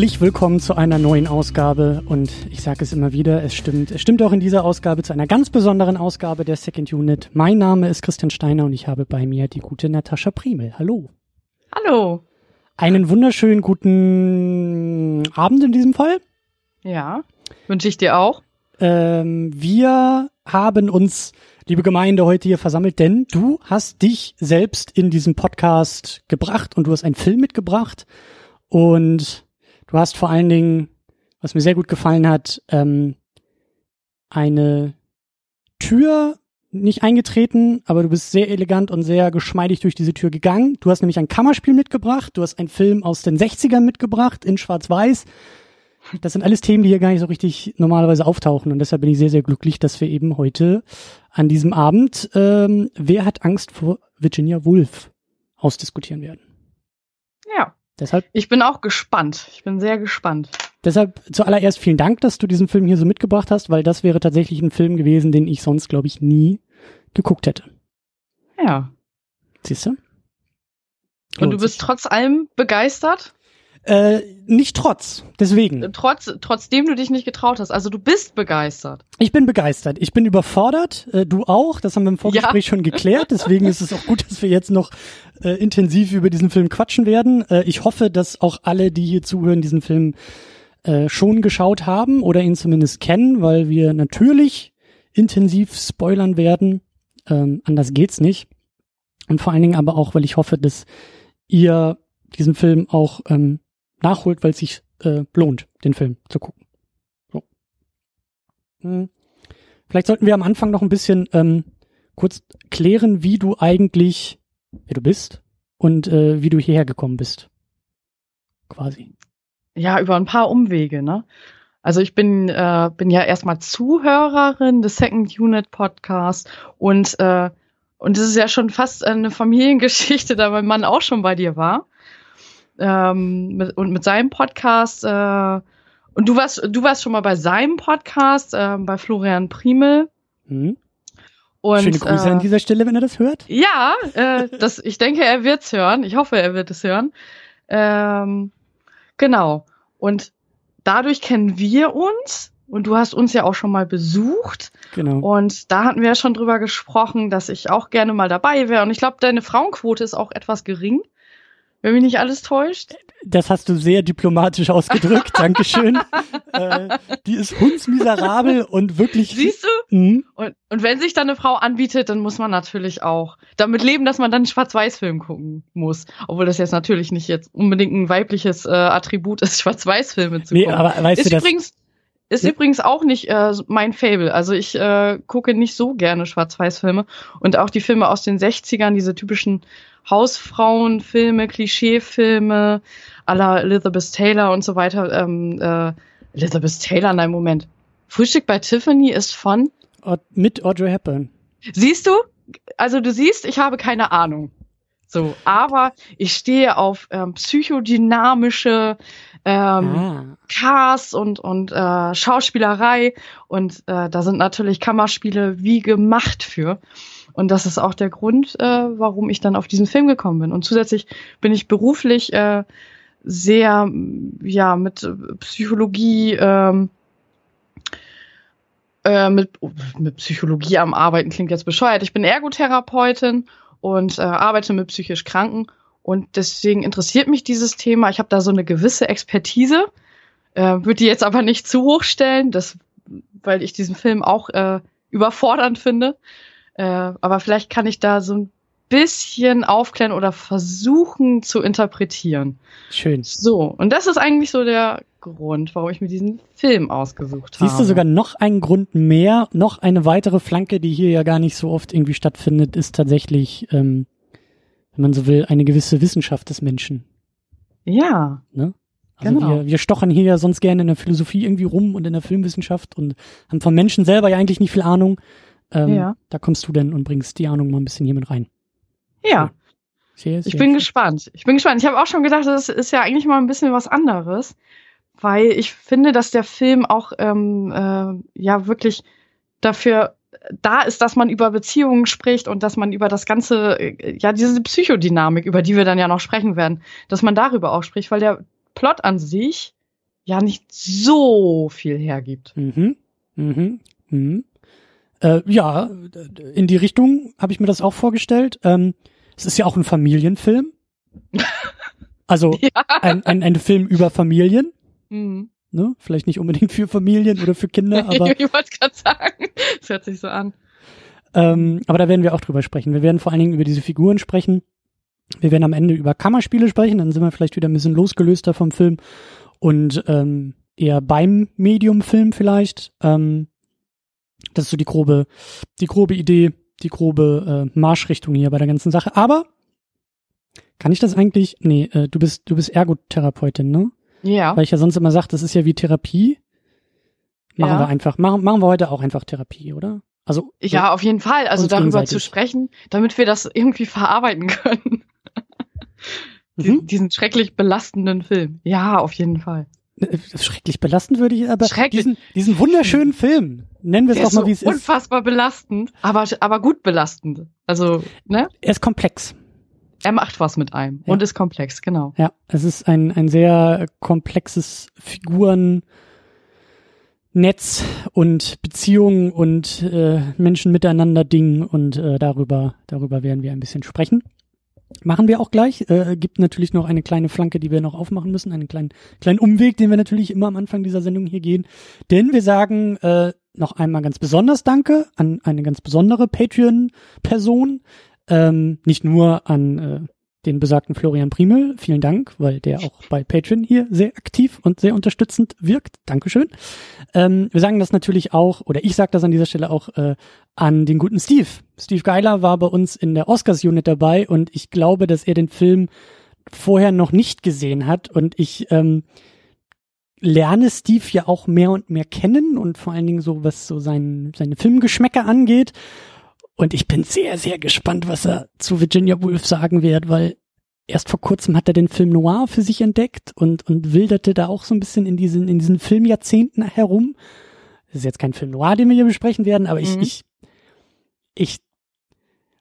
Herzlich willkommen zu einer neuen Ausgabe und ich sage es immer wieder, es stimmt, es stimmt auch in dieser Ausgabe zu einer ganz besonderen Ausgabe der Second Unit. Mein Name ist Christian Steiner und ich habe bei mir die gute Natascha Primel. Hallo. Hallo. Einen wunderschönen guten Abend in diesem Fall. Ja, wünsche ich dir auch. Ähm, wir haben uns, liebe Gemeinde, heute hier versammelt, denn du hast dich selbst in diesen Podcast gebracht und du hast einen Film mitgebracht und Du hast vor allen Dingen, was mir sehr gut gefallen hat, ähm, eine Tür nicht eingetreten, aber du bist sehr elegant und sehr geschmeidig durch diese Tür gegangen. Du hast nämlich ein Kammerspiel mitgebracht, du hast einen Film aus den 60ern mitgebracht in Schwarz-Weiß. Das sind alles Themen, die hier gar nicht so richtig normalerweise auftauchen und deshalb bin ich sehr, sehr glücklich, dass wir eben heute an diesem Abend ähm, Wer hat Angst vor Virginia Woolf ausdiskutieren werden. Ja. Deshalb. Ich bin auch gespannt. Ich bin sehr gespannt. Deshalb zuallererst vielen Dank, dass du diesen Film hier so mitgebracht hast, weil das wäre tatsächlich ein Film gewesen, den ich sonst, glaube ich, nie geguckt hätte. Ja. Siehst du? Und du bist trotz allem begeistert? Äh, nicht trotz, deswegen. Äh, trotz, trotzdem du dich nicht getraut hast. Also du bist begeistert. Ich bin begeistert. Ich bin überfordert. Äh, du auch. Das haben wir im Vorgespräch ja. schon geklärt. Deswegen ist es auch gut, dass wir jetzt noch äh, intensiv über diesen Film quatschen werden. Äh, ich hoffe, dass auch alle, die hier zuhören, diesen Film äh, schon geschaut haben oder ihn zumindest kennen, weil wir natürlich intensiv spoilern werden. Ähm, anders geht's nicht. Und vor allen Dingen aber auch, weil ich hoffe, dass ihr diesen Film auch ähm, nachholt, weil es sich äh, lohnt, den Film zu gucken. So. Hm. Vielleicht sollten wir am Anfang noch ein bisschen ähm, kurz klären, wie du eigentlich, wer du bist und äh, wie du hierher gekommen bist. Quasi. Ja, über ein paar Umwege, ne? Also ich bin, äh, bin ja erstmal Zuhörerin des Second Unit Podcast und äh, und es ist ja schon fast eine Familiengeschichte, da mein Mann auch schon bei dir war ähm, mit, und mit seinem Podcast. Äh, und du warst, du warst schon mal bei seinem Podcast, äh, bei Florian Primel. Mhm. Und, Schöne Grüße äh, an dieser Stelle, wenn er das hört. Ja, äh, das, ich denke, er wird's hören. Ich hoffe, er wird es hören. Ähm, genau. Und dadurch kennen wir uns. Und du hast uns ja auch schon mal besucht. Genau. Und da hatten wir ja schon drüber gesprochen, dass ich auch gerne mal dabei wäre. Und ich glaube, deine Frauenquote ist auch etwas gering. Wenn mich nicht alles täuscht. Das hast du sehr diplomatisch ausgedrückt. Dankeschön. äh, die ist hundsmiserabel und wirklich. Siehst du? Mhm. Und, und wenn sich dann eine Frau anbietet, dann muss man natürlich auch damit leben, dass man dann einen Schwarz-Weiß-Film gucken muss. Obwohl das jetzt natürlich nicht jetzt unbedingt ein weibliches äh, Attribut ist, Schwarz-Weiß-Filme zu nee, gucken. Aber weißt ist du, übrigens, ist ja. übrigens auch nicht äh, mein Fable. Also ich äh, gucke nicht so gerne Schwarz-Weiß-Filme. Und auch die Filme aus den 60ern, diese typischen Hausfrauenfilme, Klischeefilme, à la Elizabeth Taylor und so weiter. Ähm, äh, Elizabeth Taylor, nein, Moment. Frühstück bei Tiffany ist von? Mit Audrey Hepburn. Siehst du? Also du siehst, ich habe keine Ahnung. So, aber ich stehe auf ähm, psychodynamische ähm, ah. Cars und und äh, Schauspielerei und äh, da sind natürlich Kammerspiele wie gemacht für. Und das ist auch der Grund, äh, warum ich dann auf diesen Film gekommen bin. Und zusätzlich bin ich beruflich äh, sehr ja mit Psychologie ähm, äh, mit, mit Psychologie am Arbeiten klingt jetzt bescheuert. Ich bin Ergotherapeutin und äh, arbeite mit psychisch Kranken. Und deswegen interessiert mich dieses Thema. Ich habe da so eine gewisse Expertise, äh, würde die jetzt aber nicht zu hoch stellen, das, weil ich diesen Film auch äh, überfordernd finde. Äh, aber vielleicht kann ich da so ein bisschen aufklären oder versuchen zu interpretieren. Schön. So, und das ist eigentlich so der Grund, warum ich mir diesen Film ausgesucht Siehst habe. Siehst du sogar noch einen Grund mehr, noch eine weitere Flanke, die hier ja gar nicht so oft irgendwie stattfindet, ist tatsächlich, ähm, wenn man so will, eine gewisse Wissenschaft des Menschen. Ja. Ne? Also genau. wir, wir stochern hier ja sonst gerne in der Philosophie irgendwie rum und in der Filmwissenschaft und haben vom Menschen selber ja eigentlich nicht viel Ahnung. Ähm, ja. Da kommst du denn und bringst die Ahnung mal ein bisschen hier mit rein. Ja. Sehr, sehr ich bin gespannt. Ich bin gespannt. Ich habe auch schon gedacht, das ist ja eigentlich mal ein bisschen was anderes weil ich finde, dass der Film auch ähm, äh, ja wirklich dafür da ist, dass man über Beziehungen spricht und dass man über das ganze, äh, ja, diese Psychodynamik, über die wir dann ja noch sprechen werden, dass man darüber auch spricht, weil der Plot an sich ja nicht so viel hergibt. Mhm. Mhm. Mhm. Äh, ja, in die Richtung habe ich mir das auch vorgestellt. Ähm, es ist ja auch ein Familienfilm. Also ja. ein, ein, ein Film über Familien. Mhm. Ne? Vielleicht nicht unbedingt für Familien oder für Kinder, aber. ich wollte gerade sagen, das hört sich so an. Ähm, aber da werden wir auch drüber sprechen. Wir werden vor allen Dingen über diese Figuren sprechen. Wir werden am Ende über Kammerspiele sprechen, dann sind wir vielleicht wieder ein bisschen losgelöster vom Film und ähm, eher beim Medium-Film vielleicht. Ähm, das ist so die grobe, die grobe Idee, die grobe äh, Marschrichtung hier bei der ganzen Sache. Aber kann ich das eigentlich? Nee, äh, du bist du bist Ergotherapeutin, ne? Ja. Weil ich ja sonst immer sage, das ist ja wie Therapie. Machen ja. wir einfach, machen, machen wir heute auch einfach Therapie, oder? Also ja, so auf jeden Fall. Also darüber zu sprechen, damit wir das irgendwie verarbeiten können. mhm. Diesen schrecklich belastenden Film. Ja, auf jeden Fall. Schrecklich belastend würde ich, aber diesen, diesen wunderschönen Film, nennen wir es auch mal, so wie es ist. Unfassbar belastend, aber, aber gut belastend. Also, ne? Er ist komplex. Er macht was mit einem ja. und ist komplex, genau. Ja, es ist ein, ein sehr komplexes Figurennetz und Beziehungen und äh, Menschen miteinander Ding und äh, darüber, darüber werden wir ein bisschen sprechen. Machen wir auch gleich. Äh, gibt natürlich noch eine kleine Flanke, die wir noch aufmachen müssen, einen kleinen, kleinen Umweg, den wir natürlich immer am Anfang dieser Sendung hier gehen. Denn wir sagen äh, noch einmal ganz besonders Danke an eine ganz besondere Patreon-Person, ähm, nicht nur an äh, den besagten Florian Primel, vielen Dank, weil der auch bei Patreon hier sehr aktiv und sehr unterstützend wirkt. Dankeschön. Ähm, wir sagen das natürlich auch, oder ich sage das an dieser Stelle auch äh, an den guten Steve. Steve Geiler war bei uns in der Oscars-Unit dabei und ich glaube, dass er den Film vorher noch nicht gesehen hat und ich ähm, lerne Steve ja auch mehr und mehr kennen und vor allen Dingen so, was so sein, seine Filmgeschmäcker angeht. Und ich bin sehr, sehr gespannt, was er zu Virginia Woolf sagen wird, weil erst vor kurzem hat er den Film Noir für sich entdeckt und, und wilderte da auch so ein bisschen in diesen, in diesen Filmjahrzehnten herum. Das ist jetzt kein Film Noir, den wir hier besprechen werden, aber ich, mhm. ich, ich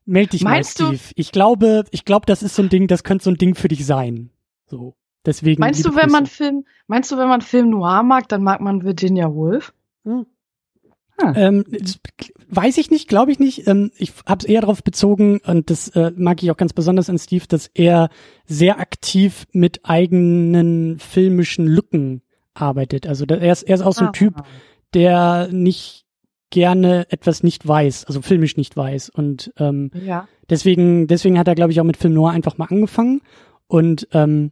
melde dich Meinst mal, Steve. Du? Ich glaube, ich glaube, das ist so ein Ding, das könnte so ein Ding für dich sein. So. Deswegen. Meinst du, wenn man Film, meinst du, wenn man Film Noir mag, dann mag man Virginia Woolf? Hm. Ah. Ähm, weiß ich nicht, glaube ich nicht. Ähm, ich habe es eher darauf bezogen, und das äh, mag ich auch ganz besonders an Steve, dass er sehr aktiv mit eigenen filmischen Lücken arbeitet. Also er ist, er ist auch so ein ah. Typ, der nicht gerne etwas nicht weiß, also filmisch nicht weiß. Und ähm, ja. deswegen, deswegen hat er, glaube ich, auch mit Film Noir einfach mal angefangen. Und ähm,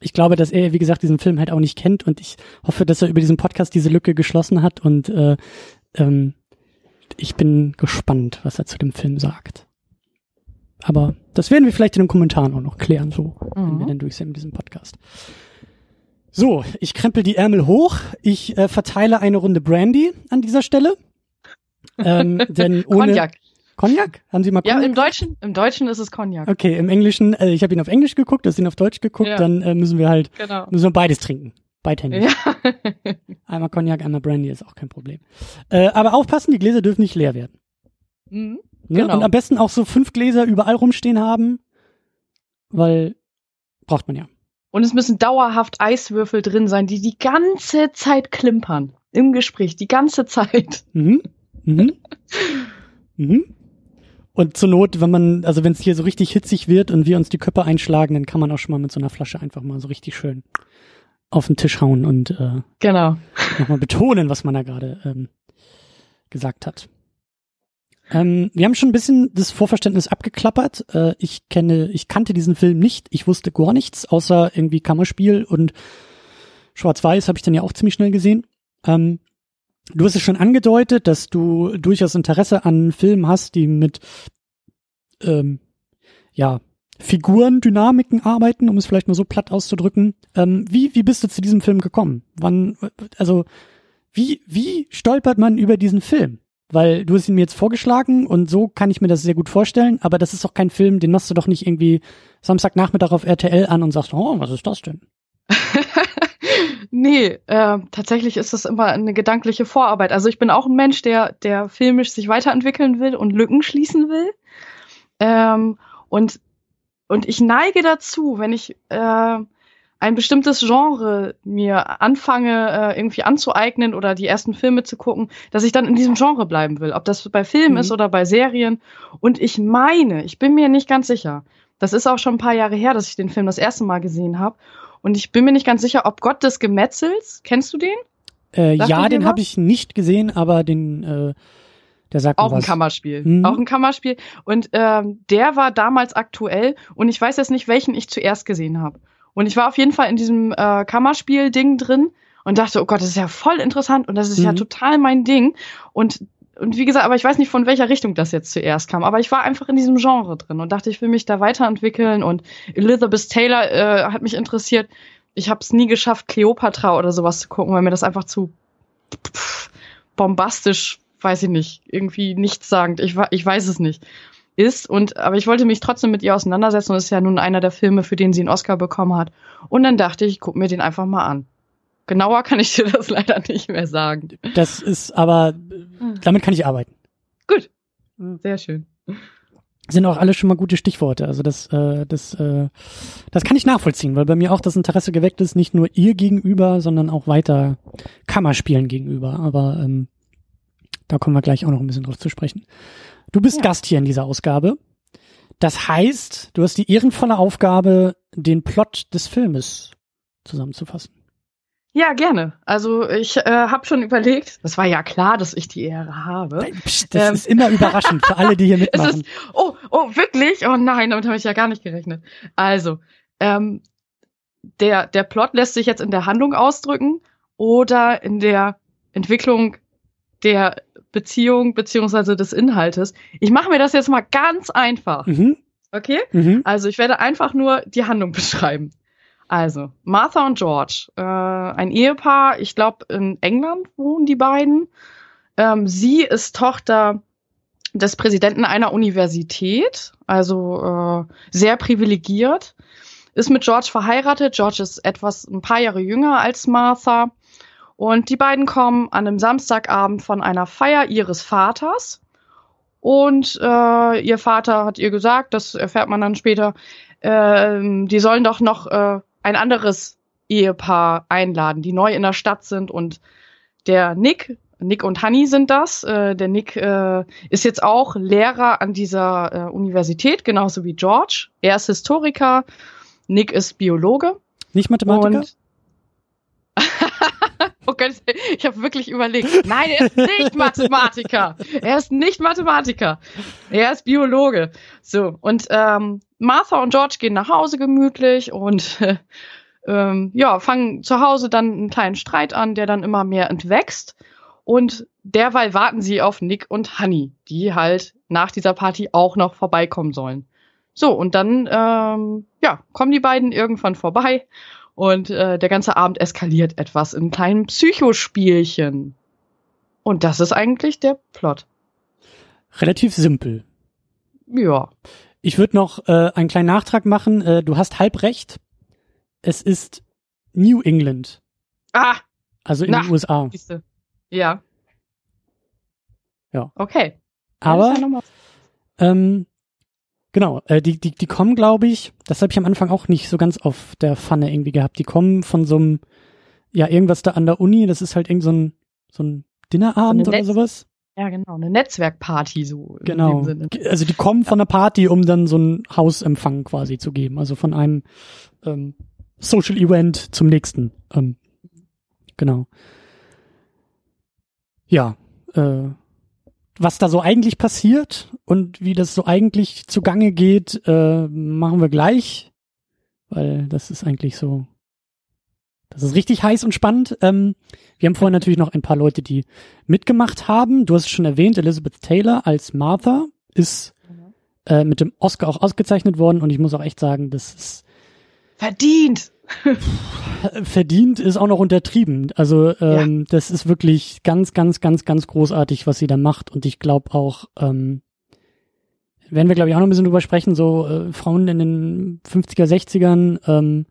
ich glaube, dass er, wie gesagt, diesen Film halt auch nicht kennt und ich hoffe, dass er über diesen Podcast diese Lücke geschlossen hat und äh, ähm, ich bin gespannt, was er zu dem Film sagt. Aber das werden wir vielleicht in den Kommentaren auch noch klären, so, mhm. wenn wir mhm. dann durch sind mit diesem Podcast. So, ich krempel die Ärmel hoch. Ich äh, verteile eine Runde Brandy an dieser Stelle. Ähm, denn ohne Cognac. Cognac? Haben Sie mal Cognac? Ja, im Deutschen, im Deutschen ist es Cognac. Okay, im Englischen, äh, ich habe ihn auf Englisch geguckt, das ihn auf Deutsch geguckt, ja. dann äh, müssen wir halt genau. müssen wir beides trinken. Beidhändig. Ja. einmal Cognac, einmal Brandy ist auch kein Problem. Äh, aber aufpassen, die Gläser dürfen nicht leer werden. Mhm, ne? genau. Und am besten auch so fünf Gläser überall rumstehen haben, weil braucht man ja. Und es müssen dauerhaft Eiswürfel drin sein, die die ganze Zeit klimpern. Im Gespräch, die ganze Zeit. Mhm. Mhm. mhm. Und zur Not, wenn man, also wenn es hier so richtig hitzig wird und wir uns die Köpfe einschlagen, dann kann man auch schon mal mit so einer Flasche einfach mal so richtig schön auf den Tisch hauen und äh, genau. nochmal betonen, was man da gerade ähm, gesagt hat. Ähm, wir haben schon ein bisschen das Vorverständnis abgeklappert. Äh, ich kenne, ich kannte diesen Film nicht. Ich wusste gar nichts, außer irgendwie Kammerspiel und Schwarz-Weiß habe ich dann ja auch ziemlich schnell gesehen. Ähm, du hast es schon angedeutet, dass du durchaus Interesse an Filmen hast, die mit ähm, ja Figurendynamiken arbeiten, um es vielleicht mal so platt auszudrücken. Ähm, wie, wie bist du zu diesem Film gekommen? Wann, also, wie, wie stolpert man über diesen Film? Weil du hast ihn mir jetzt vorgeschlagen und so kann ich mir das sehr gut vorstellen, aber das ist doch kein Film, den machst du doch nicht irgendwie Samstagnachmittag auf RTL an und sagst, oh, was ist das denn? nee, äh, tatsächlich ist das immer eine gedankliche Vorarbeit. Also ich bin auch ein Mensch, der, der filmisch sich weiterentwickeln will und Lücken schließen will. Ähm, und und ich neige dazu, wenn ich äh, ein bestimmtes Genre mir anfange äh, irgendwie anzueignen oder die ersten Filme zu gucken, dass ich dann in diesem Genre bleiben will. Ob das bei Filmen mhm. ist oder bei Serien. Und ich meine, ich bin mir nicht ganz sicher. Das ist auch schon ein paar Jahre her, dass ich den Film das erste Mal gesehen habe. Und ich bin mir nicht ganz sicher, ob Gott des Gemetzels, kennst du den? Äh, ja, den habe ich nicht gesehen, aber den äh, der sagt auch ein was. Kammerspiel. Mhm. Auch ein Kammerspiel. Und ähm, der war damals aktuell und ich weiß jetzt nicht, welchen ich zuerst gesehen habe. Und ich war auf jeden Fall in diesem äh, Kammerspiel-Ding drin und dachte, oh Gott, das ist ja voll interessant und das ist mhm. ja total mein Ding. Und und wie gesagt, aber ich weiß nicht, von welcher Richtung das jetzt zuerst kam. Aber ich war einfach in diesem Genre drin und dachte, ich will mich da weiterentwickeln. Und Elizabeth Taylor äh, hat mich interessiert. Ich habe es nie geschafft, Cleopatra oder sowas zu gucken, weil mir das einfach zu bombastisch weiß ich nicht, irgendwie nichtssagend, ich, ich weiß es nicht, ist. Und, aber ich wollte mich trotzdem mit ihr auseinandersetzen und es ist ja nun einer der Filme, für den sie einen Oscar bekommen hat. Und dann dachte ich, guck mir den einfach mal an. Genauer kann ich dir das leider nicht mehr sagen. Das ist aber, damit kann ich arbeiten. Gut. Sehr schön. Sind auch alle schon mal gute Stichworte. Also das, äh, das, äh, das kann ich nachvollziehen, weil bei mir auch das Interesse geweckt ist, nicht nur ihr gegenüber, sondern auch weiter Kammerspielen gegenüber. Aber ähm, da kommen wir gleich auch noch ein bisschen drauf zu sprechen. Du bist ja. Gast hier in dieser Ausgabe. Das heißt, du hast die ehrenvolle Aufgabe, den Plot des Filmes zusammenzufassen. Ja, gerne. Also ich äh, habe schon überlegt, das war ja klar, dass ich die Ehre habe. Psst, das ähm. ist immer überraschend für alle, die hier mitmachen. Ist, oh, oh, wirklich? Oh nein, damit habe ich ja gar nicht gerechnet. Also, ähm, der, der Plot lässt sich jetzt in der Handlung ausdrücken oder in der Entwicklung der Beziehung beziehungsweise des Inhaltes. Ich mache mir das jetzt mal ganz einfach. Mhm. Okay? Mhm. Also ich werde einfach nur die Handlung beschreiben. Also, Martha und George, äh, ein Ehepaar, ich glaube in England wohnen die beiden. Ähm, sie ist Tochter des Präsidenten einer Universität, also äh, sehr privilegiert, ist mit George verheiratet. George ist etwas ein paar Jahre jünger als Martha und die beiden kommen an einem Samstagabend von einer Feier ihres Vaters. Und äh, ihr Vater hat ihr gesagt, das erfährt man dann später, äh, die sollen doch noch äh, ein anderes Ehepaar einladen, die neu in der Stadt sind. Und der Nick, Nick und Honey sind das. Äh, der Nick äh, ist jetzt auch Lehrer an dieser äh, Universität, genauso wie George. Er ist Historiker, Nick ist Biologe. Nicht Mathematiker? Und Oh Gott, ich habe wirklich überlegt. Nein, er ist nicht Mathematiker. Er ist nicht Mathematiker. Er ist Biologe. So, und ähm, Martha und George gehen nach Hause gemütlich und äh, ähm, ja, fangen zu Hause dann einen kleinen Streit an, der dann immer mehr entwächst. Und derweil warten sie auf Nick und Honey, die halt nach dieser Party auch noch vorbeikommen sollen. So, und dann ähm, ja, kommen die beiden irgendwann vorbei und äh, der ganze Abend eskaliert etwas in kleinen Psychospielchen. Und das ist eigentlich der Plot. Relativ simpel. Ja. Ich würde noch äh, einen kleinen Nachtrag machen. Äh, du hast halb recht. Es ist New England. Ah. Also in Na, den USA. Siehste. Ja. Ja. Okay. Aber ja ähm, Genau, äh, die, die, die kommen, glaube ich, das habe ich am Anfang auch nicht so ganz auf der Pfanne irgendwie gehabt. Die kommen von so einem, ja, irgendwas da an der Uni, das ist halt irgend so ein, so ein Dinnerabend so oder Netz sowas. Ja, genau, eine Netzwerkparty so. Genau. Also die kommen von der Party, um dann so ein Hausempfang quasi zu geben. Also von einem ähm, Social Event zum nächsten. Ähm, genau. Ja, äh, was da so eigentlich passiert und wie das so eigentlich zugange geht, äh, machen wir gleich, weil das ist eigentlich so, das ist richtig heiß und spannend. Ähm, wir haben vorhin natürlich noch ein paar Leute, die mitgemacht haben. Du hast es schon erwähnt, Elizabeth Taylor als Martha ist äh, mit dem Oscar auch ausgezeichnet worden und ich muss auch echt sagen, das ist verdient. Verdient ist auch noch untertrieben. Also ähm, ja. das ist wirklich ganz, ganz, ganz, ganz großartig, was sie da macht. Und ich glaube auch, ähm, werden wir, glaube ich, auch noch ein bisschen drüber sprechen, so äh, Frauen in den 50er, 60ern, ähm,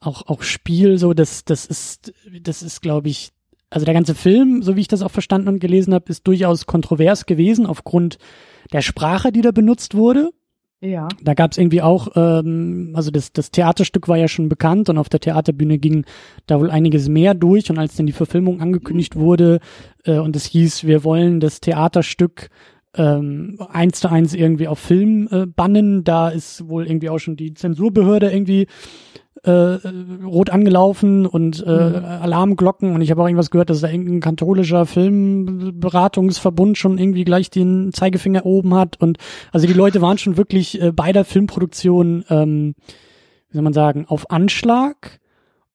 auch, auch Spiel, so, das, das ist, das ist, glaube ich, also der ganze Film, so wie ich das auch verstanden und gelesen habe, ist durchaus kontrovers gewesen aufgrund der Sprache, die da benutzt wurde. Ja. Da gab es irgendwie auch, ähm, also das, das Theaterstück war ja schon bekannt und auf der Theaterbühne ging da wohl einiges mehr durch. Und als dann die Verfilmung angekündigt wurde äh, und es hieß, wir wollen das Theaterstück ähm, eins zu eins irgendwie auf Film äh, bannen, da ist wohl irgendwie auch schon die Zensurbehörde irgendwie äh, rot angelaufen und äh, mhm. Alarmglocken und ich habe auch irgendwas gehört, dass da irgendein katholischer Filmberatungsverbund schon irgendwie gleich den Zeigefinger oben hat und also die Leute waren schon wirklich äh, bei der Filmproduktion, ähm, wie soll man sagen, auf Anschlag.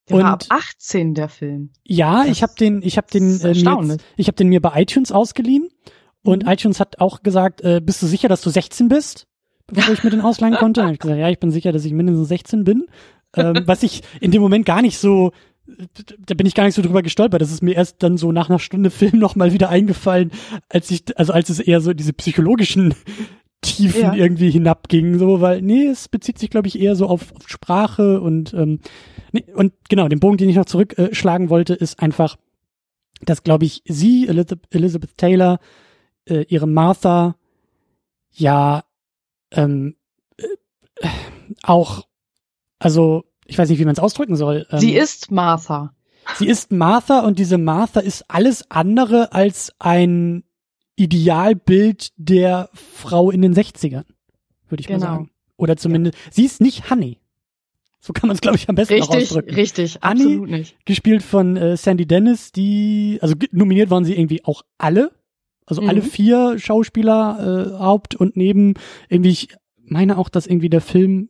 Der und ab 18 der Film. Ja, das ich habe den, ich habe den, äh, mir, ich habe den mir bei iTunes ausgeliehen und mhm. iTunes hat auch gesagt, äh, bist du sicher, dass du 16 bist? Bevor ich mir den ausleihen konnte. Dann hab ich gesagt, ja, ich bin sicher, dass ich mindestens 16 bin ähm, was ich in dem Moment gar nicht so, da bin ich gar nicht so drüber gestolpert. Das ist mir erst dann so nach einer Stunde Film nochmal wieder eingefallen, als ich, also als es eher so diese psychologischen Tiefen ja. irgendwie hinabging, so, weil, nee, es bezieht sich, glaube ich, eher so auf, auf Sprache und, ähm, nee, und genau, den Bogen, den ich noch zurückschlagen äh, wollte, ist einfach, dass, glaube ich, sie, Elizabeth, Taylor, äh, ihre Martha, ja, ähm, äh, auch also, ich weiß nicht, wie man es ausdrücken soll. Ähm, sie ist Martha. Sie ist Martha und diese Martha ist alles andere als ein Idealbild der Frau in den 60ern, würde ich genau. mal sagen. Oder zumindest, ja. sie ist nicht Honey. So kann man es, glaube ich, am besten richtig, ausdrücken. Richtig, Honey, absolut nicht. Gespielt von äh, Sandy Dennis, die, also nominiert waren sie irgendwie auch alle. Also mhm. alle vier Schauspieler, äh, Haupt und Neben. Irgendwie, ich meine auch, dass irgendwie der Film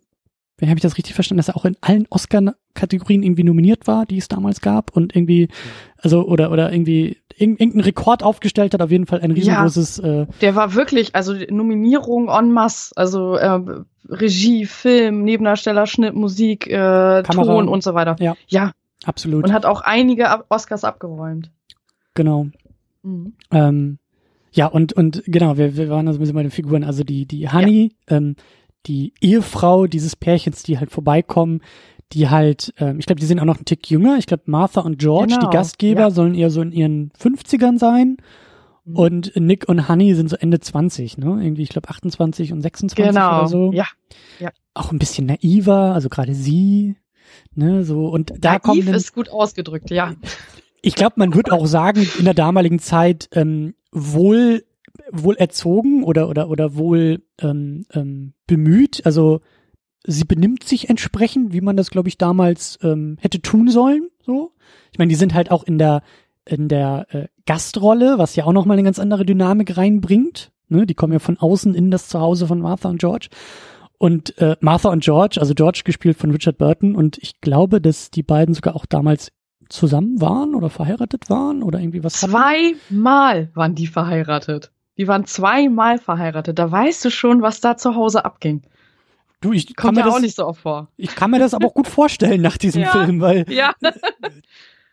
habe ich das richtig verstanden, dass er auch in allen Oscar-Kategorien irgendwie nominiert war, die es damals gab und irgendwie, also oder oder irgendwie irgendeinen Rekord aufgestellt hat, auf jeden Fall ein riesengroßes. Ja, äh, der war wirklich, also Nominierung en masse, also äh, Regie, Film, Nebendarsteller, Schnitt, Musik, äh, Ton und so weiter. Ja, ja, absolut. Und hat auch einige Oscars abgeräumt. Genau. Mhm. Ähm, ja, und, und genau, wir, wir waren also ein bisschen bei den Figuren. Also die, die Honey, ja. ähm, die Ehefrau dieses Pärchens, die halt vorbeikommen, die halt, ähm, ich glaube, die sind auch noch einen Tick jünger. Ich glaube, Martha und George, genau, die Gastgeber, ja. sollen eher so in ihren 50ern sein. Mhm. Und Nick und Honey sind so Ende 20, ne? Irgendwie, ich glaube, 28 und 26 genau. oder so. Ja. ja. Auch ein bisschen naiver, also gerade sie, ne, so. Und da Naiv kommen. ist gut ausgedrückt, ja. Ich glaube, man wird auch sagen, in der damaligen Zeit ähm, wohl wohl erzogen oder oder oder wohl ähm, ähm, bemüht. Also sie benimmt sich entsprechend, wie man das, glaube ich, damals ähm, hätte tun sollen. So, ich meine, die sind halt auch in der in der äh, Gastrolle, was ja auch noch mal eine ganz andere Dynamik reinbringt. Ne? Die kommen ja von außen in das Zuhause von Martha und George. Und äh, Martha und George, also George gespielt von Richard Burton, und ich glaube, dass die beiden sogar auch damals zusammen waren oder verheiratet waren oder irgendwie was. Zweimal waren die verheiratet. Die waren zweimal verheiratet. Da weißt du schon, was da zu Hause abging. Du, ich Kommt kann mir ja das, auch nicht so oft vor. Ich kann mir das aber auch gut vorstellen nach diesem ja, Film, weil. Ja.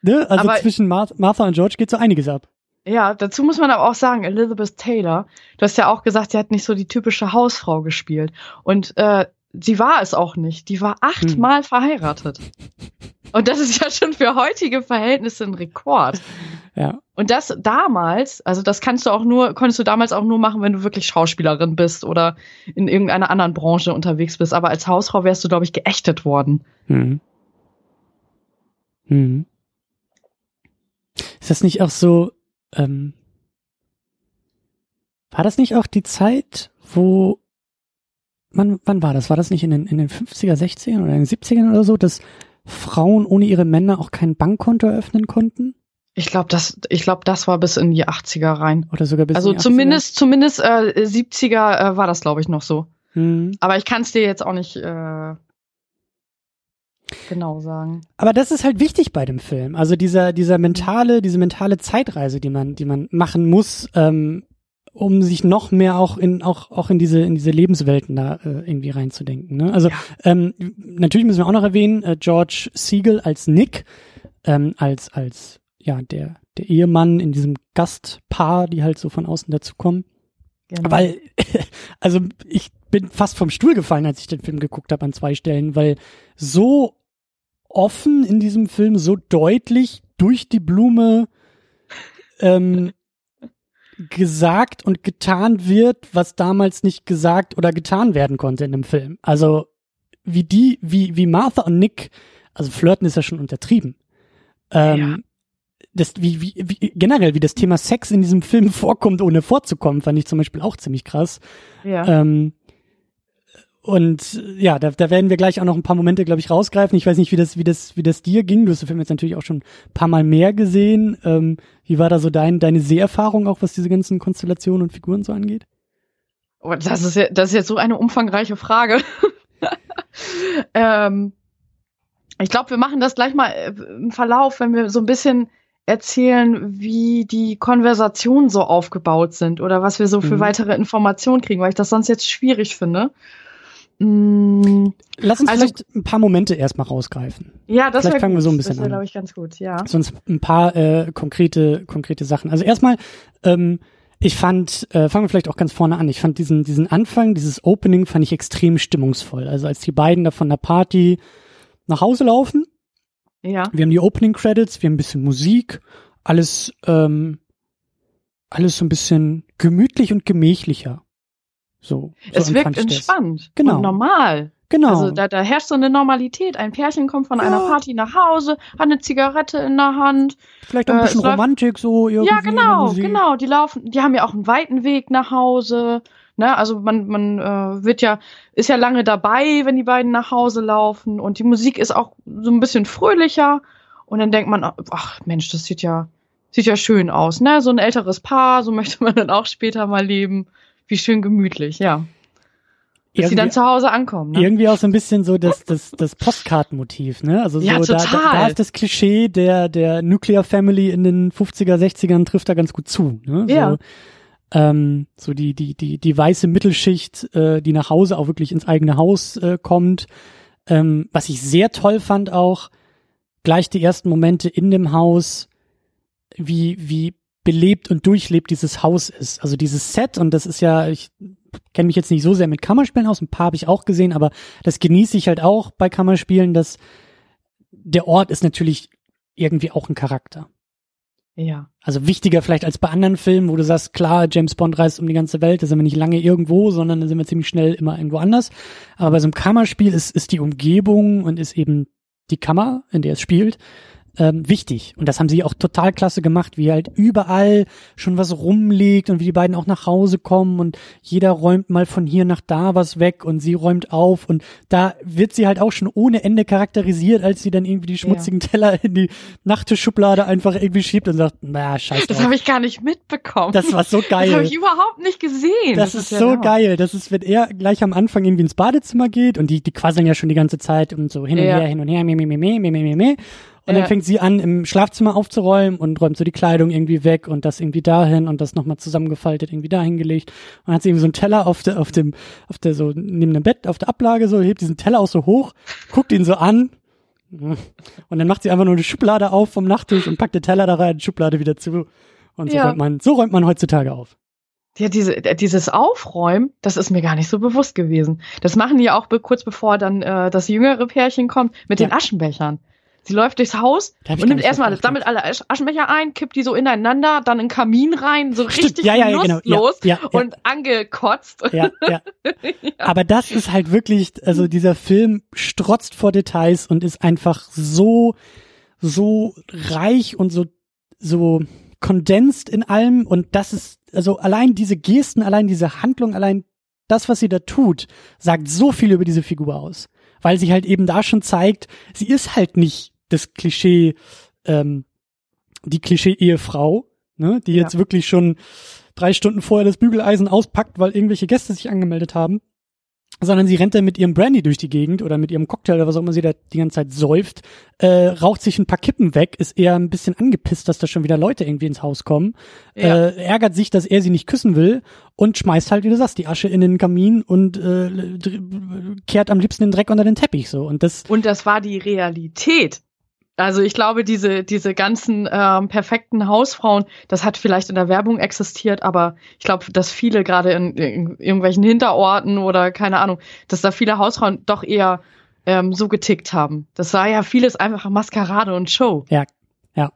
Ne, also aber zwischen Martha und George geht so einiges ab. Ja, dazu muss man aber auch sagen, Elizabeth Taylor, du hast ja auch gesagt, sie hat nicht so die typische Hausfrau gespielt. Und äh, sie war es auch nicht. Die war achtmal hm. verheiratet. Und das ist ja schon für heutige Verhältnisse ein Rekord. Ja. Und das damals, also das kannst du auch nur, konntest du damals auch nur machen, wenn du wirklich Schauspielerin bist oder in irgendeiner anderen Branche unterwegs bist. Aber als Hausfrau wärst du, glaube ich, geächtet worden. Hm. Hm. Ist das nicht auch so, ähm, war das nicht auch die Zeit, wo wann, wann war das? War das nicht in den, in den 50er, 60ern oder in den 70ern oder so, dass Frauen ohne ihre Männer auch kein Bankkonto eröffnen konnten? Ich glaube, das, ich glaube, das war bis in die 80er rein. Oder sogar bis also in die 80er. zumindest, zumindest äh, 70er äh, war das, glaube ich, noch so. Hm. Aber ich kann es dir jetzt auch nicht äh, genau sagen. Aber das ist halt wichtig bei dem Film. Also dieser, dieser mentale, diese mentale Zeitreise, die man, die man machen muss, ähm, um sich noch mehr auch in auch auch in diese in diese Lebenswelten da äh, irgendwie reinzudenken. Ne? Also ja. ähm, natürlich müssen wir auch noch erwähnen äh, George Siegel als Nick ähm, als als ja der der Ehemann in diesem Gastpaar, die halt so von außen dazukommen. Genau. Weil also ich bin fast vom Stuhl gefallen, als ich den Film geguckt habe an zwei Stellen, weil so offen in diesem Film, so deutlich durch die Blume ähm, gesagt und getan wird, was damals nicht gesagt oder getan werden konnte in dem Film. Also wie die, wie, wie Martha und Nick, also flirten ist ja schon untertrieben. Ähm, ja. Das, wie, wie, wie, generell, wie das Thema Sex in diesem Film vorkommt, ohne vorzukommen, fand ich zum Beispiel auch ziemlich krass. Ja. Ähm, und ja, da, da werden wir gleich auch noch ein paar Momente, glaube ich, rausgreifen. Ich weiß nicht, wie das, wie das, wie das dir ging. Du hast den Film jetzt natürlich auch schon ein paar Mal mehr gesehen. Ähm, wie war da so dein, deine Seherfahrung auch, was diese ganzen Konstellationen und Figuren so angeht? Oh, das ist ja, das ist jetzt so eine umfangreiche Frage. ähm, ich glaube, wir machen das gleich mal äh, im Verlauf, wenn wir so ein bisschen erzählen, wie die Konversationen so aufgebaut sind oder was wir so für mhm. weitere Informationen kriegen, weil ich das sonst jetzt schwierig finde. Mm, Lass uns also, vielleicht ein paar Momente erstmal rausgreifen. Ja, das vielleicht fangen gut. wir so ein bisschen das an. glaube ich ganz gut, ja. Sonst ein paar äh, konkrete konkrete Sachen. Also erstmal ähm, ich fand, äh, fangen wir vielleicht auch ganz vorne an. Ich fand diesen diesen Anfang, dieses Opening fand ich extrem stimmungsvoll. Also als die beiden da von der Party nach Hause laufen. Ja. Wir haben die Opening Credits, wir haben ein bisschen Musik, alles ähm, alles so ein bisschen gemütlich und gemächlicher. So, so es wirkt entspannt genau. und normal. Genau. Also da, da herrscht so eine Normalität. Ein Pärchen kommt von ja. einer Party nach Hause, hat eine Zigarette in der Hand. Vielleicht auch ein äh, bisschen Romantik so irgendwie. Ja, genau, genau. Die laufen, die haben ja auch einen weiten Weg nach Hause. Ne? Also man, man äh, wird ja, ist ja lange dabei, wenn die beiden nach Hause laufen. Und die Musik ist auch so ein bisschen fröhlicher. Und dann denkt man, ach Mensch, das sieht ja, sieht ja schön aus, ne? So ein älteres Paar, so möchte man dann auch später mal leben. Wie schön gemütlich, ja. Bis irgendwie, sie dann zu Hause ankommen. Ne? Irgendwie auch so ein bisschen so das, das, das Postkartenmotiv, ne? Also so, ja, da, da, da ist das Klischee der, der Nuclear Family in den 50er, 60ern trifft da ganz gut zu. Ne? Ja. So, ähm, so die, die, die, die weiße Mittelschicht, äh, die nach Hause auch wirklich ins eigene Haus äh, kommt. Ähm, was ich sehr toll fand auch, gleich die ersten Momente in dem Haus, wie, wie belebt und durchlebt dieses Haus ist. Also dieses Set, und das ist ja, ich kenne mich jetzt nicht so sehr mit Kammerspielen aus, ein paar habe ich auch gesehen, aber das genieße ich halt auch bei Kammerspielen, dass der Ort ist natürlich irgendwie auch ein Charakter. Ja. Also wichtiger vielleicht als bei anderen Filmen, wo du sagst, klar, James Bond reist um die ganze Welt, da sind wir nicht lange irgendwo, sondern da sind wir ziemlich schnell immer irgendwo anders. Aber bei so einem Kammerspiel ist, ist die Umgebung und ist eben die Kammer, in der es spielt, ähm, wichtig. Und das haben sie auch total klasse gemacht, wie halt überall schon was rumliegt und wie die beiden auch nach Hause kommen und jeder räumt mal von hier nach da was weg und sie räumt auf und da wird sie halt auch schon ohne Ende charakterisiert, als sie dann irgendwie die schmutzigen ja. Teller in die Nachttischschublade einfach irgendwie schiebt und sagt, na scheiße. Das habe ich gar nicht mitbekommen. Das war so geil. Das habe ich überhaupt nicht gesehen. Das, das ist, ist, so ja geil. Das ist, wenn er gleich am Anfang irgendwie ins Badezimmer geht und die, die quasseln ja schon die ganze Zeit und so hin und ja. her, hin und her, meh, meh, meh, meh, meh, meh, meh. Und ja. dann fängt sie an, im Schlafzimmer aufzuräumen und räumt so die Kleidung irgendwie weg und das irgendwie dahin und das nochmal zusammengefaltet irgendwie dahin gelegt. Und dann hat sie irgendwie so einen Teller auf der, auf dem, auf der so, neben dem Bett, auf der Ablage so, hebt diesen Teller auch so hoch, guckt ihn so an. Und dann macht sie einfach nur eine Schublade auf vom Nachttisch und packt den Teller da rein, Schublade wieder zu. Und so ja. räumt man, so räumt man heutzutage auf. Ja, diese, dieses Aufräumen, das ist mir gar nicht so bewusst gewesen. Das machen die auch kurz bevor dann äh, das jüngere Pärchen kommt mit ja. den Aschenbechern. Sie läuft durchs Haus und nimmt erstmal, sammelt alle Aschenbecher ein, kippt die so ineinander, dann in den Kamin rein, so Stimmt. richtig ja, ja, ja, genau. ja, ja, und angekotzt. Ja, ja. Aber das ist halt wirklich, also dieser Film strotzt vor Details und ist einfach so, so reich und so, so kondensiert in allem und das ist, also allein diese Gesten, allein diese Handlung, allein das, was sie da tut, sagt so viel über diese Figur aus. Weil sie halt eben da schon zeigt, sie ist halt nicht das Klischee, ähm, die Klischee-Ehefrau, ne, die jetzt ja. wirklich schon drei Stunden vorher das Bügeleisen auspackt, weil irgendwelche Gäste sich angemeldet haben, sondern sie rennt dann mit ihrem Brandy durch die Gegend oder mit ihrem Cocktail oder was auch immer sie da die ganze Zeit säuft, äh, raucht sich ein paar Kippen weg, ist eher ein bisschen angepisst, dass da schon wieder Leute irgendwie ins Haus kommen, ja. äh, ärgert sich, dass er sie nicht küssen will und schmeißt halt, wie du sagst, die Asche in den Kamin und äh, kehrt am liebsten den Dreck unter den Teppich so und das und das war die Realität also ich glaube, diese, diese ganzen ähm, perfekten Hausfrauen, das hat vielleicht in der Werbung existiert, aber ich glaube, dass viele gerade in, in, irgendwelchen Hinterorten oder keine Ahnung, dass da viele Hausfrauen doch eher ähm, so getickt haben. Das war ja vieles einfach Maskerade und Show. Ja, ja.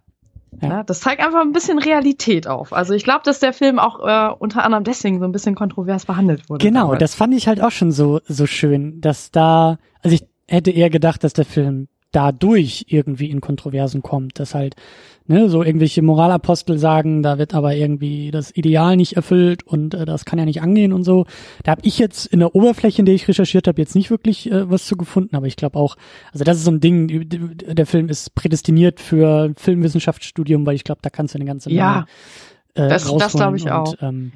Ja. Das zeigt einfach ein bisschen Realität auf. Also ich glaube, dass der Film auch äh, unter anderem deswegen so ein bisschen kontrovers behandelt wurde. Genau, damals. das fand ich halt auch schon so so schön, dass da, also ich hätte eher gedacht, dass der Film dadurch irgendwie in Kontroversen kommt, dass halt ne, so irgendwelche Moralapostel sagen, da wird aber irgendwie das Ideal nicht erfüllt und äh, das kann ja nicht angehen und so. Da habe ich jetzt in der Oberfläche, in der ich recherchiert habe, jetzt nicht wirklich äh, was zu gefunden, aber ich glaube auch, also das ist so ein Ding, der Film ist prädestiniert für Filmwissenschaftsstudium, weil ich glaube, da kannst du eine ganze Menge ja. Äh, das, das glaube ich und, auch. Ähm,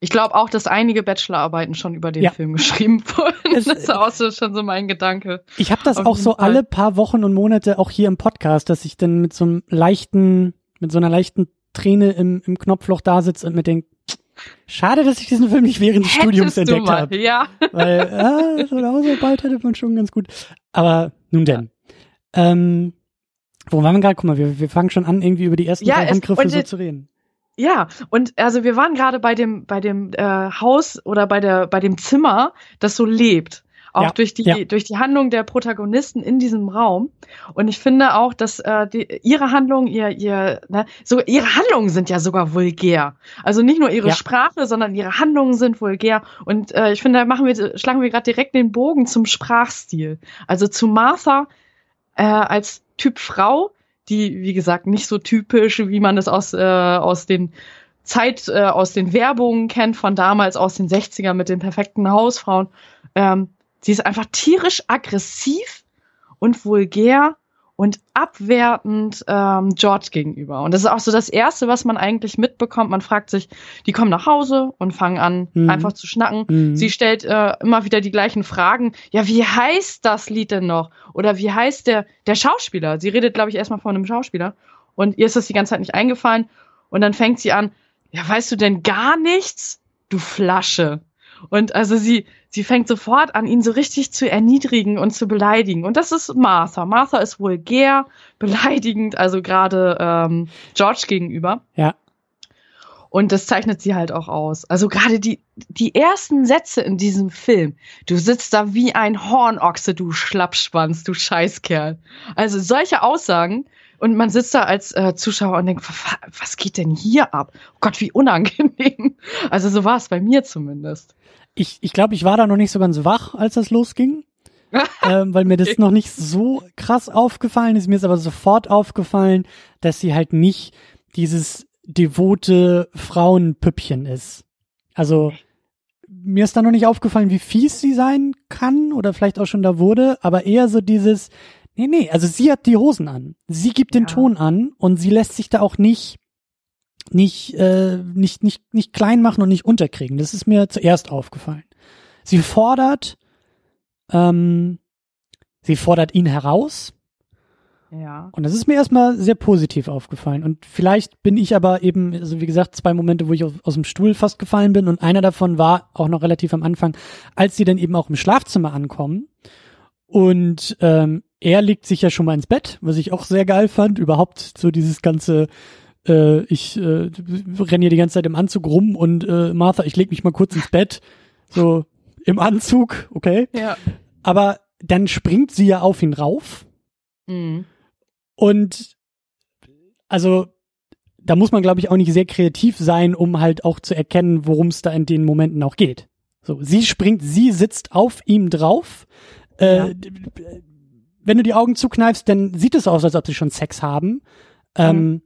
ich glaube auch, dass einige Bachelorarbeiten schon über den ja. Film geschrieben wurden. Es, das ist auch so schon so mein Gedanke. Ich habe das auch so Fall. alle paar Wochen und Monate auch hier im Podcast, dass ich dann mit so einem leichten, mit so einer leichten Träne im, im Knopfloch da sitze und mir denke, schade, dass ich diesen Film nicht während des Studiums entdeckt habe. Ja. Weil, ah, so bald hätte man schon ganz gut. Aber nun denn. Ja. Ähm, wo waren wir gerade? Guck mal, wir, wir fangen schon an, irgendwie über die ersten ja, Angriffe so zu reden. Ja, und also wir waren gerade bei dem bei dem äh, Haus oder bei der bei dem Zimmer, das so lebt, auch ja, durch die ja. durch die Handlung der Protagonisten in diesem Raum. Und ich finde auch, dass äh, die, ihre Handlungen, ihr ihr ne, so ihre Handlungen sind ja sogar vulgär. Also nicht nur ihre ja. Sprache, sondern ihre Handlungen sind vulgär. Und äh, ich finde, da machen wir schlagen wir gerade direkt den Bogen zum Sprachstil. Also zu Martha äh, als Typ Frau die, wie gesagt, nicht so typisch, wie man es aus, äh, aus den Zeit, äh, aus den Werbungen kennt von damals, aus den 60ern mit den perfekten Hausfrauen. Ähm, sie ist einfach tierisch aggressiv und vulgär und abwertend ähm, George gegenüber. Und das ist auch so das Erste, was man eigentlich mitbekommt. Man fragt sich, die kommen nach Hause und fangen an, mhm. einfach zu schnacken. Mhm. Sie stellt äh, immer wieder die gleichen Fragen. Ja, wie heißt das Lied denn noch? Oder wie heißt der, der Schauspieler? Sie redet, glaube ich, erstmal von einem Schauspieler. Und ihr ist das die ganze Zeit nicht eingefallen. Und dann fängt sie an, ja, weißt du denn gar nichts? Du Flasche. Und also sie, sie fängt sofort an, ihn so richtig zu erniedrigen und zu beleidigen. Und das ist Martha. Martha ist vulgär, beleidigend, also gerade ähm, George gegenüber. Ja. Und das zeichnet sie halt auch aus. Also gerade die, die ersten Sätze in diesem Film. Du sitzt da wie ein Hornochse, du Schlappschwanz, du Scheißkerl. Also solche Aussagen. Und man sitzt da als äh, Zuschauer und denkt, was geht denn hier ab? Oh Gott, wie unangenehm. Also so war es bei mir zumindest. Ich, ich glaube, ich war da noch nicht so ganz wach, als das losging. ähm, weil mir das noch nicht so krass aufgefallen ist. Mir ist aber sofort aufgefallen, dass sie halt nicht dieses devote Frauenpüppchen ist. Also mir ist da noch nicht aufgefallen, wie fies sie sein kann oder vielleicht auch schon da wurde, aber eher so dieses, nee, nee, also sie hat die Hosen an. Sie gibt den Ton an und sie lässt sich da auch nicht nicht, äh, nicht, nicht, nicht klein machen und nicht unterkriegen. Das ist mir zuerst aufgefallen. Sie fordert, ähm, sie fordert ihn heraus. Ja. Und das ist mir erstmal sehr positiv aufgefallen. Und vielleicht bin ich aber eben, also wie gesagt, zwei Momente, wo ich aus, aus dem Stuhl fast gefallen bin. Und einer davon war auch noch relativ am Anfang, als sie dann eben auch im Schlafzimmer ankommen. Und ähm, er legt sich ja schon mal ins Bett, was ich auch sehr geil fand. Überhaupt so dieses ganze äh, ich äh, renne hier die ganze Zeit im Anzug rum und äh, Martha, ich leg mich mal kurz ins Bett. So im Anzug, okay. Ja. Aber dann springt sie ja auf ihn rauf. Mhm. Und also da muss man, glaube ich, auch nicht sehr kreativ sein, um halt auch zu erkennen, worum es da in den Momenten auch geht. So, sie springt, sie sitzt auf ihm drauf. Äh, ja. Wenn du die Augen zukneifst, dann sieht es aus, als ob sie schon Sex haben. Ähm, mhm.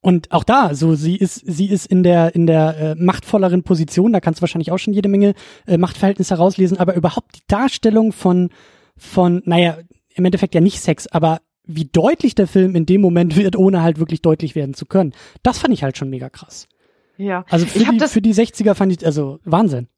Und auch da, so sie ist, sie ist in der in der äh, machtvolleren Position. Da kannst du wahrscheinlich auch schon jede Menge äh, Machtverhältnisse herauslesen. Aber überhaupt die Darstellung von von, naja, im Endeffekt ja nicht Sex, aber wie deutlich der Film in dem Moment wird, ohne halt wirklich deutlich werden zu können. Das fand ich halt schon mega krass. Ja. Also für, die, für die 60er fand ich, also Wahnsinn.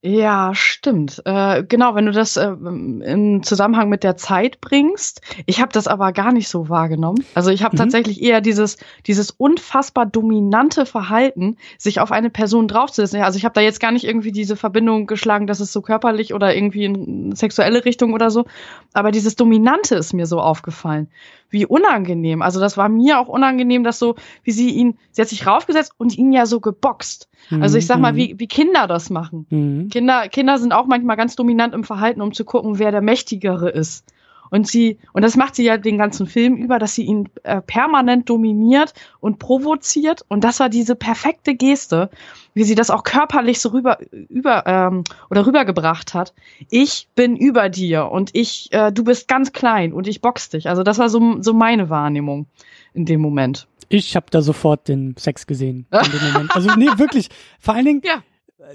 Ja, stimmt. Äh, genau, wenn du das äh, im Zusammenhang mit der Zeit bringst. Ich habe das aber gar nicht so wahrgenommen. Also ich habe mhm. tatsächlich eher dieses dieses unfassbar dominante Verhalten, sich auf eine Person draufzusetzen. Also ich habe da jetzt gar nicht irgendwie diese Verbindung geschlagen, dass es so körperlich oder irgendwie in sexuelle Richtung oder so. Aber dieses Dominante ist mir so aufgefallen. Wie unangenehm. Also das war mir auch unangenehm, dass so, wie sie ihn, sie hat sich raufgesetzt und ihn ja so geboxt. Also ich sag mal, mhm. wie, wie Kinder das machen. Mhm. Kinder, Kinder sind auch manchmal ganz dominant im Verhalten, um zu gucken, wer der Mächtigere ist. Und sie, und das macht sie ja den ganzen Film über, dass sie ihn äh, permanent dominiert und provoziert. Und das war diese perfekte Geste, wie sie das auch körperlich so rüber, über, ähm, oder rübergebracht hat. Ich bin über dir und ich, äh, du bist ganz klein und ich box dich. Also das war so, so meine Wahrnehmung in dem Moment. Ich habe da sofort den Sex gesehen in dem Moment. Also nee, wirklich. Vor allen Dingen, ja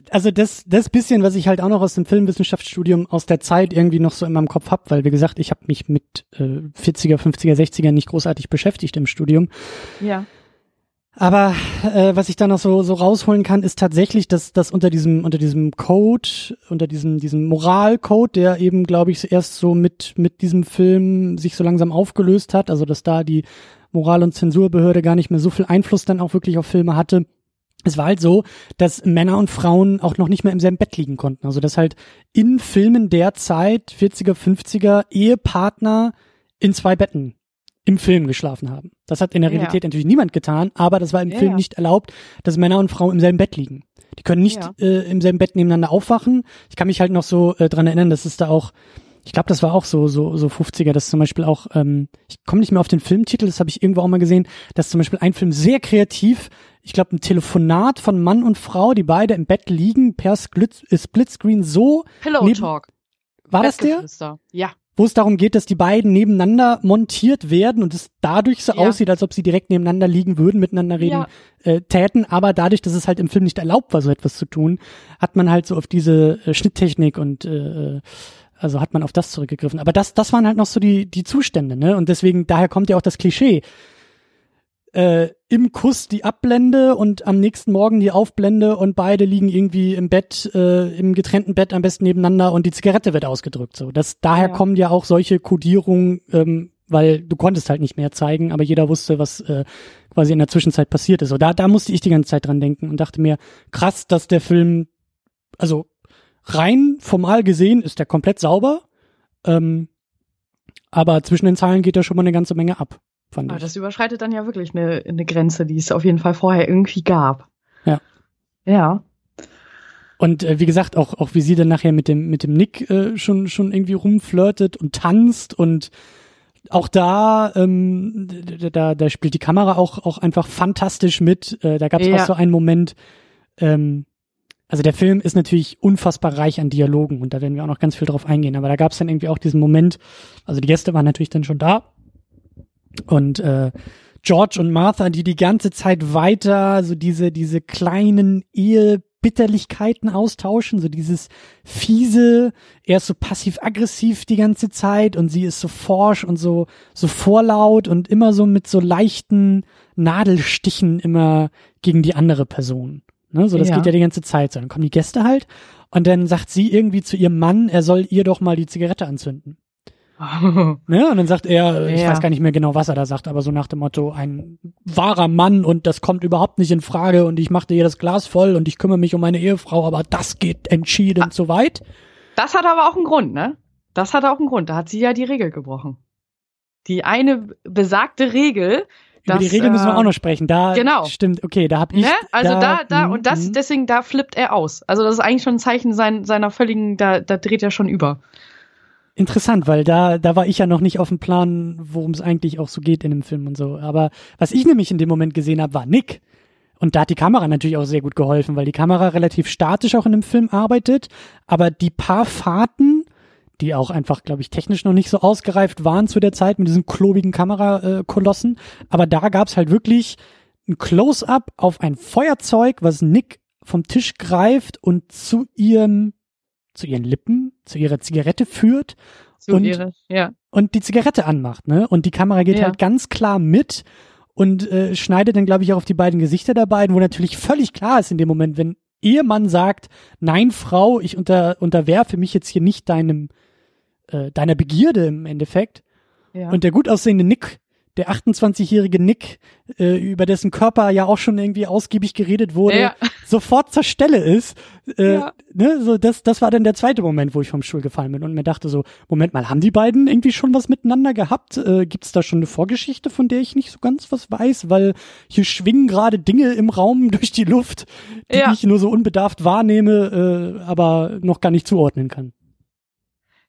also das, das bisschen, was ich halt auch noch aus dem Filmwissenschaftsstudium aus der Zeit irgendwie noch so in meinem Kopf hab, weil wie gesagt, ich habe mich mit äh, 40er, 50er, 60er nicht großartig beschäftigt im Studium. Ja. Aber äh, was ich da noch so, so rausholen kann, ist tatsächlich, dass, dass unter diesem unter diesem Code, unter diesem diesem Moralcode, der eben, glaube ich, erst so mit mit diesem Film sich so langsam aufgelöst hat, also dass da die Moral- und Zensurbehörde gar nicht mehr so viel Einfluss dann auch wirklich auf Filme hatte, es war halt so, dass Männer und Frauen auch noch nicht mehr im selben Bett liegen konnten. Also dass halt in Filmen der Zeit, 40er, 50er, Ehepartner in zwei Betten im Film geschlafen haben. Das hat in der Realität ja. natürlich niemand getan, aber das war im ja, Film nicht erlaubt, dass Männer und Frauen im selben Bett liegen. Die können nicht äh, im selben Bett nebeneinander aufwachen. Ich kann mich halt noch so äh, dran erinnern, dass es da auch ich glaube, das war auch so, so, so 50er, dass zum Beispiel auch, ähm, ich komme nicht mehr auf den Filmtitel, das habe ich irgendwo auch mal gesehen, dass zum Beispiel ein Film sehr kreativ, ich glaube, ein Telefonat von Mann und Frau, die beide im Bett liegen, per Split, äh, Splitscreen so. Pillow Talk. War das der? Ja. Wo es darum geht, dass die beiden nebeneinander montiert werden und es dadurch so ja. aussieht, als ob sie direkt nebeneinander liegen würden, miteinander reden ja. äh, täten, aber dadurch, dass es halt im Film nicht erlaubt war, so etwas zu tun, hat man halt so auf diese äh, Schnitttechnik und äh, äh also hat man auf das zurückgegriffen. Aber das, das waren halt noch so die, die Zustände, ne? Und deswegen, daher kommt ja auch das Klischee. Äh, Im Kuss die Abblende und am nächsten Morgen die Aufblende und beide liegen irgendwie im Bett, äh, im getrennten Bett am besten nebeneinander und die Zigarette wird ausgedrückt. So, das daher ja. kommen ja auch solche Kodierungen, ähm, weil du konntest halt nicht mehr zeigen, aber jeder wusste, was äh, quasi in der Zwischenzeit passiert ist. So, da, da musste ich die ganze Zeit dran denken und dachte mir, krass, dass der Film, also rein formal gesehen ist der komplett sauber. Ähm, aber zwischen den Zeilen geht da schon mal eine ganze Menge ab. Fand aber ich. das überschreitet dann ja wirklich eine, eine Grenze, die es auf jeden Fall vorher irgendwie gab. Ja. Ja. Und äh, wie gesagt, auch, auch wie sie dann nachher mit dem, mit dem Nick äh, schon, schon irgendwie rumflirtet und tanzt und auch da, ähm, da, da spielt die Kamera auch, auch einfach fantastisch mit. Äh, da gab es ja. auch so einen Moment, ähm, also der Film ist natürlich unfassbar reich an Dialogen und da werden wir auch noch ganz viel drauf eingehen. Aber da gab es dann irgendwie auch diesen Moment, also die Gäste waren natürlich dann schon da und äh, George und Martha, die die ganze Zeit weiter so diese diese kleinen Ehebitterlichkeiten austauschen, so dieses fiese, er ist so passiv-aggressiv die ganze Zeit und sie ist so forsch und so so vorlaut und immer so mit so leichten Nadelstichen immer gegen die andere Person. Ne? So, das ja. geht ja die ganze Zeit so. Dann kommen die Gäste halt und dann sagt sie irgendwie zu ihrem Mann, er soll ihr doch mal die Zigarette anzünden. ne? Und dann sagt er, ich ja. weiß gar nicht mehr genau, was er da sagt, aber so nach dem Motto, ein wahrer Mann und das kommt überhaupt nicht in Frage und ich machte ihr das Glas voll und ich kümmere mich um meine Ehefrau, aber das geht entschieden ah, zu weit. Das hat aber auch einen Grund, ne? Das hat auch einen Grund. Da hat sie ja die Regel gebrochen. Die eine besagte Regel, über das, die Regel müssen wir auch äh, noch sprechen. Da genau. stimmt, okay, da habe ich. Ne? Also da, da, da und das, mhm. deswegen, da flippt er aus. Also das ist eigentlich schon ein Zeichen sein, seiner völligen, da, da dreht er schon über. Interessant, weil da, da war ich ja noch nicht auf dem Plan, worum es eigentlich auch so geht in dem Film und so. Aber was ich nämlich in dem Moment gesehen habe, war Nick. Und da hat die Kamera natürlich auch sehr gut geholfen, weil die Kamera relativ statisch auch in dem Film arbeitet, aber die paar Fahrten die auch einfach, glaube ich, technisch noch nicht so ausgereift waren zu der Zeit mit diesen klobigen Kamerakolossen. Aber da gab's halt wirklich ein Close-up auf ein Feuerzeug, was Nick vom Tisch greift und zu ihrem, zu ihren Lippen, zu ihrer Zigarette führt. Zu und, ihre, ja. und die Zigarette anmacht, ne? Und die Kamera geht ja. halt ganz klar mit und äh, schneidet dann, glaube ich, auch auf die beiden Gesichter der beiden, wo natürlich völlig klar ist in dem Moment, wenn Ehemann sagt, nein, Frau, ich unter, unterwerfe mich jetzt hier nicht deinem äh, deiner Begierde im Endeffekt. Ja. Und der gut aussehende Nick, der 28-jährige Nick, äh, über dessen Körper ja auch schon irgendwie ausgiebig geredet wurde, ja. sofort zur Stelle ist. Äh, ja. ne, so das, das war dann der zweite Moment, wo ich vom Stuhl gefallen bin und mir dachte so, Moment mal, haben die beiden irgendwie schon was miteinander gehabt? Äh, Gibt es da schon eine Vorgeschichte, von der ich nicht so ganz was weiß? Weil hier schwingen gerade Dinge im Raum durch die Luft, die ja. ich nur so unbedarft wahrnehme, äh, aber noch gar nicht zuordnen kann.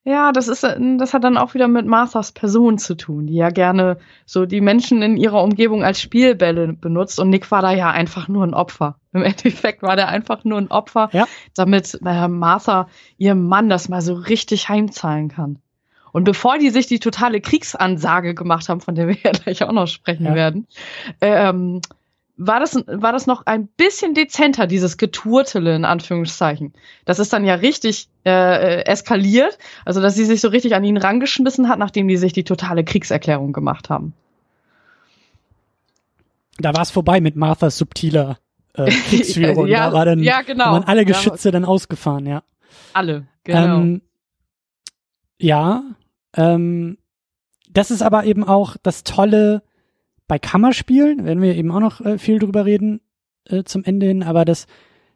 Ja, das ist, das hat dann auch wieder mit Marthas Person zu tun, die ja gerne so die Menschen in ihrer Umgebung als Spielbälle benutzt und Nick war da ja einfach nur ein Opfer. Im Endeffekt war der einfach nur ein Opfer, ja. damit äh, Martha ihrem Mann das mal so richtig heimzahlen kann. Und bevor die sich die totale Kriegsansage gemacht haben, von der wir ja gleich auch noch sprechen ja. werden, ähm, war das, war das noch ein bisschen dezenter, dieses Geturtele in Anführungszeichen. Das ist dann ja richtig äh, eskaliert, also dass sie sich so richtig an ihn rangeschmissen hat, nachdem die sich die totale Kriegserklärung gemacht haben. Da war es vorbei mit Marthas subtiler äh, Kriegsführung. ja, da war dann, ja, genau. waren alle Geschütze ja. dann ausgefahren, ja. Alle, genau. Ähm, ja, ähm, das ist aber eben auch das Tolle, bei Kammerspielen werden wir eben auch noch äh, viel drüber reden äh, zum Ende hin, aber das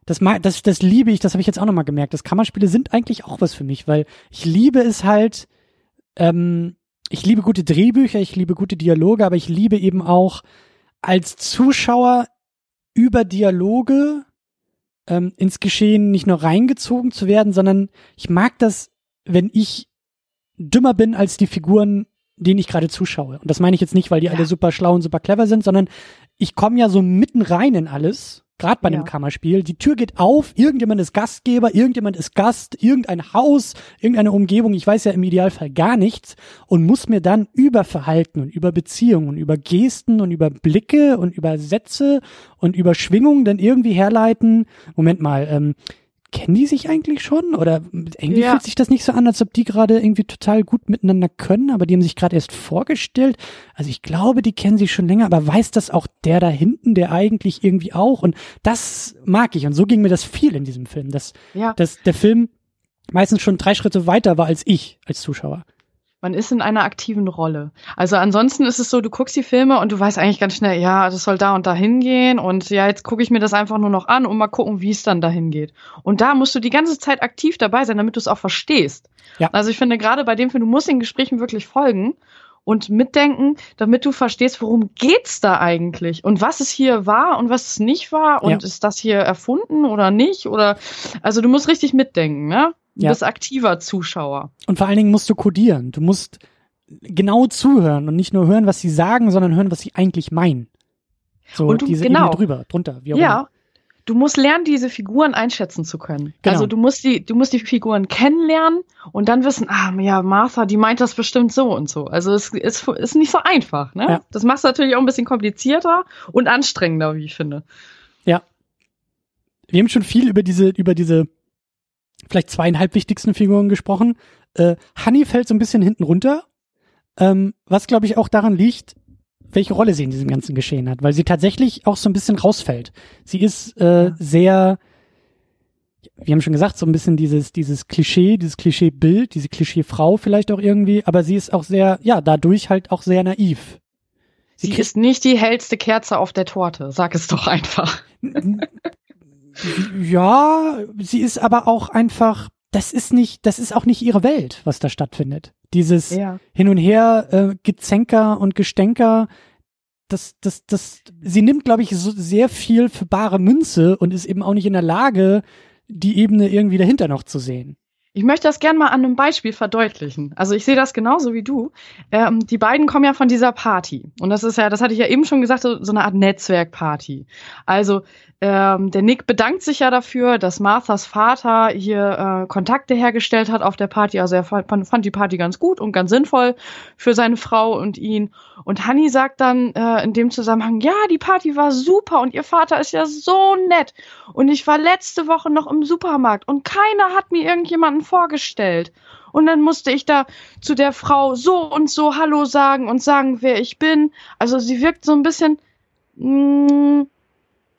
das, das, das liebe ich, das habe ich jetzt auch nochmal gemerkt. Das Kammerspiele sind eigentlich auch was für mich, weil ich liebe es halt, ähm, ich liebe gute Drehbücher, ich liebe gute Dialoge, aber ich liebe eben auch als Zuschauer über Dialoge ähm, ins Geschehen nicht nur reingezogen zu werden, sondern ich mag das, wenn ich dümmer bin als die Figuren denen ich gerade zuschaue. Und das meine ich jetzt nicht, weil die ja. alle super schlau und super clever sind, sondern ich komme ja so mitten rein in alles, gerade bei ja. einem Kammerspiel. Die Tür geht auf, irgendjemand ist Gastgeber, irgendjemand ist Gast, irgendein Haus, irgendeine Umgebung, ich weiß ja im Idealfall gar nichts und muss mir dann über Verhalten und über Beziehungen und über Gesten und über Blicke und über Sätze und über Schwingungen dann irgendwie herleiten. Moment mal, ähm, kennen die sich eigentlich schon? Oder irgendwie ja. fühlt sich das nicht so an, als ob die gerade irgendwie total gut miteinander können, aber die haben sich gerade erst vorgestellt. Also ich glaube, die kennen sich schon länger, aber weiß das auch der da hinten, der eigentlich irgendwie auch? Und das mag ich. Und so ging mir das viel in diesem Film, dass, ja. dass der Film meistens schon drei Schritte weiter war als ich als Zuschauer. Man ist in einer aktiven Rolle. Also ansonsten ist es so, du guckst die Filme und du weißt eigentlich ganz schnell, ja, das soll da und da hingehen und ja, jetzt gucke ich mir das einfach nur noch an und mal gucken, wie es dann dahin geht. Und da musst du die ganze Zeit aktiv dabei sein, damit du es auch verstehst. Ja. Also ich finde gerade bei dem Film, du musst den Gesprächen wirklich folgen und mitdenken, damit du verstehst, worum geht's da eigentlich und was es hier war und was es nicht war und ja. ist das hier erfunden oder nicht oder also du musst richtig mitdenken, ne? Du ja. bist aktiver Zuschauer. Und vor allen Dingen musst du kodieren. Du musst genau zuhören und nicht nur hören, was sie sagen, sondern hören, was sie eigentlich meinen. So und du, diese genau. Ebene drüber, drunter, wie auch ja. immer. Du musst lernen, diese Figuren einschätzen zu können. Genau. Also du musst die, du musst die Figuren kennenlernen und dann wissen, ah ja, Martha, die meint das bestimmt so und so. Also es ist, ist nicht so einfach. Ne? Ja. Das macht es natürlich auch ein bisschen komplizierter und anstrengender, wie ich finde. Ja. Wir haben schon viel über diese, über diese vielleicht zweieinhalb wichtigsten Figuren gesprochen. Äh, Honey fällt so ein bisschen hinten runter, ähm, was glaube ich auch daran liegt, welche Rolle sie in diesem ganzen Geschehen hat, weil sie tatsächlich auch so ein bisschen rausfällt. Sie ist äh, sehr, wir haben schon gesagt, so ein bisschen dieses, dieses Klischee, dieses Klischeebild, diese Klischeefrau vielleicht auch irgendwie, aber sie ist auch sehr, ja, dadurch halt auch sehr naiv. Sie, sie ist nicht die hellste Kerze auf der Torte, sag es doch einfach. Ja, sie ist aber auch einfach, das ist nicht, das ist auch nicht ihre Welt, was da stattfindet. Dieses ja. Hin und Her, äh, Gezänker und Gestänker, das, das, das, sie nimmt, glaube ich, so sehr viel für bare Münze und ist eben auch nicht in der Lage, die Ebene irgendwie dahinter noch zu sehen. Ich möchte das gerne mal an einem Beispiel verdeutlichen. Also ich sehe das genauso wie du. Ähm, die beiden kommen ja von dieser Party. Und das ist ja, das hatte ich ja eben schon gesagt, so, eine Art Netzwerkparty. Also ähm, der Nick bedankt sich ja dafür, dass Marthas Vater hier äh, Kontakte hergestellt hat auf der Party. Also er fand, fand, die Party ganz gut und ganz sinnvoll für seine Frau und ihn. Und Hanni sagt dann äh, in dem Zusammenhang, ja, die Party war super und ihr Vater ist ja so nett. Und ich war letzte Woche noch im Supermarkt und keiner hat mir irgendjemanden vorgestellt. Und dann musste ich da zu der Frau so und so Hallo sagen und sagen, wer ich bin. Also sie wirkt so ein bisschen... Mh, mm,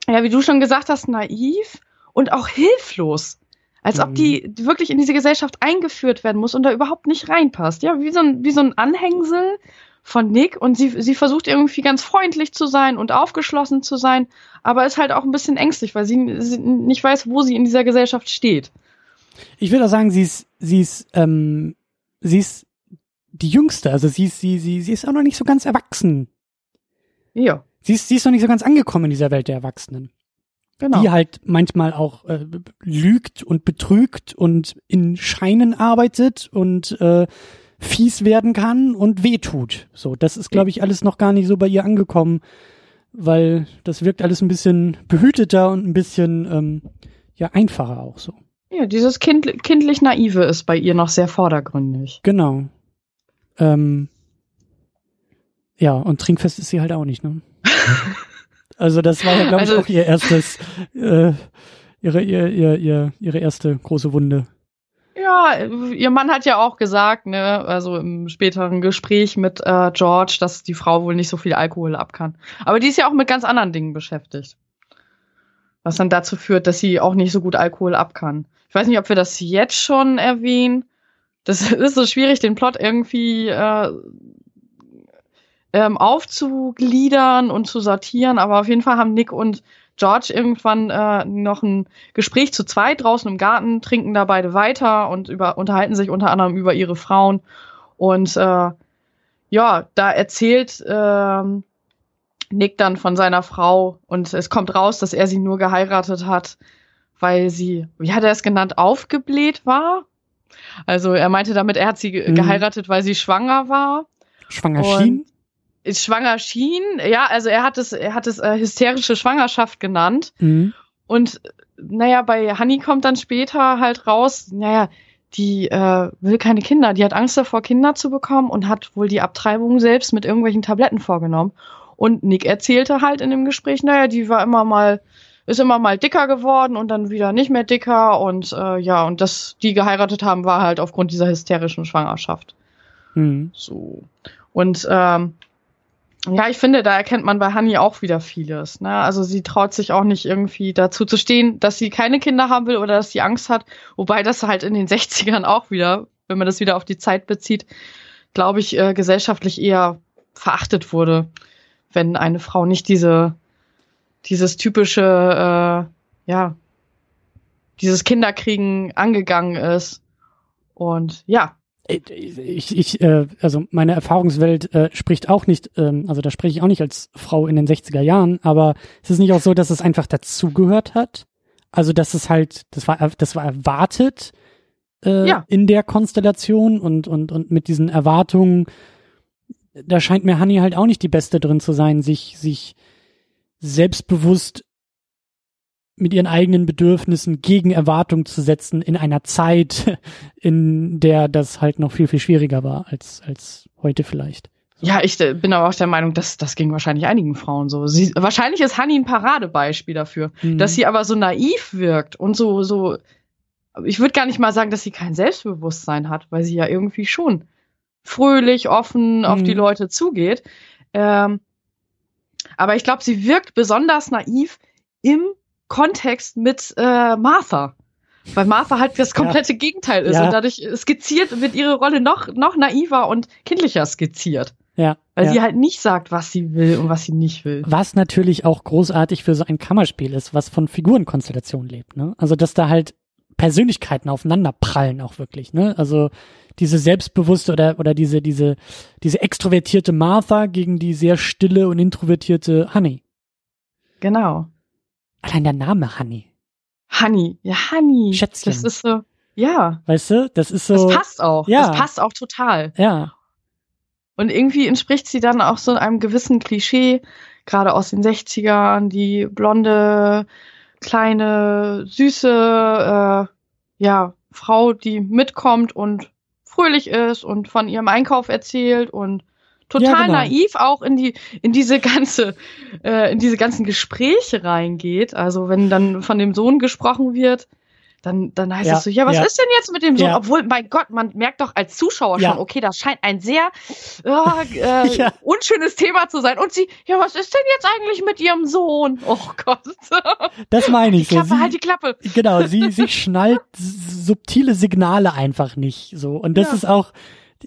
ja, wie du schon gesagt hast, naiv und auch hilflos. Als mhm. ob die wirklich in diese Gesellschaft eingeführt werden muss und da überhaupt nicht reinpasst. Ja, wie so ein, wie so ein Anhängsel von Nick und sie, sie versucht irgendwie ganz freundlich zu sein und aufgeschlossen zu sein, aber ist halt auch ein bisschen ängstlich, weil sie, sie nicht weiß, wo sie in dieser Gesellschaft steht. Ich würde auch sagen, sie ist, sie ist, ähm, sie ist die Jüngste, also sie ist, sie, sie, sie ist auch noch nicht so ganz erwachsen. Ja. Sie ist, sie ist noch nicht so ganz angekommen in dieser Welt der Erwachsenen. genau. die halt manchmal auch äh, lügt und betrügt und in Scheinen arbeitet und äh, fies werden kann und wehtut. So, das ist, glaube ich, alles noch gar nicht so bei ihr angekommen, weil das wirkt alles ein bisschen behüteter und ein bisschen ähm, ja einfacher auch so. Ja, dieses kind, kindlich naive ist bei ihr noch sehr vordergründig. Genau. Ähm, ja, und trinkfest ist sie halt auch nicht, ne? also das war ja, glaube ich, also, auch ihr erstes, äh, ihre, ihr, ihr, ihr, ihre erste große Wunde. Ja, ihr Mann hat ja auch gesagt, ne, also im späteren Gespräch mit äh, George, dass die Frau wohl nicht so viel Alkohol ab kann. Aber die ist ja auch mit ganz anderen Dingen beschäftigt. Was dann dazu führt, dass sie auch nicht so gut Alkohol ab kann. Ich weiß nicht, ob wir das jetzt schon erwähnen. Das ist so schwierig, den Plot irgendwie äh, ähm, aufzugliedern und zu sortieren, aber auf jeden Fall haben Nick und George irgendwann äh, noch ein Gespräch zu zweit draußen im Garten, trinken da beide weiter und über, unterhalten sich unter anderem über ihre Frauen. Und äh, ja, da erzählt äh, Nick dann von seiner Frau und es kommt raus, dass er sie nur geheiratet hat, weil sie, wie hat er es genannt, aufgebläht war. Also er meinte damit, er hat sie mhm. geheiratet, weil sie schwanger war. Schwanger schien? schwanger schien. Ja, also er hat es, er hat es äh, hysterische Schwangerschaft genannt. Mhm. Und naja, bei Honey kommt dann später halt raus, naja, die äh, will keine Kinder, die hat Angst davor, Kinder zu bekommen und hat wohl die Abtreibung selbst mit irgendwelchen Tabletten vorgenommen. Und Nick erzählte halt in dem Gespräch, naja, die war immer mal, ist immer mal dicker geworden und dann wieder nicht mehr dicker und äh, ja, und dass die geheiratet haben, war halt aufgrund dieser hysterischen Schwangerschaft. Mhm. So. Und ähm, ja, ich finde, da erkennt man bei Honey auch wieder vieles. Ne? Also sie traut sich auch nicht irgendwie dazu zu stehen, dass sie keine Kinder haben will oder dass sie Angst hat. Wobei das halt in den 60ern auch wieder, wenn man das wieder auf die Zeit bezieht, glaube ich, äh, gesellschaftlich eher verachtet wurde, wenn eine Frau nicht diese, dieses typische, äh, ja, dieses Kinderkriegen angegangen ist. Und ja, ich, ich äh, also meine Erfahrungswelt äh, spricht auch nicht, ähm, also da spreche ich auch nicht als Frau in den 60er Jahren, aber es ist nicht auch so, dass es einfach dazugehört hat. Also dass es halt, das war, das war erwartet äh, ja. in der Konstellation und, und, und mit diesen Erwartungen, da scheint mir Honey halt auch nicht die Beste drin zu sein, sich, sich selbstbewusst mit ihren eigenen Bedürfnissen gegen Erwartung zu setzen in einer Zeit, in der das halt noch viel, viel schwieriger war als, als heute vielleicht. Ja, ich äh, bin aber auch der Meinung, dass das ging wahrscheinlich einigen Frauen so. Sie, wahrscheinlich ist Honey ein Paradebeispiel dafür, mhm. dass sie aber so naiv wirkt und so, so, ich würde gar nicht mal sagen, dass sie kein Selbstbewusstsein hat, weil sie ja irgendwie schon fröhlich, offen mhm. auf die mhm. Leute zugeht. Ähm, aber ich glaube, sie wirkt besonders naiv im Kontext mit äh, Martha. Weil Martha halt das komplette ja. Gegenteil ist ja. und dadurch skizziert wird ihre Rolle noch, noch naiver und kindlicher skizziert. Ja. Weil ja. sie halt nicht sagt, was sie will und was sie nicht will. Was natürlich auch großartig für so ein Kammerspiel ist, was von Figurenkonstellation lebt, ne? Also, dass da halt Persönlichkeiten aufeinander prallen auch wirklich, ne? Also, diese selbstbewusste oder, oder diese, diese, diese extrovertierte Martha gegen die sehr stille und introvertierte Honey. Genau. Allein der Name Honey. Honey, ja, Honey. Schätzchen. Das ist so, ja. Weißt du, das ist so. Das passt auch. Ja. Das passt auch total. Ja. Und irgendwie entspricht sie dann auch so einem gewissen Klischee, gerade aus den 60ern, die blonde, kleine, süße, äh, ja, Frau, die mitkommt und fröhlich ist und von ihrem Einkauf erzählt und total ja, genau. naiv auch in die in diese ganze äh, in diese ganzen Gespräche reingeht. Also wenn dann von dem Sohn gesprochen wird, dann dann heißt ja, es so, ja, was ja. ist denn jetzt mit dem Sohn? Obwohl, mein Gott, man merkt doch als Zuschauer schon, okay, das scheint ein sehr äh, äh, unschönes Thema zu sein. Und sie, ja, was ist denn jetzt eigentlich mit ihrem Sohn? Oh Gott. Das meine ich. Die Klappe, so. sie, halt die Klappe. Genau, sie, sie schnallt subtile Signale einfach nicht so. Und das ist auch,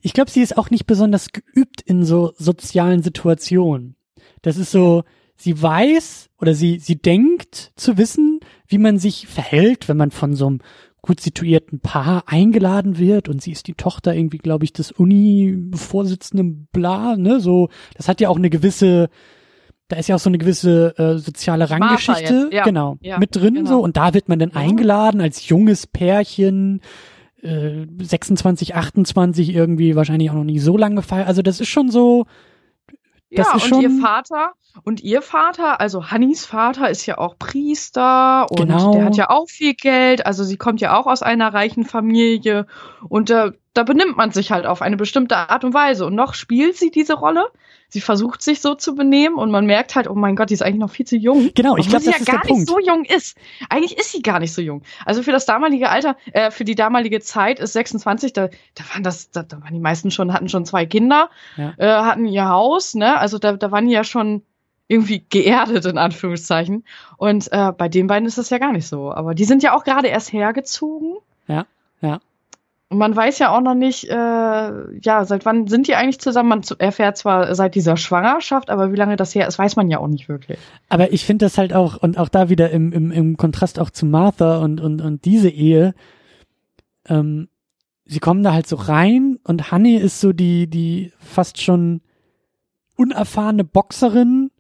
ich glaube, sie ist auch nicht besonders geübt in so sozialen Situationen. Das ist so, sie weiß oder sie, sie denkt zu wissen, wie man sich verhält, wenn man von so einem gut situierten Paar eingeladen wird und sie ist die Tochter irgendwie, glaube ich, des Uni-Vorsitzenden, bla, ne, so, das hat ja auch eine gewisse, da ist ja auch so eine gewisse äh, soziale Ranggeschichte, ja. genau, ja, mit drin genau. so und da wird man dann eingeladen als junges Pärchen, äh, 26, 28 irgendwie wahrscheinlich auch noch nicht so lange gefeiert. Also das ist schon so. Das ja, ist schon, und ihr Vater und ihr Vater, also Hannis Vater, ist ja auch Priester und genau. der hat ja auch viel Geld. Also sie kommt ja auch aus einer reichen Familie und äh, da benimmt man sich halt auf eine bestimmte Art und Weise. Und noch spielt sie diese Rolle sie versucht sich so zu benehmen und man merkt halt, oh mein Gott, die ist eigentlich noch viel zu jung. Genau, ich glaube, sie ja gar nicht Punkt. so jung ist. Eigentlich ist sie gar nicht so jung. Also für das damalige Alter, äh, für die damalige Zeit ist 26, da, da waren das, da, da waren die meisten schon, hatten schon zwei Kinder, ja. äh, hatten ihr Haus, ne? Also da, da waren die ja schon irgendwie geerdet, in Anführungszeichen. Und äh, bei den beiden ist das ja gar nicht so. Aber die sind ja auch gerade erst hergezogen. Ja, ja. Und man weiß ja auch noch nicht, äh, ja, seit wann sind die eigentlich zusammen? Man erfährt zwar seit dieser Schwangerschaft, aber wie lange das her ist, weiß man ja auch nicht wirklich. Aber ich finde das halt auch, und auch da wieder im, im, im Kontrast auch zu Martha und, und, und diese Ehe, ähm, sie kommen da halt so rein und Honey ist so die, die fast schon unerfahrene Boxerin,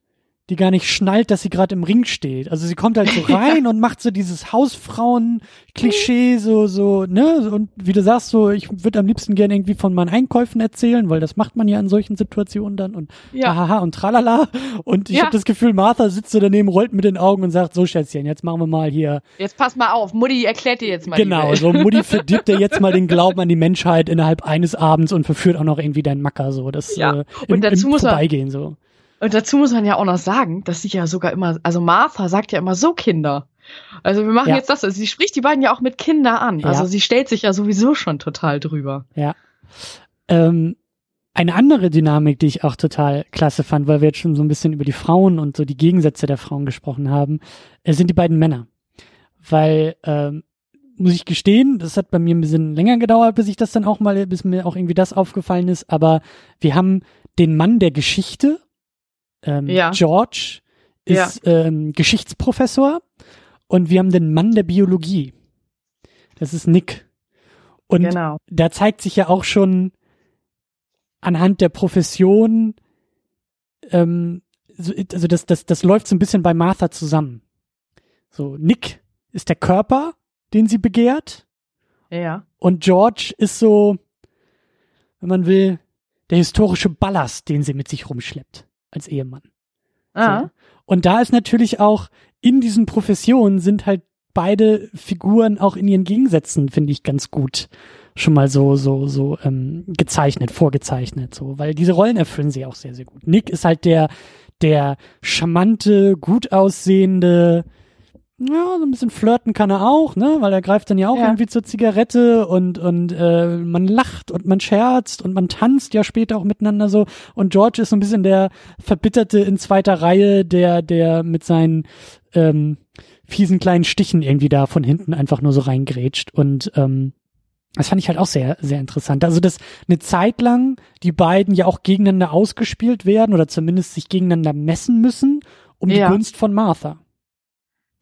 die gar nicht schnallt, dass sie gerade im Ring steht. Also sie kommt halt so rein und macht so dieses Hausfrauen-Klischee, so, so, ne? Und wie du sagst, so, ich würde am liebsten gerne irgendwie von meinen Einkäufen erzählen, weil das macht man ja in solchen Situationen dann und ja. haha und tralala. Und ich ja. habe das Gefühl, Martha sitzt so daneben, rollt mit den Augen und sagt, so Schätzchen, jetzt machen wir mal hier. Jetzt pass mal auf, Mutti erklärt dir jetzt mal. Genau, so Mutti verdirbt dir jetzt mal den Glauben an die Menschheit innerhalb eines Abends und verführt auch noch irgendwie deinen Macker, so. Das ja. äh, im, und dazu im muss Vorbeigehen, so. Und dazu muss man ja auch noch sagen, dass sie ja sogar immer, also Martha sagt ja immer so Kinder. Also wir machen ja. jetzt das. Also sie spricht die beiden ja auch mit Kinder an. Also sie stellt sich ja sowieso schon total drüber. Ja. Ähm, eine andere Dynamik, die ich auch total klasse fand, weil wir jetzt schon so ein bisschen über die Frauen und so die Gegensätze der Frauen gesprochen haben, äh, sind die beiden Männer. Weil, ähm, muss ich gestehen, das hat bei mir ein bisschen länger gedauert, bis ich das dann auch mal, bis mir auch irgendwie das aufgefallen ist, aber wir haben den Mann der Geschichte, ähm, ja. George ist ja. ähm, Geschichtsprofessor und wir haben den Mann der Biologie. Das ist Nick. Und genau. da zeigt sich ja auch schon anhand der Profession, ähm, so, also das, das, das läuft so ein bisschen bei Martha zusammen. So, Nick ist der Körper, den sie begehrt. Ja. Und George ist so, wenn man will, der historische Ballast, den sie mit sich rumschleppt als Ehemann. Ah. So. Und da ist natürlich auch in diesen Professionen sind halt beide Figuren auch in ihren Gegensätzen, finde ich, ganz gut schon mal so, so, so ähm, gezeichnet, vorgezeichnet, so, weil diese Rollen erfüllen sie auch sehr, sehr gut. Nick ist halt der, der charmante, gut aussehende, ja, so ein bisschen flirten kann er auch, ne? Weil er greift dann ja auch ja. irgendwie zur Zigarette und und äh, man lacht und man scherzt und man tanzt ja später auch miteinander so. Und George ist so ein bisschen der Verbitterte in zweiter Reihe, der der mit seinen ähm, fiesen kleinen Stichen irgendwie da von hinten einfach nur so reingrätscht und ähm, das fand ich halt auch sehr, sehr interessant. Also, dass eine Zeit lang die beiden ja auch gegeneinander ausgespielt werden oder zumindest sich gegeneinander messen müssen um ja. die Gunst von Martha.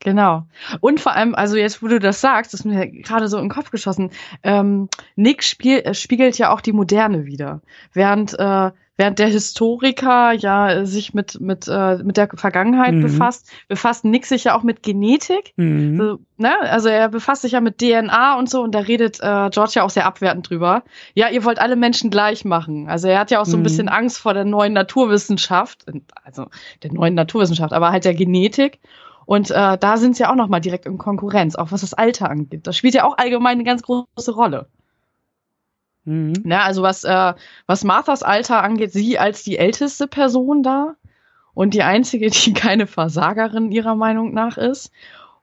Genau. Und vor allem, also jetzt, wo du das sagst, das ist mir gerade so in den Kopf geschossen. Ähm, Nick spiel, äh, spiegelt ja auch die Moderne wieder. Während, äh, während der Historiker ja sich mit, mit, äh, mit der Vergangenheit mhm. befasst, befasst Nick sich ja auch mit Genetik. Mhm. So, ne? Also er befasst sich ja mit DNA und so und da redet äh, George ja auch sehr abwertend drüber. Ja, ihr wollt alle Menschen gleich machen. Also er hat ja auch so ein mhm. bisschen Angst vor der neuen Naturwissenschaft, also der neuen Naturwissenschaft, aber halt der Genetik. Und äh, da sind sie ja auch noch mal direkt in Konkurrenz, auch was das Alter angeht. Das spielt ja auch allgemein eine ganz große Rolle. Mhm. Ja, ne, also was, äh, was Marthas Alter angeht, sie als die älteste Person da und die einzige, die keine Versagerin ihrer Meinung nach ist.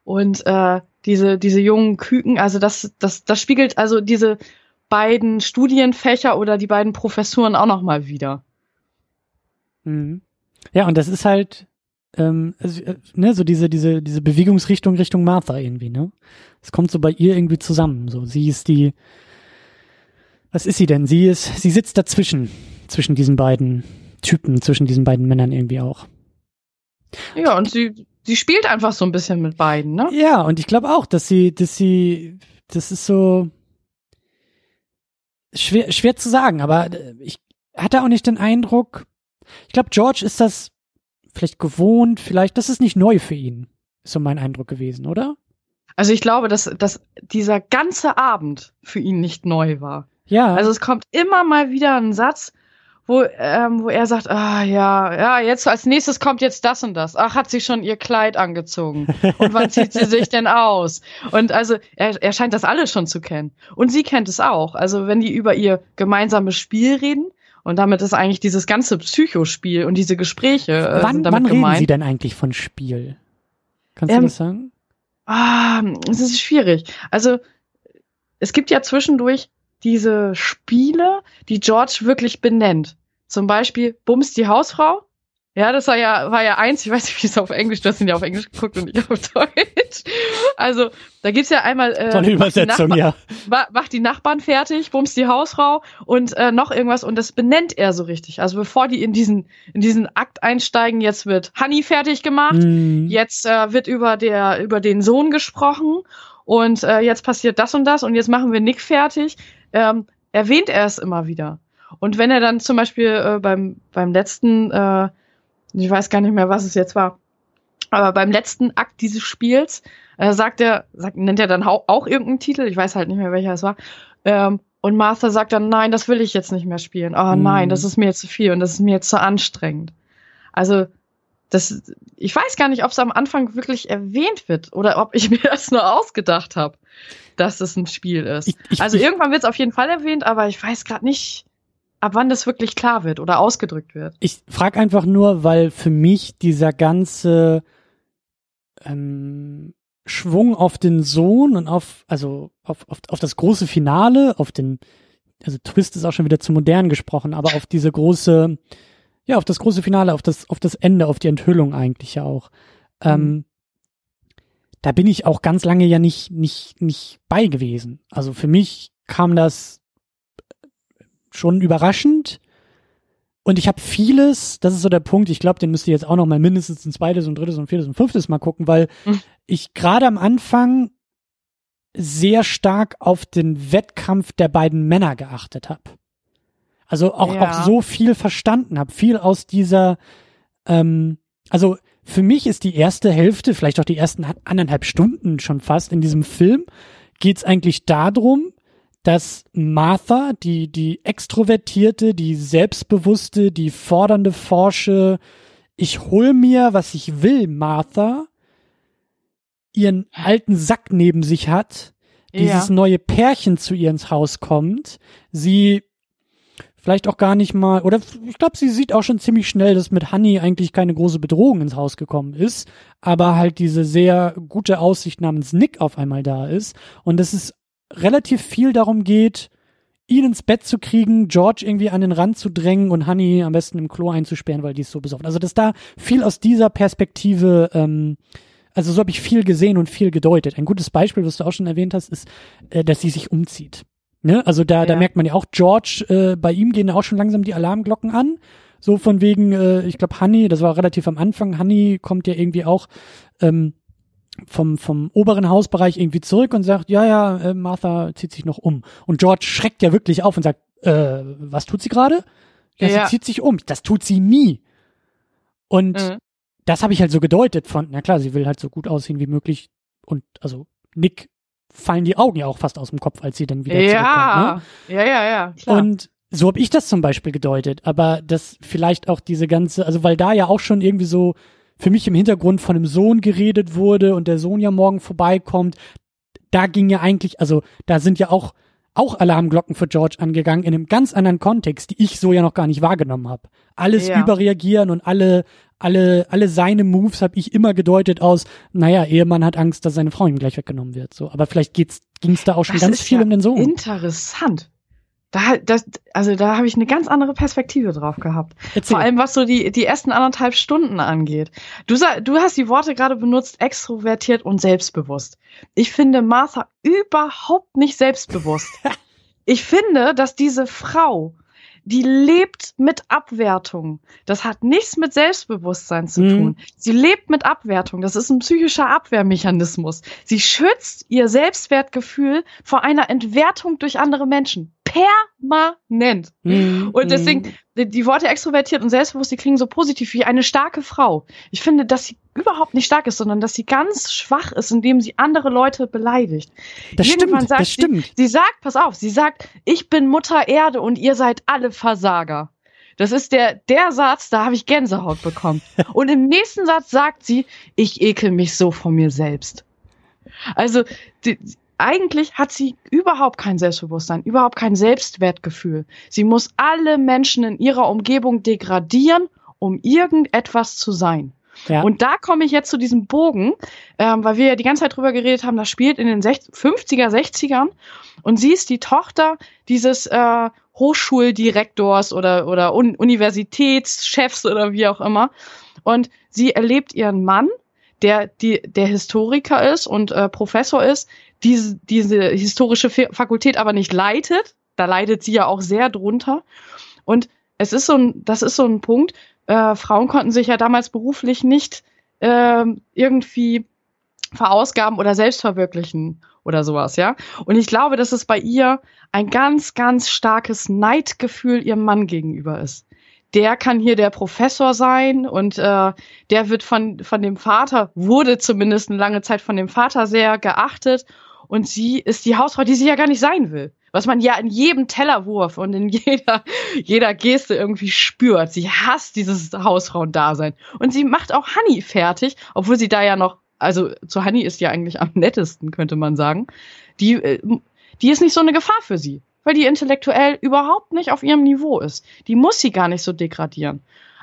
Und äh, diese, diese jungen Küken, also das, das, das spiegelt also diese beiden Studienfächer oder die beiden Professuren auch noch mal wieder. Mhm. Ja, und das ist halt, ähm, also, äh, ne, so diese, diese, diese Bewegungsrichtung Richtung Martha irgendwie, ne? Es kommt so bei ihr irgendwie zusammen. So, sie ist die, was ist sie denn? Sie ist, sie sitzt dazwischen, zwischen diesen beiden Typen, zwischen diesen beiden Männern irgendwie auch. Ja, und sie, sie spielt einfach so ein bisschen mit beiden, ne? Ja, und ich glaube auch, dass sie, dass sie, das ist so schwer, schwer zu sagen, aber ich hatte auch nicht den Eindruck, ich glaube, George ist das vielleicht gewohnt, vielleicht, das ist nicht neu für ihn, ist so mein Eindruck gewesen, oder? Also ich glaube, dass, dass dieser ganze Abend für ihn nicht neu war. Ja. Also es kommt immer mal wieder ein Satz, wo, ähm, wo er sagt, ah ja, ja, jetzt als nächstes kommt jetzt das und das. Ach, hat sie schon ihr Kleid angezogen. Und wann zieht sie sich denn aus? Und also er, er scheint das alles schon zu kennen. Und sie kennt es auch. Also wenn die über ihr gemeinsames Spiel reden, und damit ist eigentlich dieses ganze Psychospiel und diese Gespräche. Äh, wann wann reden Sie denn eigentlich von Spiel? Kannst ähm, du das sagen? Ah, es ist schwierig. Also es gibt ja zwischendurch diese Spiele, die George wirklich benennt. Zum Beispiel Bums die Hausfrau. Ja, das war ja, war ja eins, ich weiß nicht, wie es auf Englisch, du hast ihn ja auf Englisch geguckt und nicht auf Deutsch. Also, da gibt's ja einmal, äh, Tolle Übersetzung, ja. Macht die Nachbarn fertig, bums die Hausfrau und äh, noch irgendwas und das benennt er so richtig. Also bevor die in diesen, in diesen Akt einsteigen, jetzt wird Honey fertig gemacht, mhm. jetzt äh, wird über der, über den Sohn gesprochen und äh, jetzt passiert das und das und jetzt machen wir Nick fertig ähm, erwähnt er es immer wieder. Und wenn er dann zum Beispiel äh, beim, beim letzten, äh, ich weiß gar nicht mehr, was es jetzt war, aber beim letzten Akt dieses Spiels äh, sagt er, sagt, nennt er dann auch, irgendeinen Titel, ich weiß halt nicht mehr, welcher es war, ähm, und Martha sagt dann, nein, das will ich jetzt nicht mehr spielen. Oh nein, mhm. das ist mir jetzt zu viel und das ist mir jetzt zu anstrengend. Also, das, ich weiß gar nicht, ob es am Anfang wirklich erwähnt wird oder ob ich mir das nur ausgedacht habe dass es ein Spiel ist. Ich, ich, also irgendwann wird es auf jeden Fall erwähnt, aber ich weiß gerade nicht, ab wann das wirklich klar wird oder ausgedrückt wird. Ich frage einfach nur, weil für mich dieser ganze ähm, Schwung auf den Sohn und auf, also auf, auf, auf das große Finale, auf den, also Twist ist auch schon wieder zu modern gesprochen, aber auf diese große, ja, auf das große Finale, auf das, auf das Ende, auf die Enthüllung eigentlich ja auch. Ähm, mhm. Ähm, da bin ich auch ganz lange ja nicht, nicht, nicht bei gewesen. Also für mich kam das schon überraschend. Und ich habe vieles, das ist so der Punkt, ich glaube, den müsst ihr jetzt auch noch mal mindestens ein zweites und drittes und viertes und fünftes Mal gucken, weil mhm. ich gerade am Anfang sehr stark auf den Wettkampf der beiden Männer geachtet habe. Also auch, ja. auch so viel verstanden habe, viel aus dieser, ähm, also für mich ist die erste Hälfte, vielleicht auch die ersten anderthalb Stunden schon fast in diesem Film, geht es eigentlich darum, dass Martha, die, die extrovertierte, die selbstbewusste, die fordernde Forsche, ich hol mir, was ich will, Martha, ihren alten Sack neben sich hat, dieses ja. neue Pärchen zu ihr ins Haus kommt, sie vielleicht auch gar nicht mal, oder ich glaube, sie sieht auch schon ziemlich schnell, dass mit Honey eigentlich keine große Bedrohung ins Haus gekommen ist, aber halt diese sehr gute Aussicht namens Nick auf einmal da ist und dass es relativ viel darum geht, ihn ins Bett zu kriegen, George irgendwie an den Rand zu drängen und Honey am besten im Klo einzusperren, weil die ist so besoffen. Also dass da viel aus dieser Perspektive ähm, also so habe ich viel gesehen und viel gedeutet. Ein gutes Beispiel, was du auch schon erwähnt hast, ist, äh, dass sie sich umzieht. Ne? Also da, ja. da merkt man ja auch, George, äh, bei ihm gehen auch schon langsam die Alarmglocken an. So von wegen, äh, ich glaube, Honey, das war relativ am Anfang, Honey kommt ja irgendwie auch ähm, vom, vom oberen Hausbereich irgendwie zurück und sagt, ja, ja, äh, Martha zieht sich noch um. Und George schreckt ja wirklich auf und sagt, äh, was tut sie gerade? Ja, ja, sie zieht sich um. Das tut sie nie. Und mhm. das habe ich halt so gedeutet von, na klar, sie will halt so gut aussehen wie möglich. Und also Nick fallen die Augen ja auch fast aus dem Kopf, als sie dann wieder ja. zurückkommt. Ne? Ja, ja, ja. Klar. Und so habe ich das zum Beispiel gedeutet, aber das vielleicht auch diese ganze, also weil da ja auch schon irgendwie so für mich im Hintergrund von einem Sohn geredet wurde und der Sohn ja morgen vorbeikommt, da ging ja eigentlich, also da sind ja auch auch Alarmglocken für George angegangen in einem ganz anderen Kontext, die ich so ja noch gar nicht wahrgenommen habe. Alles ja. überreagieren und alle alle, alle seine Moves habe ich immer gedeutet aus, naja, Ehemann hat Angst, dass seine Frau ihm gleich weggenommen wird. So, aber vielleicht geht's, ging's da auch schon das ganz viel ja um den Sohn. Interessant. Da, das, also da habe ich eine ganz andere Perspektive drauf gehabt. Erzähl. Vor allem was so die die ersten anderthalb Stunden angeht. Du du hast die Worte gerade benutzt, extrovertiert und selbstbewusst. Ich finde Martha überhaupt nicht selbstbewusst. ich finde, dass diese Frau die lebt mit Abwertung. Das hat nichts mit Selbstbewusstsein zu mhm. tun. Sie lebt mit Abwertung. Das ist ein psychischer Abwehrmechanismus. Sie schützt ihr Selbstwertgefühl vor einer Entwertung durch andere Menschen. Permanent. Mm, und deswegen, die, die, Worte extrovertiert und selbstbewusst, die klingen so positiv wie eine starke Frau. Ich finde, dass sie überhaupt nicht stark ist, sondern dass sie ganz schwach ist, indem sie andere Leute beleidigt. Das Irgendwann stimmt, sagt das stimmt. Sie, sie sagt, pass auf, sie sagt, ich bin Mutter Erde und ihr seid alle Versager. Das ist der, der Satz, da habe ich Gänsehaut bekommen. Und im nächsten Satz sagt sie, ich ekel mich so von mir selbst. Also, die, eigentlich hat sie überhaupt kein Selbstbewusstsein, überhaupt kein Selbstwertgefühl. Sie muss alle Menschen in ihrer Umgebung degradieren, um irgendetwas zu sein. Ja. Und da komme ich jetzt zu diesem Bogen, ähm, weil wir ja die ganze Zeit drüber geredet haben, das spielt in den 60, 50er, 60ern und sie ist die Tochter dieses äh, Hochschuldirektors oder, oder Un Universitätschefs oder wie auch immer. Und sie erlebt ihren Mann, der, die, der Historiker ist und äh, Professor ist, diese, diese historische Fakultät aber nicht leitet. Da leidet sie ja auch sehr drunter. Und es ist so ein, das ist so ein Punkt, äh, Frauen konnten sich ja damals beruflich nicht äh, irgendwie verausgaben oder selbst verwirklichen oder sowas, ja. Und ich glaube, dass es bei ihr ein ganz, ganz starkes Neidgefühl ihrem Mann gegenüber ist. Der kann hier der Professor sein und äh, der wird von, von dem Vater, wurde zumindest eine lange Zeit von dem Vater sehr geachtet und sie ist die Hausfrau, die sie ja gar nicht sein will. Was man ja in jedem Tellerwurf und in jeder, jeder Geste irgendwie spürt. Sie hasst dieses Hausfrauendasein. Und sie macht auch Honey fertig, obwohl sie da ja noch, also zu Honey ist ja eigentlich am nettesten, könnte man sagen. Die, äh, die ist nicht so eine Gefahr für sie, weil die intellektuell überhaupt nicht auf ihrem Niveau ist. Die muss sie gar nicht so degradieren.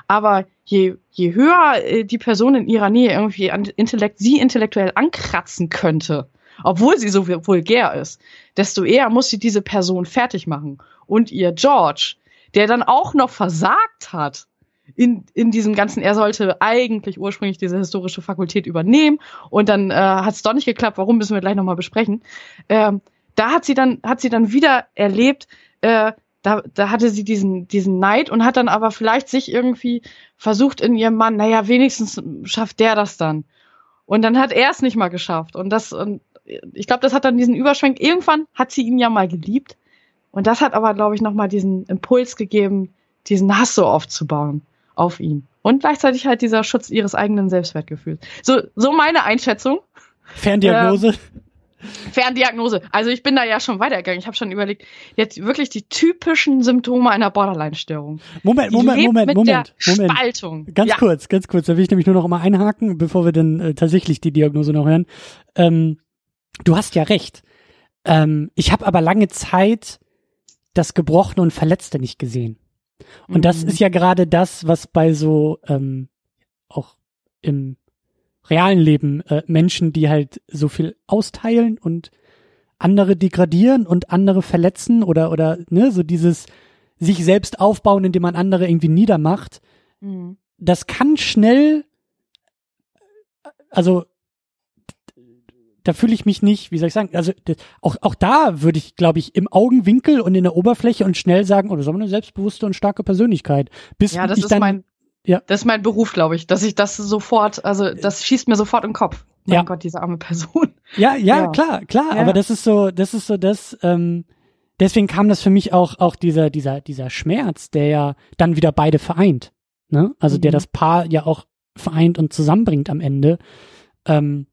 Aber je, je höher äh, die Person in ihrer Nähe irgendwie an Intellekt, sie intellektuell ankratzen könnte, obwohl sie so vulgär ist, desto eher muss sie diese Person fertig machen. Und ihr George, der dann auch noch versagt hat in, in diesem ganzen, er sollte eigentlich ursprünglich diese historische Fakultät übernehmen und dann äh, hat es doch nicht geklappt, warum müssen wir gleich nochmal besprechen. Ähm, da hat sie dann, hat sie dann wieder erlebt, äh, da, da hatte sie diesen, diesen Neid und hat dann aber vielleicht sich irgendwie versucht in ihrem Mann, naja, wenigstens schafft der das dann. Und dann hat er es nicht mal geschafft. Und das, und ich glaube, das hat dann diesen Überschwenk. Irgendwann hat sie ihn ja mal geliebt. Und das hat aber, glaube ich, nochmal diesen Impuls gegeben, diesen Hass so aufzubauen auf ihn. Und gleichzeitig halt dieser Schutz ihres eigenen Selbstwertgefühls. So, so meine Einschätzung. Ferndiagnose. Ähm, Ferndiagnose. Also ich bin da ja schon weitergegangen. Ich habe schon überlegt, jetzt wirklich die typischen Symptome einer Borderline-Störung. Moment, Moment, Moment, Moment, Moment. Spaltung. Ganz ja. kurz, ganz kurz. Da will ich nämlich nur noch mal einhaken, bevor wir dann äh, tatsächlich die Diagnose noch hören. Ähm, du hast ja recht. Ähm, ich habe aber lange Zeit das Gebrochene und Verletzte nicht gesehen. Und mhm. das ist ja gerade das, was bei so ähm, auch im realen Leben äh, Menschen, die halt so viel austeilen und andere degradieren und andere verletzen oder oder ne so dieses sich selbst aufbauen, indem man andere irgendwie niedermacht. Mhm. Das kann schnell also da fühle ich mich nicht, wie soll ich sagen, also auch, auch da würde ich, glaube ich, im Augenwinkel und in der Oberfläche und schnell sagen, oh, das ist aber eine selbstbewusste und starke Persönlichkeit. Bis ja, das ich ist dann, mein, ja. das ist mein Beruf, glaube ich, dass ich das sofort, also das schießt mir sofort im Kopf. Mein ja. Gott, diese arme Person. Ja, ja, ja. klar, klar, ja. aber das ist so, das ist so das, ähm, deswegen kam das für mich auch, auch dieser, dieser, dieser Schmerz, der ja dann wieder beide vereint, ne? Also mhm. der das Paar ja auch vereint und zusammenbringt am Ende. Ähm,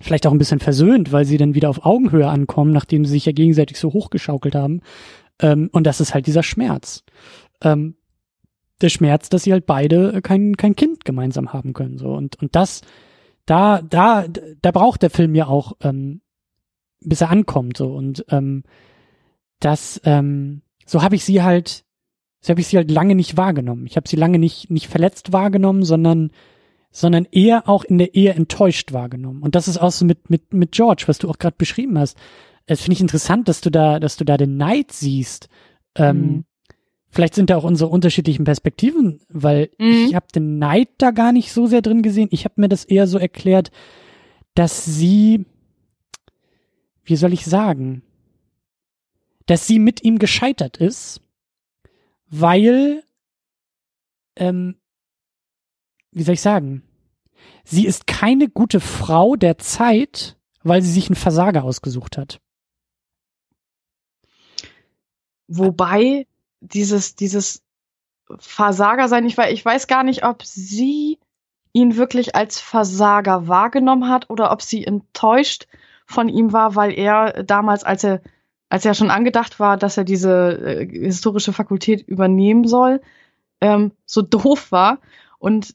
vielleicht auch ein bisschen versöhnt, weil sie dann wieder auf Augenhöhe ankommen, nachdem sie sich ja gegenseitig so hochgeschaukelt haben. Ähm, und das ist halt dieser Schmerz. Ähm, der Schmerz, dass sie halt beide kein, kein Kind gemeinsam haben können. So. Und, und das, da, da, da braucht der Film ja auch, ähm, bis er ankommt. So. Und ähm, das, ähm, so habe ich sie halt, so habe ich sie halt lange nicht wahrgenommen. Ich habe sie lange nicht, nicht verletzt wahrgenommen, sondern sondern eher auch in der Ehe enttäuscht wahrgenommen. Und das ist auch so mit, mit, mit George, was du auch gerade beschrieben hast. Es finde ich interessant, dass du da, dass du da den Neid siehst. Ähm, mhm. Vielleicht sind da auch unsere unterschiedlichen Perspektiven, weil mhm. ich habe den Neid da gar nicht so sehr drin gesehen. Ich habe mir das eher so erklärt, dass sie, wie soll ich sagen, dass sie mit ihm gescheitert ist, weil ähm, wie soll ich sagen? Sie ist keine gute Frau der Zeit, weil sie sich einen Versager ausgesucht hat. wobei dieses, dieses Versager sein, ich, ich weiß gar nicht, ob sie ihn wirklich als Versager wahrgenommen hat oder ob sie enttäuscht von ihm war, weil er damals, als er, als er schon angedacht war, dass er diese äh, historische Fakultät übernehmen soll, ähm, so doof war und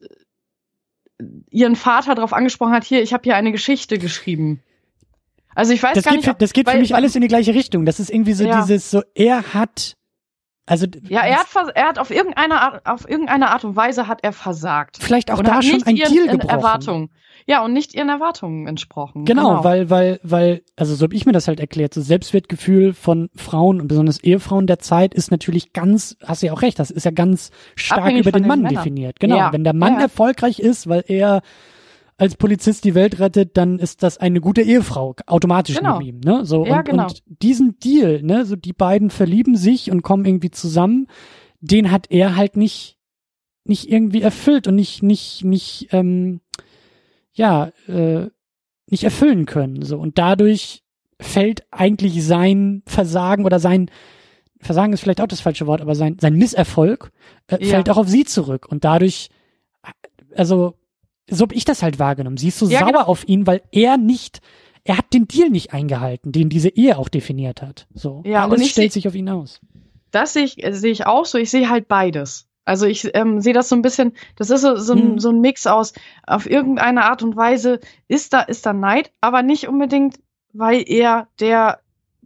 ihren Vater darauf angesprochen hat, hier, ich habe hier eine Geschichte geschrieben. Also ich weiß das gar geht nicht. Für, das geht für mich alles in die gleiche Richtung. Das ist irgendwie so ja. dieses, so er hat also ja, er hat, er hat auf irgendeine Art, auf irgendeine Art und Weise hat er versagt. Vielleicht auch da schon ein Deal gebrochen. Erwartungen. Ja, und nicht ihren Erwartungen entsprochen. Genau, genau, weil, weil, weil, also so habe ich mir das halt erklärt. So Selbstwertgefühl von Frauen und besonders Ehefrauen der Zeit ist natürlich ganz, hast du ja auch recht, das ist ja ganz stark Abhängig über den Mann definiert. Genau, ja. wenn der Mann ja. erfolgreich ist, weil er als Polizist die Welt rettet, dann ist das eine gute Ehefrau automatisch genau. neben ihm, ne? So ja, und, genau. und diesen Deal, ne, so die beiden verlieben sich und kommen irgendwie zusammen, den hat er halt nicht nicht irgendwie erfüllt und nicht nicht nicht ähm, ja äh, nicht erfüllen können so und dadurch fällt eigentlich sein Versagen oder sein Versagen ist vielleicht auch das falsche Wort, aber sein sein Misserfolg äh, ja. fällt auch auf sie zurück und dadurch also so habe ich das halt wahrgenommen. Sie ist so ja, sauer genau. auf ihn, weil er nicht, er hat den Deal nicht eingehalten, den diese Ehe auch definiert hat. So, ja, alles stellt sich auf ihn aus. Das sehe ich, sehe ich auch so. Ich sehe halt beides. Also ich ähm, sehe das so ein bisschen, das ist so, so, ein, hm. so ein Mix aus, auf irgendeine Art und Weise ist da, ist da Neid, aber nicht unbedingt, weil er der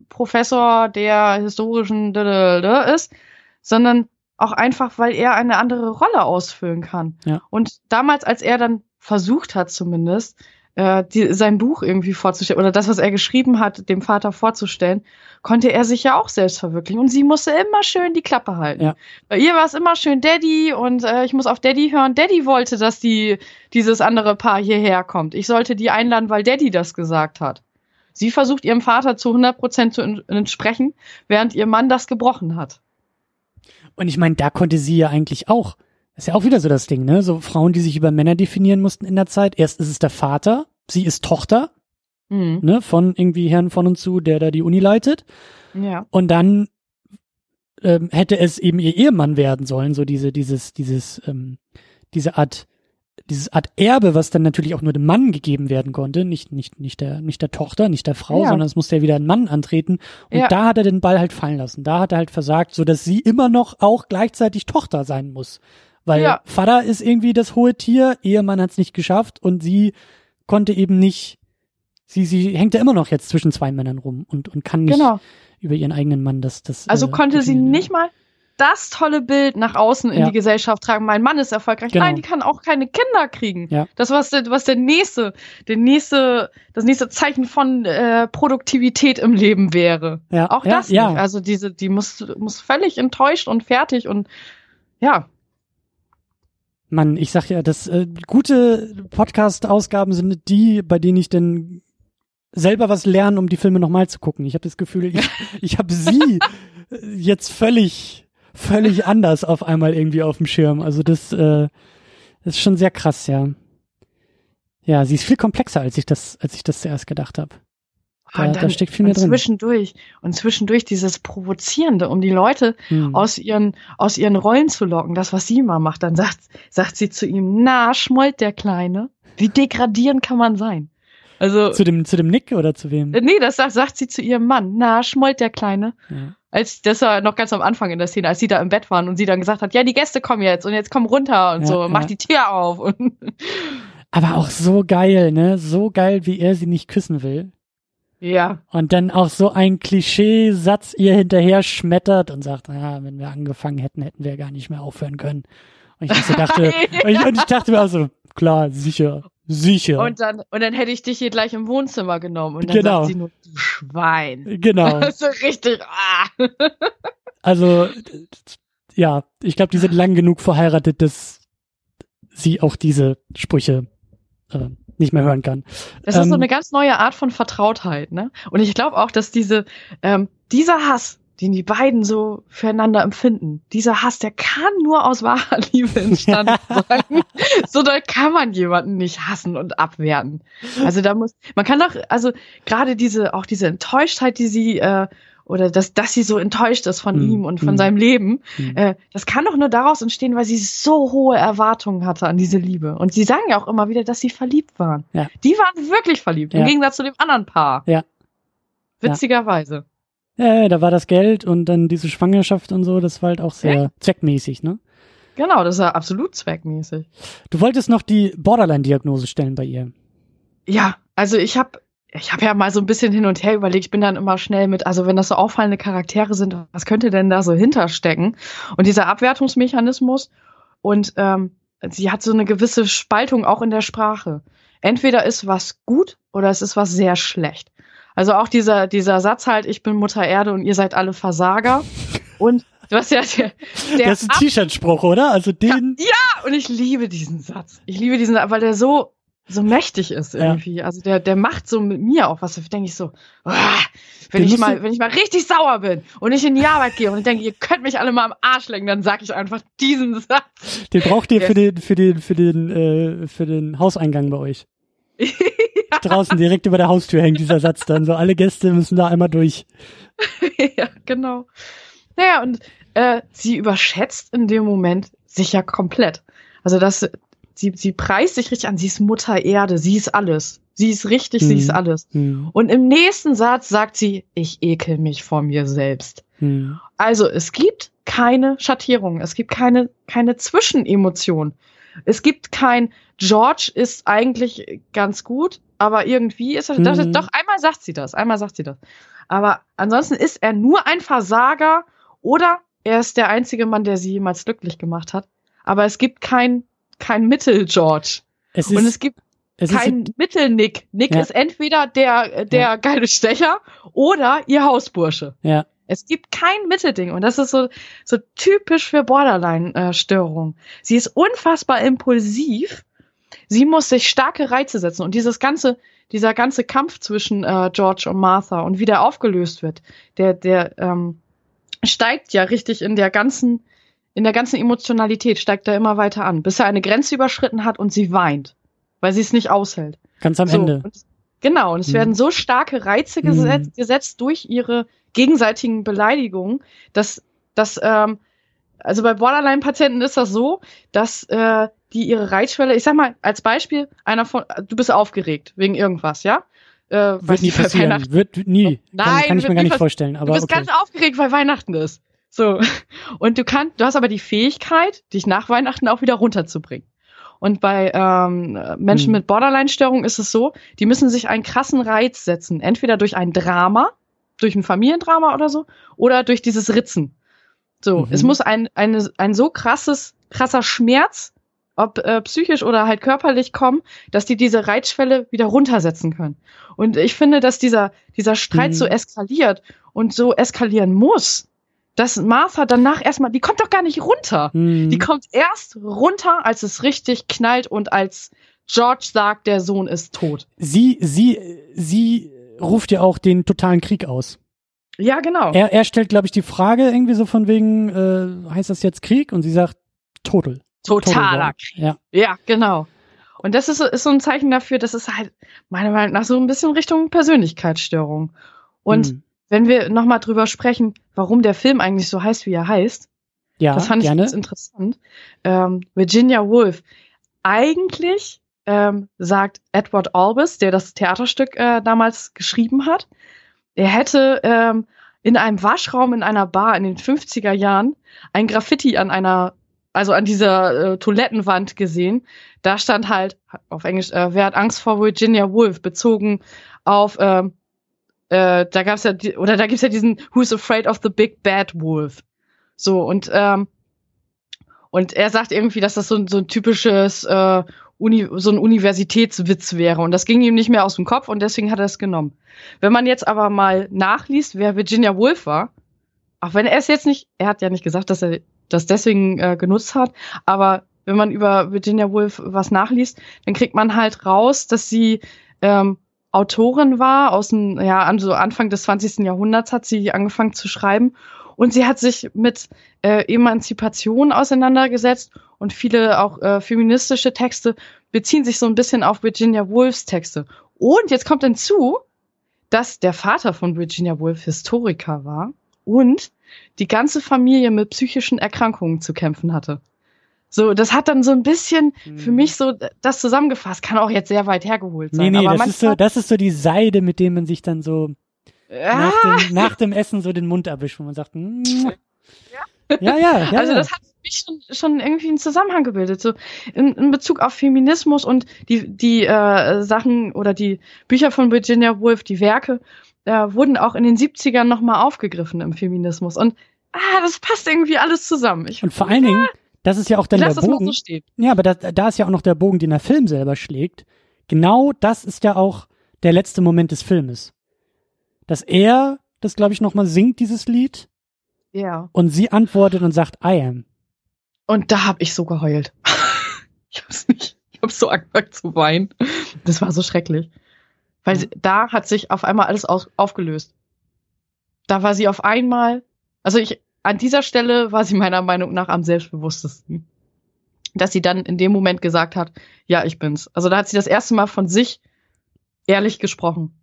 Professor der historischen ist, sondern auch einfach, weil er eine andere Rolle ausfüllen kann. Ja. Und damals, als er dann versucht hat zumindest, äh, die, sein Buch irgendwie vorzustellen oder das, was er geschrieben hat, dem Vater vorzustellen, konnte er sich ja auch selbst verwirklichen. Und sie musste immer schön die Klappe halten. Ja. Bei ihr war es immer schön Daddy und äh, ich muss auf Daddy hören. Daddy wollte, dass die dieses andere Paar hierher kommt. Ich sollte die einladen, weil Daddy das gesagt hat. Sie versucht ihrem Vater zu 100 Prozent zu entsprechen, während ihr Mann das gebrochen hat. Und ich meine, da konnte sie ja eigentlich auch ist ja auch wieder so das Ding, ne? So Frauen, die sich über Männer definieren mussten in der Zeit. Erst ist es der Vater, sie ist Tochter, mhm. ne? Von irgendwie Herrn von und zu, der da die Uni leitet. Ja. Und dann ähm, hätte es eben ihr Ehemann werden sollen, so diese, dieses, dieses, ähm, diese Art, dieses Art Erbe, was dann natürlich auch nur dem Mann gegeben werden konnte, nicht, nicht, nicht der, nicht der Tochter, nicht der Frau, ja. sondern es musste ja wieder ein Mann antreten. Und ja. da hat er den Ball halt fallen lassen. Da hat er halt versagt, so dass sie immer noch auch gleichzeitig Tochter sein muss. Weil ja. Vater ist irgendwie das hohe Tier, Ehemann hat es nicht geschafft und sie konnte eben nicht, sie, sie hängt ja immer noch jetzt zwischen zwei Männern rum und, und kann nicht genau. über ihren eigenen Mann das, das. Also äh, konnte sie nicht mal das tolle Bild nach außen in ja. die Gesellschaft tragen. Mein Mann ist erfolgreich. Genau. Nein, die kann auch keine Kinder kriegen. Ja. Das was was der nächste, der nächste, das nächste Zeichen von äh, Produktivität im Leben wäre. Ja. Auch das nicht. Also diese, die muss muss völlig enttäuscht und fertig und ja. Mann, ich sag ja, das äh, gute Podcast-Ausgaben sind die, bei denen ich denn selber was lerne, um die Filme nochmal zu gucken. Ich habe das Gefühl, ich, ich habe sie jetzt völlig, völlig anders auf einmal irgendwie auf dem Schirm. Also das, äh, das ist schon sehr krass, ja. Ja, sie ist viel komplexer, als ich das, als ich das zuerst gedacht habe. Da, dann, da steckt viel mehr drin. Zwischendurch und zwischendurch dieses Provozierende, um die Leute hm. aus ihren aus ihren Rollen zu locken. Das, was sie immer macht, dann sagt sagt sie zu ihm: Na, schmollt der Kleine. Wie degradierend kann man sein? Also zu dem zu dem Nick oder zu wem? Äh, nee, das sagt, sagt sie zu ihrem Mann. Na, schmollt der Kleine. Ja. Als das war noch ganz am Anfang in der Szene, als sie da im Bett waren und sie dann gesagt hat: Ja, die Gäste kommen jetzt und jetzt komm runter und ja, so, mach die Tür auf. Und Aber auch so geil, ne? So geil, wie er sie nicht küssen will. Ja. Und dann auch so ein Klischeesatz ihr hinterher schmettert und sagt, ja, wenn wir angefangen hätten, hätten wir gar nicht mehr aufhören können. Und ich so dachte, und, ich, und ich dachte mir auch so, klar, sicher, sicher. Und dann, und dann hätte ich dich hier gleich im Wohnzimmer genommen und dann genau. sagt sie nur, du Schwein. Genau. so richtig, ah. Also, ja, ich glaube, die sind lang genug verheiratet, dass sie auch diese Sprüche äh, nicht mehr hören kann. Das ähm, ist so ähm, eine ganz neue Art von Vertrautheit, ne? Und ich glaube auch, dass diese, ähm, dieser Hass, den die beiden so füreinander empfinden, dieser Hass, der kann nur aus wahrer Liebe entstanden sein. so da kann man jemanden nicht hassen und abwerten. Also da muss, man kann doch, also gerade diese, auch diese Enttäuschtheit, die sie äh, oder dass, dass sie so enttäuscht ist von mhm. ihm und von mhm. seinem Leben, mhm. äh, das kann doch nur daraus entstehen, weil sie so hohe Erwartungen hatte an diese Liebe. Und sie sagen ja auch immer wieder, dass sie verliebt waren. Ja. Die waren wirklich verliebt, ja. im Gegensatz zu dem anderen Paar. Ja. Witzigerweise. Ja, da war das Geld und dann diese Schwangerschaft und so, das war halt auch sehr ja. zweckmäßig, ne? Genau, das war absolut zweckmäßig. Du wolltest noch die Borderline-Diagnose stellen bei ihr. Ja, also ich habe ich habe ja mal so ein bisschen hin und her überlegt, ich bin dann immer schnell mit, also wenn das so auffallende Charaktere sind, was könnte denn da so hinterstecken? Und dieser Abwertungsmechanismus und ähm, sie hat so eine gewisse Spaltung auch in der Sprache. Entweder ist was gut oder es ist was sehr schlecht. Also auch dieser, dieser Satz halt, ich bin Mutter Erde und ihr seid alle Versager. Und du hast ja der, der Das ist ein T-Shirt-Spruch, oder? Also den. Ja, ja, und ich liebe diesen Satz. Ich liebe diesen, weil der so so mächtig ist irgendwie. Ja. Also der, der macht so mit mir auch was. Da denke ich so, oh, wenn ich mal, wenn ich mal richtig sauer bin und ich in die Arbeit gehe und ich denke, ihr könnt mich alle mal am Arsch lenken, dann sage ich einfach diesen Satz. Den braucht ihr für den, für den, für den, äh, für den Hauseingang bei euch. ja. Draußen direkt über der Haustür hängt dieser Satz dann. So alle Gäste müssen da einmal durch. ja, genau. Naja, und äh, sie überschätzt in dem Moment sich ja komplett. Also das, sie, sie preist sich richtig an, sie ist Mutter Erde, sie ist alles. Sie ist richtig, hm. sie ist hm. alles. Hm. Und im nächsten Satz sagt sie, ich ekel mich vor mir selbst. Hm. Also es gibt keine Schattierung, es gibt keine, keine Zwischenemotion. Es gibt kein George ist eigentlich ganz gut, aber irgendwie ist er, das, hm. doch einmal sagt sie das, einmal sagt sie das. Aber ansonsten ist er nur ein Versager oder er ist der einzige Mann, der sie jemals glücklich gemacht hat. Aber es gibt kein kein Mittel-George. Es ist, und es gibt es kein Mittel-Nick. Nick ja. ist entweder der, der ja. geile Stecher oder ihr Hausbursche. Ja. Es gibt kein Mittelding und das ist so, so typisch für Borderline-Störung. Sie ist unfassbar impulsiv. Sie muss sich starke Reize setzen und dieses ganze, dieser ganze Kampf zwischen äh, George und Martha und wie der aufgelöst wird, der, der ähm, steigt ja richtig in der ganzen in der ganzen Emotionalität steigt er immer weiter an, bis er eine Grenze überschritten hat und sie weint, weil sie es nicht aushält. Ganz am so, Ende. Und, genau, und es mhm. werden so starke Reize gesetzt, mhm. gesetzt durch ihre gegenseitigen Beleidigungen, dass, dass ähm, also bei Borderline-Patienten ist das so, dass äh, die ihre Reizschwelle, ich sag mal als Beispiel, einer von, du bist aufgeregt wegen irgendwas, ja? Äh, wird nie passieren. Wird nie. Nein, kann, kann ich mir gar nicht vorstellen. Aber du bist okay. ganz aufgeregt, weil Weihnachten ist. So. Und du kannst, du hast aber die Fähigkeit, dich nach Weihnachten auch wieder runterzubringen. Und bei ähm, Menschen hm. mit Borderline-Störung ist es so, die müssen sich einen krassen Reiz setzen. Entweder durch ein Drama, durch ein Familiendrama oder so, oder durch dieses Ritzen. So, mhm. es muss ein, eine, ein so krasses, krasser Schmerz, ob äh, psychisch oder halt körperlich kommen, dass die diese Reizschwelle wieder runtersetzen können. Und ich finde, dass dieser, dieser Streit mhm. so eskaliert und so eskalieren muss, dass Martha danach erstmal, die kommt doch gar nicht runter. Mhm. Die kommt erst runter, als es richtig knallt und als George sagt, der Sohn ist tot. Sie, sie, sie ruft ja auch den totalen Krieg aus. Ja, genau. Er, er stellt, glaube ich, die Frage irgendwie so von wegen, äh, heißt das jetzt Krieg? Und sie sagt, total. Totaler total Krieg. Ja. ja, genau. Und das ist, ist so ein Zeichen dafür, dass es halt meiner Meinung nach so ein bisschen Richtung Persönlichkeitsstörung. Und mhm. Wenn wir nochmal drüber sprechen, warum der Film eigentlich so heißt, wie er heißt, ja, das fand gerne. ich ganz interessant. Ähm, Virginia Woolf. Eigentlich ähm, sagt Edward Albus, der das Theaterstück äh, damals geschrieben hat, er hätte ähm, in einem Waschraum in einer Bar in den 50er Jahren ein Graffiti an einer, also an dieser äh, Toilettenwand gesehen. Da stand halt auf Englisch, äh, wer hat Angst vor Virginia Woolf, bezogen auf ähm, äh, da gab's ja, oder da gibt's ja diesen Who's Afraid of the Big Bad Wolf. So, und, ähm, und er sagt irgendwie, dass das so, so ein typisches, äh, Uni, so ein Universitätswitz wäre. Und das ging ihm nicht mehr aus dem Kopf und deswegen hat er es genommen. Wenn man jetzt aber mal nachliest, wer Virginia Woolf war, auch wenn er es jetzt nicht, er hat ja nicht gesagt, dass er das deswegen äh, genutzt hat, aber wenn man über Virginia Woolf was nachliest, dann kriegt man halt raus, dass sie ähm, Autorin war, aus dem, ja, also Anfang des 20. Jahrhunderts hat sie angefangen zu schreiben. Und sie hat sich mit äh, Emanzipation auseinandergesetzt und viele auch äh, feministische Texte beziehen sich so ein bisschen auf Virginia Woolfs Texte. Und jetzt kommt hinzu, dass der Vater von Virginia Woolf Historiker war und die ganze Familie mit psychischen Erkrankungen zu kämpfen hatte. So, das hat dann so ein bisschen für mich so das zusammengefasst. Kann auch jetzt sehr weit hergeholt sein. Nee, nee, das ist so, das ist so die Seide, mit dem man sich dann so ja. nach, dem, nach dem Essen so den Mund erwischt, wo man sagt, ja. ja, ja, ja. Also das hat für mich schon, schon irgendwie einen Zusammenhang gebildet. So in, in Bezug auf Feminismus und die, die äh, Sachen oder die Bücher von Virginia Woolf, die Werke, äh, wurden auch in den 70ern nochmal aufgegriffen im Feminismus. Und ah, das passt irgendwie alles zusammen. Ich, und vor allen Dingen das ist ja auch dann Lass der Bogen. So ja, aber da, da ist ja auch noch der Bogen, den der Film selber schlägt. Genau das ist ja auch der letzte Moment des Filmes. Dass er das, glaube ich, nochmal singt, dieses Lied. Ja. Und sie antwortet und sagt, I am. Und da hab ich so geheult. ich hab's nicht, ich hab so angefangen zu weinen. Das war so schrecklich. Weil sie, da hat sich auf einmal alles aus, aufgelöst. Da war sie auf einmal, also ich, an dieser Stelle war sie meiner Meinung nach am selbstbewusstesten. Dass sie dann in dem Moment gesagt hat, ja, ich bin's. Also da hat sie das erste Mal von sich ehrlich gesprochen.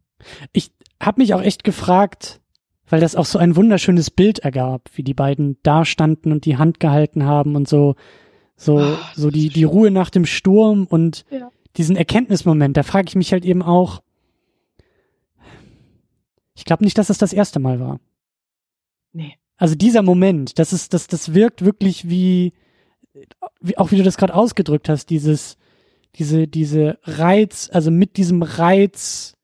Ich habe mich auch echt gefragt, weil das auch so ein wunderschönes Bild ergab, wie die beiden da standen und die Hand gehalten haben und so, so, oh, so die, die Ruhe nach dem Sturm und ja. diesen Erkenntnismoment. Da frage ich mich halt eben auch, ich glaube nicht, dass es das erste Mal war. Nee. Also dieser Moment, das ist, das, das wirkt wirklich wie, wie auch wie du das gerade ausgedrückt hast, dieses, diese, diese Reiz, also mit diesem Reiz,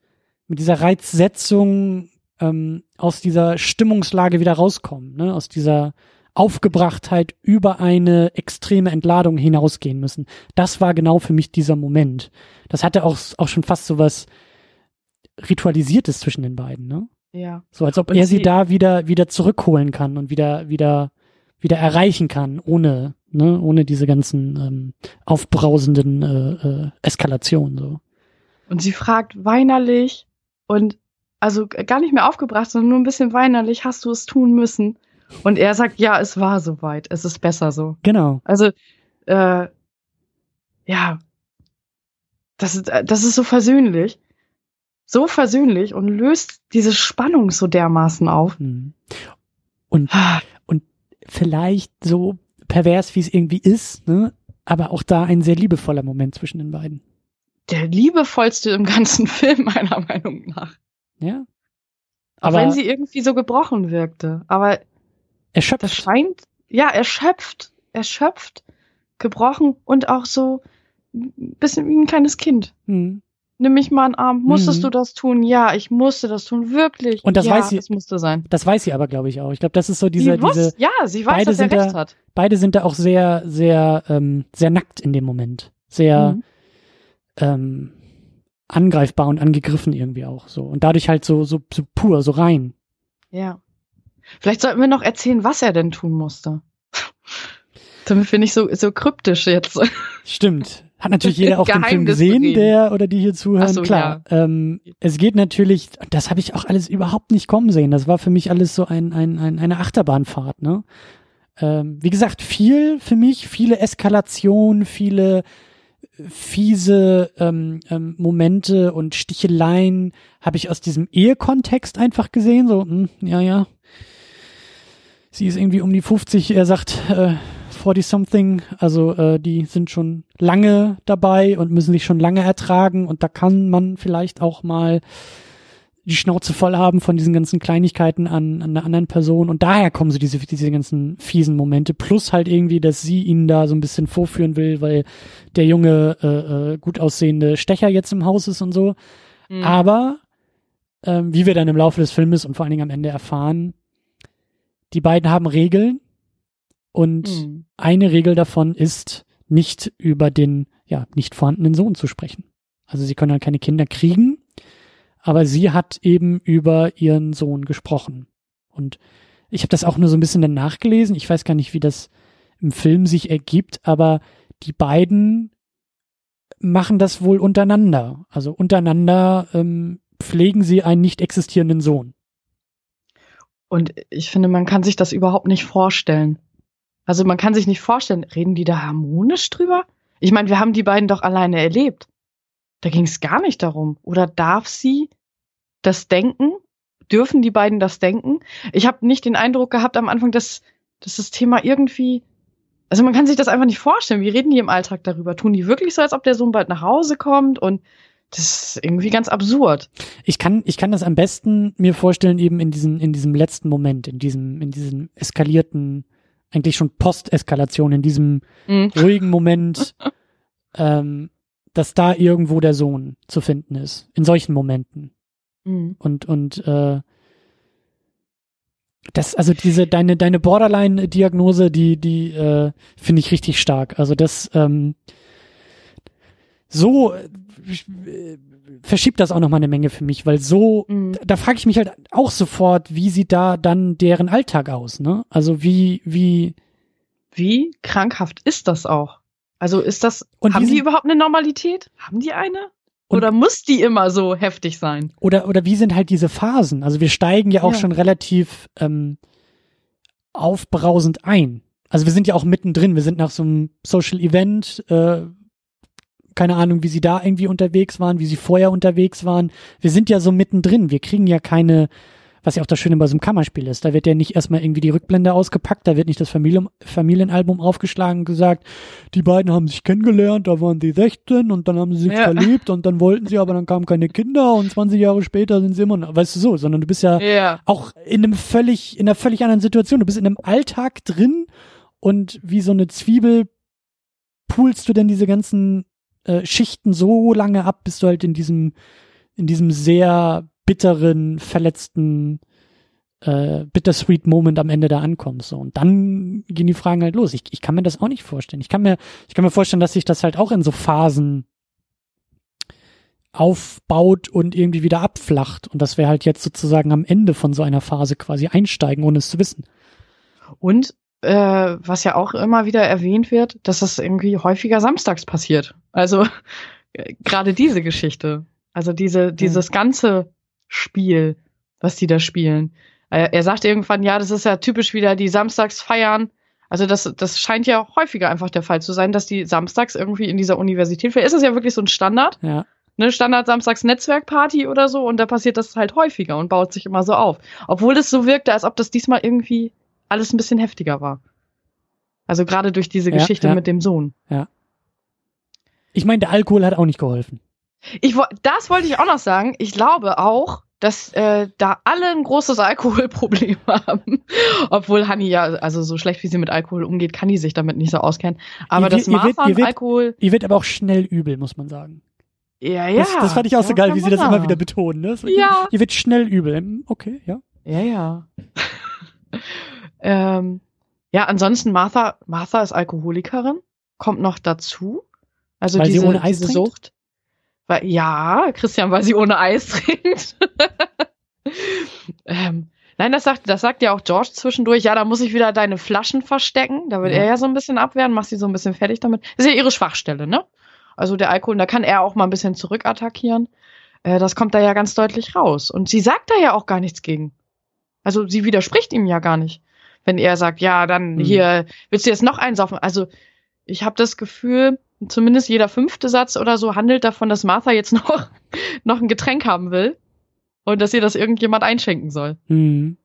mit dieser Reizsetzung ähm, aus dieser Stimmungslage wieder rauskommen, ne? aus dieser Aufgebrachtheit über eine extreme Entladung hinausgehen müssen. Das war genau für mich dieser Moment. Das hatte auch, auch schon fast so was Ritualisiertes zwischen den beiden, ne? Ja. So als ob und er sie, sie da wieder, wieder zurückholen kann und wieder, wieder, wieder erreichen kann, ohne, ne, ohne diese ganzen ähm, aufbrausenden äh, äh, Eskalationen. So. Und sie fragt weinerlich und also gar nicht mehr aufgebracht, sondern nur ein bisschen weinerlich, hast du es tun müssen? Und er sagt, ja, es war soweit, es ist besser so. Genau. Also, äh, ja, das ist, das ist so versöhnlich so versöhnlich und löst diese Spannung so dermaßen auf. Mhm. Und, und vielleicht so pervers, wie es irgendwie ist, ne? aber auch da ein sehr liebevoller Moment zwischen den beiden. Der liebevollste im ganzen Film, meiner Meinung nach. Ja. Aber auch wenn sie irgendwie so gebrochen wirkte. Aber erschöpft. das scheint, ja, erschöpft, erschöpft, gebrochen und auch so ein bisschen wie ein kleines Kind. Mhm nimm mich mal den Arm. Musstest mhm. du das tun? Ja, ich musste das tun, wirklich. Und das ja, weiß sie. Das musste sein. Das weiß sie aber, glaube ich, auch. Ich glaube, das ist so diese, diese. Ja, sie weiß, beide dass er recht da, hat. Beide sind da auch sehr, sehr, ähm, sehr nackt in dem Moment. Sehr mhm. ähm, angreifbar und angegriffen irgendwie auch so. Und dadurch halt so, so, so pur, so rein. Ja. Vielleicht sollten wir noch erzählen, was er denn tun musste. Damit finde ich so, so kryptisch jetzt. Stimmt. Hat natürlich jeder auch den Film gesehen, der oder die hier zuhören. So, Klar. Ja. Ähm, es geht natürlich, das habe ich auch alles überhaupt nicht kommen sehen. Das war für mich alles so ein, ein, ein eine Achterbahnfahrt, ne? Ähm, wie gesagt, viel für mich, viele Eskalationen, viele fiese ähm, ähm, Momente und Sticheleien habe ich aus diesem Ehekontext einfach gesehen. So, mh, hm, ja, ja. Sie ist irgendwie um die 50, er sagt, äh, 40-something, also äh, die sind schon lange dabei und müssen sich schon lange ertragen und da kann man vielleicht auch mal die Schnauze voll haben von diesen ganzen Kleinigkeiten an, an einer anderen Person und daher kommen so diese, diese ganzen fiesen Momente plus halt irgendwie, dass sie ihn da so ein bisschen vorführen will, weil der junge, äh, äh, gut aussehende Stecher jetzt im Haus ist und so. Mhm. Aber ähm, wie wir dann im Laufe des Filmes und vor allen Dingen am Ende erfahren, die beiden haben Regeln und mhm. eine Regel davon ist, nicht über den ja nicht vorhandenen Sohn zu sprechen. Also sie können halt keine Kinder kriegen, aber sie hat eben über ihren Sohn gesprochen. Und ich habe das auch nur so ein bisschen dann nachgelesen. Ich weiß gar nicht, wie das im Film sich ergibt, aber die beiden machen das wohl untereinander. Also untereinander ähm, pflegen sie einen nicht existierenden Sohn. Und ich finde, man kann sich das überhaupt nicht vorstellen. Also man kann sich nicht vorstellen, reden die da harmonisch drüber? Ich meine, wir haben die beiden doch alleine erlebt. Da ging es gar nicht darum. Oder darf sie das denken? Dürfen die beiden das denken? Ich habe nicht den Eindruck gehabt am Anfang, dass, dass das Thema irgendwie. Also man kann sich das einfach nicht vorstellen. Wie reden die im Alltag darüber? Tun die wirklich so, als ob der Sohn bald nach Hause kommt? Und das ist irgendwie ganz absurd. Ich kann, ich kann das am besten mir vorstellen, eben in diesem, in diesem letzten Moment, in diesem, in diesem eskalierten, eigentlich schon Post-Eskalation, in diesem mhm. ruhigen Moment, ähm, dass da irgendwo der Sohn zu finden ist. In solchen Momenten. Mhm. Und, und äh, das, also diese, deine, deine Borderline-Diagnose, die, die äh, finde ich richtig stark. Also das ähm, so äh, verschiebt das auch noch mal eine Menge für mich, weil so, mhm. da, da frage ich mich halt auch sofort, wie sieht da dann deren Alltag aus, ne? Also wie, wie. Wie krankhaft ist das auch? Also ist das, und haben die, die überhaupt eine Normalität? Haben die eine? Oder muss die immer so heftig sein? Oder, oder wie sind halt diese Phasen? Also wir steigen ja auch ja. schon relativ ähm, aufbrausend ein. Also wir sind ja auch mittendrin. Wir sind nach so einem Social Event, äh, keine Ahnung, wie sie da irgendwie unterwegs waren, wie sie vorher unterwegs waren. Wir sind ja so mittendrin. Wir kriegen ja keine was ja auch das Schöne bei so einem Kammerspiel ist. Da wird ja nicht erstmal irgendwie die Rückblende ausgepackt, da wird nicht das Familien Familienalbum aufgeschlagen und gesagt, die beiden haben sich kennengelernt, da waren die 16 und dann haben sie sich ja. verliebt und dann wollten sie, aber dann kamen keine Kinder und 20 Jahre später sind sie immer noch, weißt du so, sondern du bist ja, ja. auch in einem völlig, in einer völlig anderen Situation. Du bist in einem Alltag drin und wie so eine Zwiebel pulst du denn diese ganzen äh, Schichten so lange ab, bis du halt in diesem, in diesem sehr bitteren, verletzten, äh, bittersweet Moment am Ende da ankommst. So. Und dann gehen die Fragen halt los. Ich, ich kann mir das auch nicht vorstellen. Ich kann mir, ich kann mir vorstellen, dass sich das halt auch in so Phasen aufbaut und irgendwie wieder abflacht. Und dass wir halt jetzt sozusagen am Ende von so einer Phase quasi einsteigen, ohne es zu wissen. Und äh, was ja auch immer wieder erwähnt wird, dass das irgendwie häufiger samstags passiert. Also gerade diese Geschichte. Also diese, dieses ganze Spiel, was die da spielen. Er, sagt irgendwann, ja, das ist ja typisch wieder die Samstags feiern. Also das, das scheint ja häufiger einfach der Fall zu sein, dass die samstags irgendwie in dieser Universität, vielleicht ist es ja wirklich so ein Standard, ja. ne, Standard samstags Netzwerkparty oder so und da passiert das halt häufiger und baut sich immer so auf. Obwohl es so wirkte, als ob das diesmal irgendwie alles ein bisschen heftiger war. Also gerade durch diese ja, Geschichte ja. mit dem Sohn. Ja. Ich meine, der Alkohol hat auch nicht geholfen. Ich, das wollte ich auch noch sagen. Ich glaube auch, dass äh, da alle ein großes Alkoholproblem haben. Obwohl Hanni ja, also so schlecht wie sie mit Alkohol umgeht, kann die sich damit nicht so auskennen. Aber ihr das Maß wird, an wird, Alkohol. Ihr wird aber auch schnell übel, muss man sagen. Ja, ja. Das, das fand ich auch ja, so geil, wie sie das immer wieder betonen. Ne? ja. Ihr wird schnell übel. Okay, ja. Ja, ja. ähm, ja, ansonsten Martha, Martha ist Alkoholikerin, kommt noch dazu. Also Weil diese, sie ohne Eis diese Sucht. Weil, ja, Christian, weil sie ohne Eis trinkt. ähm, nein, das sagt, das sagt ja auch George zwischendurch. Ja, da muss ich wieder deine Flaschen verstecken. Da wird ja. er ja so ein bisschen abwehren, macht sie so ein bisschen fertig damit. Das ist ja ihre Schwachstelle, ne? Also der Alkohol, da kann er auch mal ein bisschen zurückattackieren. Äh, das kommt da ja ganz deutlich raus. Und sie sagt da ja auch gar nichts gegen. Also sie widerspricht ihm ja gar nicht. Wenn er sagt, ja, dann mhm. hier, willst du jetzt noch einsaufen? Also ich habe das Gefühl, zumindest jeder fünfte Satz oder so handelt davon, dass Martha jetzt noch, noch ein Getränk haben will und dass ihr das irgendjemand einschenken soll. Mhm.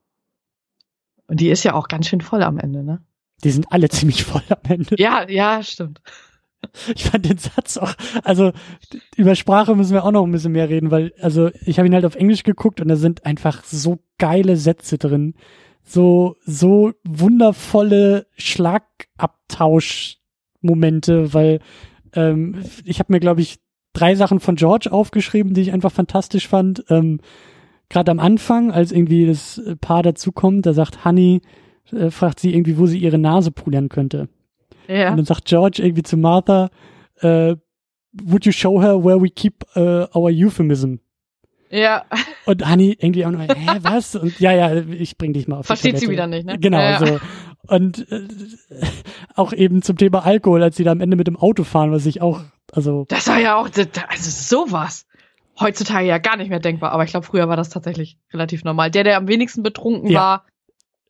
Und die ist ja auch ganz schön voll am Ende, ne? Die sind alle ziemlich voll am Ende. Ja, ja, stimmt. Ich fand den Satz auch, also über Sprache müssen wir auch noch ein bisschen mehr reden, weil, also ich habe ihn halt auf Englisch geguckt und da sind einfach so geile Sätze drin. So, so wundervolle Schlagabtausch Momente, weil ähm, ich habe mir, glaube ich, drei Sachen von George aufgeschrieben, die ich einfach fantastisch fand. Ähm, Gerade am Anfang, als irgendwie das Paar dazukommt, da sagt Honey, äh, fragt sie irgendwie, wo sie ihre Nase pudern könnte. Ja. Und dann sagt George irgendwie zu Martha, äh, would you show her where we keep uh, our euphemism? Ja. Und Honey irgendwie auch noch, hä, was? Und ja, ja, ich bring dich mal auf Versteht sie wieder nicht, ne? Genau, ja, ja. so. Und äh, auch eben zum Thema Alkohol, als sie da am Ende mit dem Auto fahren, was ich auch, also. Das war ja auch, also sowas. Heutzutage ja gar nicht mehr denkbar, aber ich glaube, früher war das tatsächlich relativ normal. Der, der am wenigsten betrunken ja. war,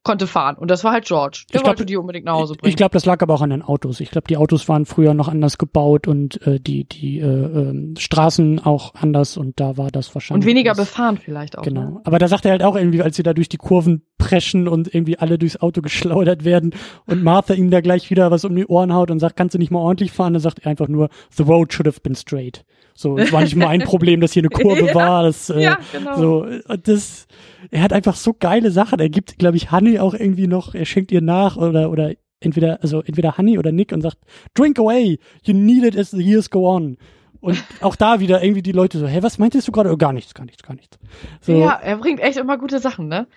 konnte fahren. Und das war halt George. Der ich wollte die unbedingt nach Hause bringen. Ich glaube, das lag aber auch an den Autos. Ich glaube, die Autos waren früher noch anders gebaut und äh, die, die äh, äh, Straßen auch anders und da war das wahrscheinlich. Und weniger befahren vielleicht auch. Genau. Ne? Aber da sagt er halt auch irgendwie, als sie da durch die Kurven preschen und irgendwie alle durchs Auto geschleudert werden und Martha ihm da gleich wieder was um die Ohren haut und sagt, kannst du nicht mal ordentlich fahren? Dann sagt er einfach nur, the road should have been straight. So, es war nicht mal ein Problem, dass hier eine Kurve ja, war. Das, äh, ja, genau. So, das, er hat einfach so geile Sachen. Er gibt, glaube ich, Honey auch irgendwie noch, er schenkt ihr nach oder, oder entweder, also entweder Honey oder Nick und sagt, drink away, you need it as the years go on. Und auch da wieder irgendwie die Leute so, hey, was meintest du gerade? Oh, gar nichts, gar nichts, gar nichts. So. Ja, er bringt echt immer gute Sachen, ne?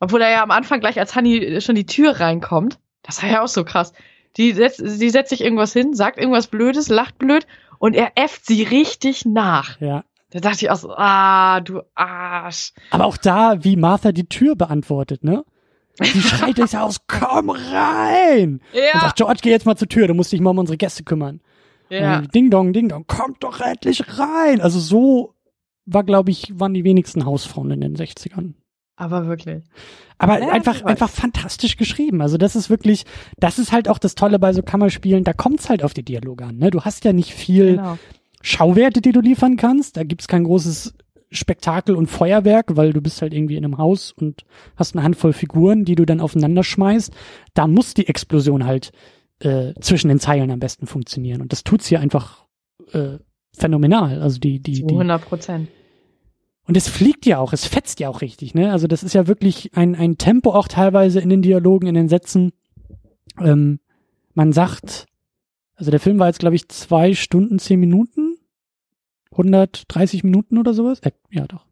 Obwohl er ja am Anfang gleich als Honey schon die Tür reinkommt. Das war ja auch so krass. Die setzt, sie setzt sich irgendwas hin, sagt irgendwas Blödes, lacht blöd und er äfft sie richtig nach. Ja. Da dachte ich auch so, ah, du Arsch. Aber auch da, wie Martha die Tür beantwortet, ne? Die schreit durchs Haus, komm rein! Ja. Und sagt, George, geh jetzt mal zur Tür, du musst dich mal um unsere Gäste kümmern. Ja. Ding dong, ding dong, kommt doch endlich rein! Also so war, glaube ich, waren die wenigsten Hausfrauen in den 60ern. Aber wirklich. Aber ja, einfach, einfach fantastisch geschrieben. Also das ist wirklich, das ist halt auch das Tolle bei so Kammerspielen, da kommt's halt auf die Dialoge an. Ne? Du hast ja nicht viel genau. Schauwerte, die du liefern kannst. Da gibt's kein großes Spektakel und Feuerwerk, weil du bist halt irgendwie in einem Haus und hast eine Handvoll Figuren, die du dann aufeinander schmeißt. Da muss die Explosion halt äh, zwischen den Zeilen am besten funktionieren. Und das tut's hier einfach äh, phänomenal. Also die, die, die 100 Prozent. Und es fliegt ja auch, es fetzt ja auch richtig, ne? Also das ist ja wirklich ein, ein Tempo auch teilweise in den Dialogen, in den Sätzen. Ähm, man sagt, also der Film war jetzt, glaube ich, zwei Stunden, zehn Minuten. 130 Minuten oder sowas. Äh, ja, doch.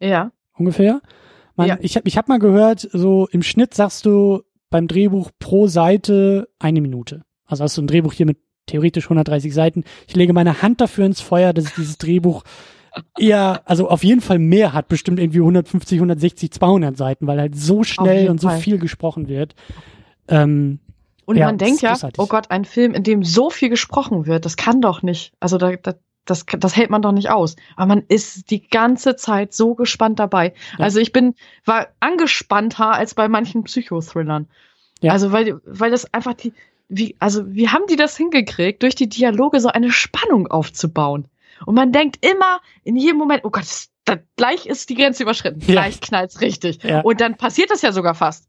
Ja. Ungefähr. Man, ja. Ich habe ich hab mal gehört, so im Schnitt sagst du beim Drehbuch pro Seite eine Minute. Also hast du ein Drehbuch hier mit theoretisch 130 Seiten. Ich lege meine Hand dafür ins Feuer, dass ich dieses Drehbuch eher, also auf jeden Fall mehr hat, bestimmt irgendwie 150, 160, 200 Seiten, weil halt so schnell und so Fall. viel gesprochen wird. Ähm, und ja, man denkt ja, oh Gott, ein Film, in dem so viel gesprochen wird, das kann doch nicht. Also da, da, das, das hält man doch nicht aus. Aber man ist die ganze Zeit so gespannt dabei. Ja. Also ich bin, war angespannter als bei manchen Psychothrillern. Ja. Also weil, weil das einfach die, wie, also wie haben die das hingekriegt, durch die Dialoge so eine Spannung aufzubauen? Und man denkt immer in jedem Moment, oh Gott, das, das, gleich ist die Grenze überschritten, ja. gleich knallt's richtig. Ja. Und dann passiert das ja sogar fast.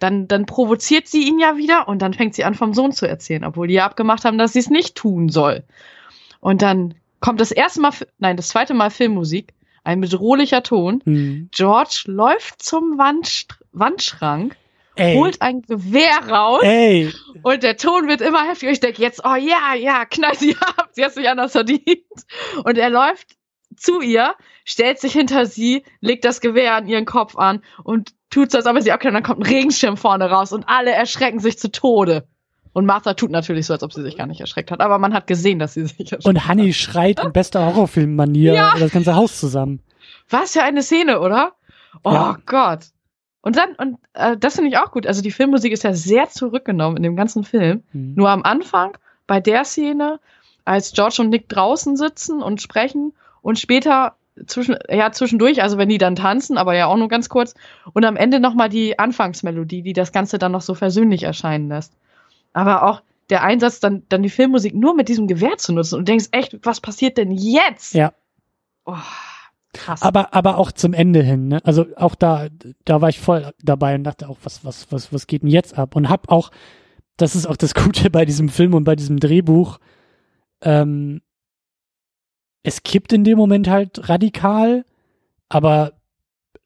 Dann, dann provoziert sie ihn ja wieder und dann fängt sie an, vom Sohn zu erzählen, obwohl die ja abgemacht haben, dass sie es nicht tun soll. Und dann kommt das erste Mal, nein, das zweite Mal Filmmusik, ein bedrohlicher Ton. Mhm. George läuft zum Wand, Wandschrank Ey. holt ein Gewehr raus Ey. und der Ton wird immer heftiger. Ich denke jetzt, oh ja, ja, knall sie ab, sie hat sich anders verdient. Und er läuft zu ihr, stellt sich hinter sie, legt das Gewehr an ihren Kopf an und tut so, als ob er sie abknallt. Dann kommt ein Regenschirm vorne raus und alle erschrecken sich zu Tode. Und Martha tut natürlich so, als ob sie sich gar nicht erschreckt hat. Aber man hat gesehen, dass sie sich erschreckt Und Honey hat. schreit in bester Horrorfilm-Manier ja. das ganze Haus zusammen. Was für eine Szene, oder? Oh ja. Gott. Und dann, und äh, das finde ich auch gut. Also die Filmmusik ist ja sehr zurückgenommen in dem ganzen Film. Mhm. Nur am Anfang, bei der Szene, als George und Nick draußen sitzen und sprechen und später zwischen, ja, zwischendurch, also wenn die dann tanzen, aber ja auch nur ganz kurz. Und am Ende nochmal die Anfangsmelodie, die das Ganze dann noch so versöhnlich erscheinen lässt. Aber auch der Einsatz, dann, dann die Filmmusik nur mit diesem Gewehr zu nutzen und denkst echt, was passiert denn jetzt? Ja. Oh. Krass. Aber, aber auch zum Ende hin, ne? Also auch da, da war ich voll dabei und dachte auch, was, was, was, was geht denn jetzt ab? Und hab auch, das ist auch das Gute bei diesem Film und bei diesem Drehbuch, ähm, es kippt in dem Moment halt radikal, aber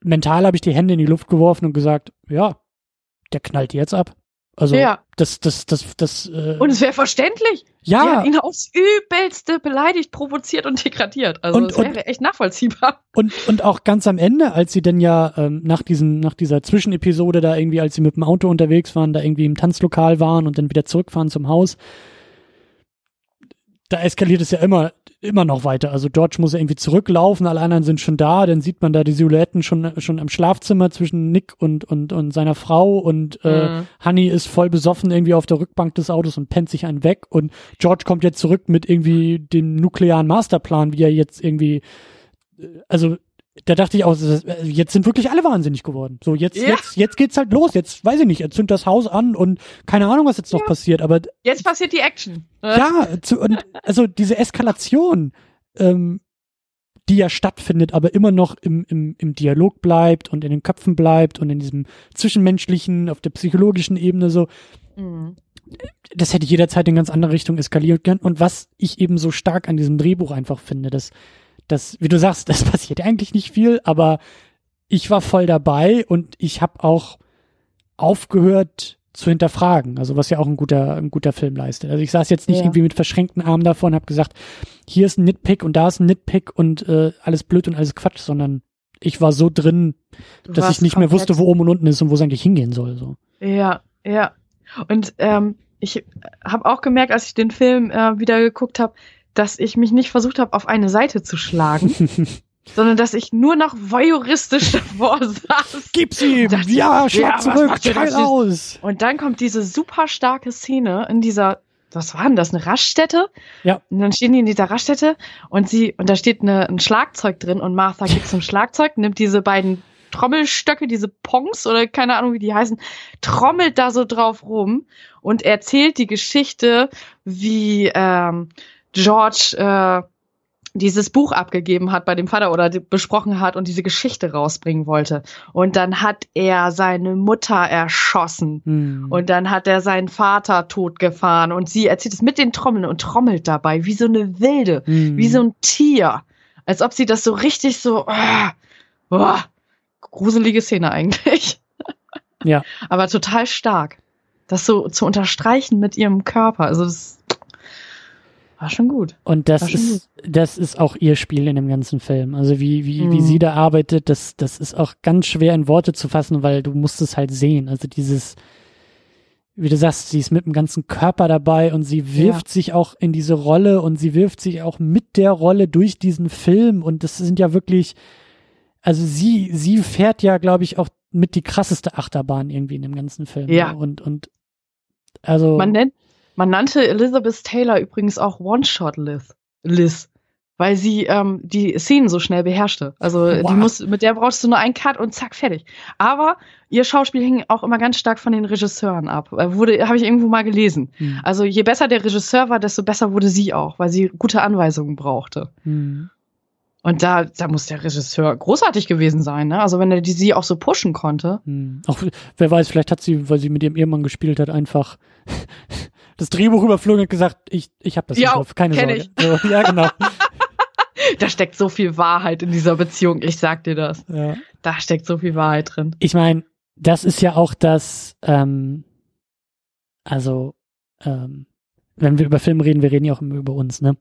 mental habe ich die Hände in die Luft geworfen und gesagt, ja, der knallt jetzt ab. Also ja. das, das, das, das. Äh, und es wäre verständlich. Ja. Die hat ihn aufs Übelste beleidigt, provoziert und degradiert. Also und, es wäre echt nachvollziehbar. Und, und auch ganz am Ende, als sie dann ja ähm, nach diesem, nach dieser Zwischenepisode da irgendwie, als sie mit dem Auto unterwegs waren, da irgendwie im Tanzlokal waren und dann wieder zurückfahren zum Haus, da eskaliert es ja immer immer noch weiter. Also George muss irgendwie zurücklaufen, alle anderen sind schon da, dann sieht man da die Silhouetten schon schon im Schlafzimmer zwischen Nick und und und seiner Frau und äh, mhm. Honey ist voll besoffen irgendwie auf der Rückbank des Autos und pennt sich einen weg und George kommt jetzt zurück mit irgendwie dem nuklearen Masterplan, wie er jetzt irgendwie äh, also da dachte ich auch, jetzt sind wirklich alle wahnsinnig geworden. So, jetzt, ja. jetzt, jetzt geht's halt los. Jetzt, weiß ich nicht, er zündet das Haus an und keine Ahnung, was jetzt ja. noch passiert, aber. Jetzt passiert die Action. Ja, zu, und, also diese Eskalation, ähm, die ja stattfindet, aber immer noch im, im, im Dialog bleibt und in den Köpfen bleibt und in diesem zwischenmenschlichen, auf der psychologischen Ebene so. Mhm. Das hätte jederzeit in ganz andere Richtung eskaliert können. Und was ich eben so stark an diesem Drehbuch einfach finde, dass, dass, wie du sagst, das passiert eigentlich nicht viel, aber ich war voll dabei und ich habe auch aufgehört, zu hinterfragen. Also was ja auch ein guter, ein guter Film leistet. Also ich saß jetzt nicht ja. irgendwie mit verschränkten Armen davor und habe gesagt, hier ist ein Nitpick und da ist ein Nitpick und äh, alles blöd und alles Quatsch, sondern ich war so drin, du dass ich nicht mehr wusste, wo oben und unten ist und wo es eigentlich hingehen soll. So. Ja, ja. Und ähm, ich habe auch gemerkt, als ich den Film äh, wieder geguckt habe, dass ich mich nicht versucht habe, auf eine Seite zu schlagen. sondern dass ich nur noch voyeuristisch davor saß. Gib's ihm! Dachte, ja, schlag ja, zurück, teil aus! Und dann kommt diese super starke Szene in dieser, was war denn das, eine Raststätte? Ja. Und dann stehen die in dieser Raststätte und sie, und da steht eine, ein Schlagzeug drin und Martha geht zum Schlagzeug, nimmt diese beiden Trommelstöcke, diese Pongs oder keine Ahnung, wie die heißen, trommelt da so drauf rum und erzählt die Geschichte, wie ähm, George äh, dieses Buch abgegeben hat bei dem Vater oder besprochen hat und diese Geschichte rausbringen wollte. Und dann hat er seine Mutter erschossen. Hm. Und dann hat er seinen Vater totgefahren. Und sie erzählt es mit den Trommeln und trommelt dabei, wie so eine Wilde, hm. wie so ein Tier. Als ob sie das so richtig so, oh, oh, gruselige Szene eigentlich. Ja. Aber total stark. Das so zu unterstreichen mit ihrem Körper. Also das war schon gut. Und das ist, gut. das ist auch ihr Spiel in dem ganzen Film. Also wie, wie, mhm. wie sie da arbeitet, das, das ist auch ganz schwer in Worte zu fassen, weil du musst es halt sehen. Also dieses, wie du sagst, sie ist mit dem ganzen Körper dabei und sie wirft ja. sich auch in diese Rolle und sie wirft sich auch mit der Rolle durch diesen Film und das sind ja wirklich, also sie, sie fährt ja, glaube ich, auch mit die krasseste Achterbahn irgendwie in dem ganzen Film. Ja. Und, und, also. Man nennt, man nannte Elizabeth Taylor übrigens auch One-Shot-Liz, Liz, weil sie ähm, die Szenen so schnell beherrschte. Also wow. die muss, mit der brauchst du nur einen Cut und zack, fertig. Aber ihr Schauspiel hing auch immer ganz stark von den Regisseuren ab. Äh, wurde, habe ich irgendwo mal gelesen. Hm. Also je besser der Regisseur war, desto besser wurde sie auch, weil sie gute Anweisungen brauchte. Hm. Und da, da muss der Regisseur großartig gewesen sein, ne? Also wenn er die sie auch so pushen konnte. Hm. Auch wer weiß, vielleicht hat sie, weil sie mit ihrem Ehemann gespielt hat, einfach das Drehbuch überflogen und gesagt, ich, ich habe das ja, drauf, keine Sorge. Ich. So, ja, genau. da steckt so viel Wahrheit in dieser Beziehung, ich sag dir das. Ja. Da steckt so viel Wahrheit drin. Ich meine, das ist ja auch das, ähm, also, ähm, wenn wir über Filme reden, wir reden ja auch immer über uns, ne?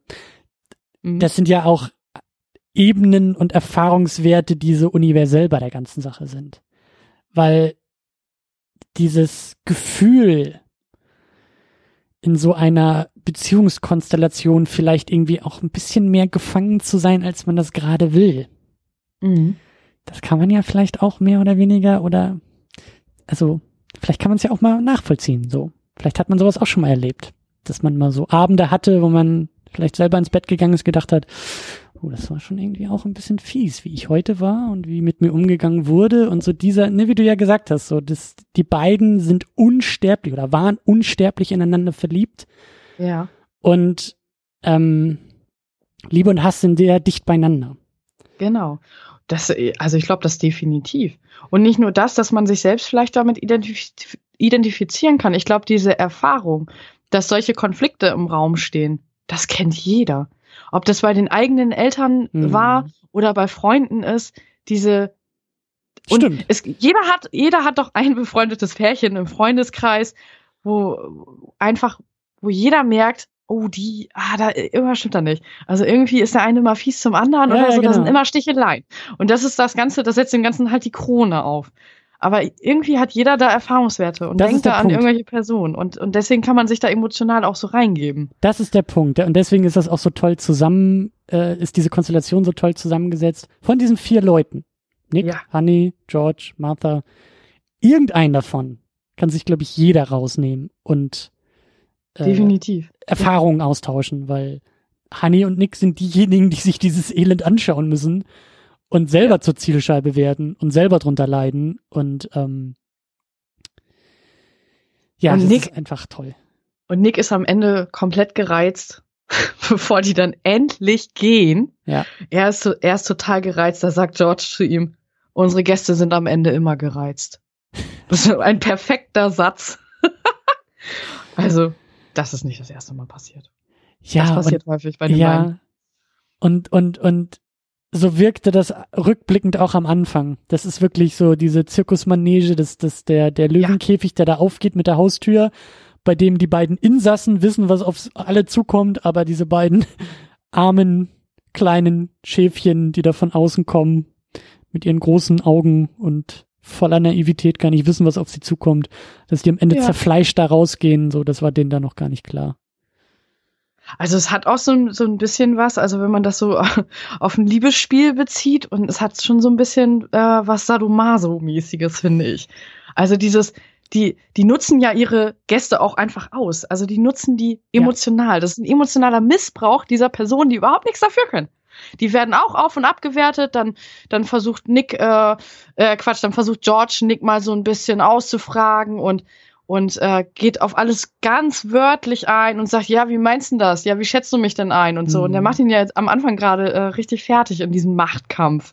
Mhm. Das sind ja auch Ebenen und Erfahrungswerte, die so universell bei der ganzen Sache sind. Weil dieses Gefühl, in so einer Beziehungskonstellation vielleicht irgendwie auch ein bisschen mehr gefangen zu sein, als man das gerade will. Mhm. Das kann man ja vielleicht auch mehr oder weniger oder also vielleicht kann man es ja auch mal nachvollziehen. So, vielleicht hat man sowas auch schon mal erlebt, dass man mal so Abende hatte, wo man vielleicht selber ins Bett gegangen ist, gedacht hat, oh, das war schon irgendwie auch ein bisschen fies, wie ich heute war und wie mit mir umgegangen wurde und so dieser, ne, wie du ja gesagt hast, so, das, die beiden sind unsterblich oder waren unsterblich ineinander verliebt. Ja. Und ähm, Liebe und Hass sind sehr dicht beieinander. Genau. Das, also ich glaube, das definitiv. Und nicht nur das, dass man sich selbst vielleicht damit identif identifizieren kann. Ich glaube, diese Erfahrung, dass solche Konflikte im Raum stehen, das kennt jeder ob das bei den eigenen Eltern mhm. war oder bei Freunden ist, diese und Stimmt. Es, jeder hat, jeder hat doch ein befreundetes Pärchen im Freundeskreis, wo einfach, wo jeder merkt, oh, die, ah, da, irgendwas stimmt da nicht. Also irgendwie ist der eine mal fies zum anderen ja, oder so, ja, genau. da sind immer Sticheleien. Und das ist das Ganze, das setzt dem Ganzen halt die Krone auf. Aber irgendwie hat jeder da Erfahrungswerte und das denkt da an Punkt. irgendwelche Personen. Und, und deswegen kann man sich da emotional auch so reingeben. Das ist der Punkt. Und deswegen ist das auch so toll zusammen, äh, ist diese Konstellation so toll zusammengesetzt von diesen vier Leuten. Nick, ja. Honey, George, Martha. Irgendein davon kann sich, glaube ich, jeder rausnehmen und äh, Definitiv. Erfahrungen austauschen, weil Honey und Nick sind diejenigen, die sich dieses Elend anschauen müssen und selber ja. zur Zielscheibe werden und selber drunter leiden und ähm, ja, und das Nick, ist einfach toll. Und Nick ist am Ende komplett gereizt, bevor die dann endlich gehen. Ja. Er ist, er ist total gereizt. Da sagt George zu ihm, unsere Gäste sind am Ende immer gereizt. Das ist ein perfekter Satz. also, das ist nicht das erste Mal passiert. Ja, das passiert und, häufig bei den ja, beiden. Und, und, und so wirkte das rückblickend auch am Anfang. Das ist wirklich so diese Zirkusmanege, das, das, der, der Löwenkäfig, der da aufgeht mit der Haustür, bei dem die beiden Insassen wissen, was auf alle zukommt, aber diese beiden armen, kleinen Schäfchen, die da von außen kommen, mit ihren großen Augen und voller Naivität gar nicht wissen, was auf sie zukommt, dass die am Ende ja. zerfleischt da rausgehen, so, das war denen da noch gar nicht klar. Also es hat auch so, so ein bisschen was, also wenn man das so auf ein Liebesspiel bezieht und es hat schon so ein bisschen äh, was Sadomaso-mäßiges, finde ich. Also dieses, die, die nutzen ja ihre Gäste auch einfach aus. Also die nutzen die emotional. Ja. Das ist ein emotionaler Missbrauch dieser Personen, die überhaupt nichts dafür können. Die werden auch auf und abgewertet. Dann, dann versucht Nick, äh, äh, Quatsch, dann versucht George Nick mal so ein bisschen auszufragen und und äh, geht auf alles ganz wörtlich ein und sagt, ja, wie meinst du das? Ja, wie schätzt du mich denn ein? Und so. Mhm. Und der mhm. macht ihn ja jetzt am Anfang gerade äh, richtig fertig in diesem Machtkampf.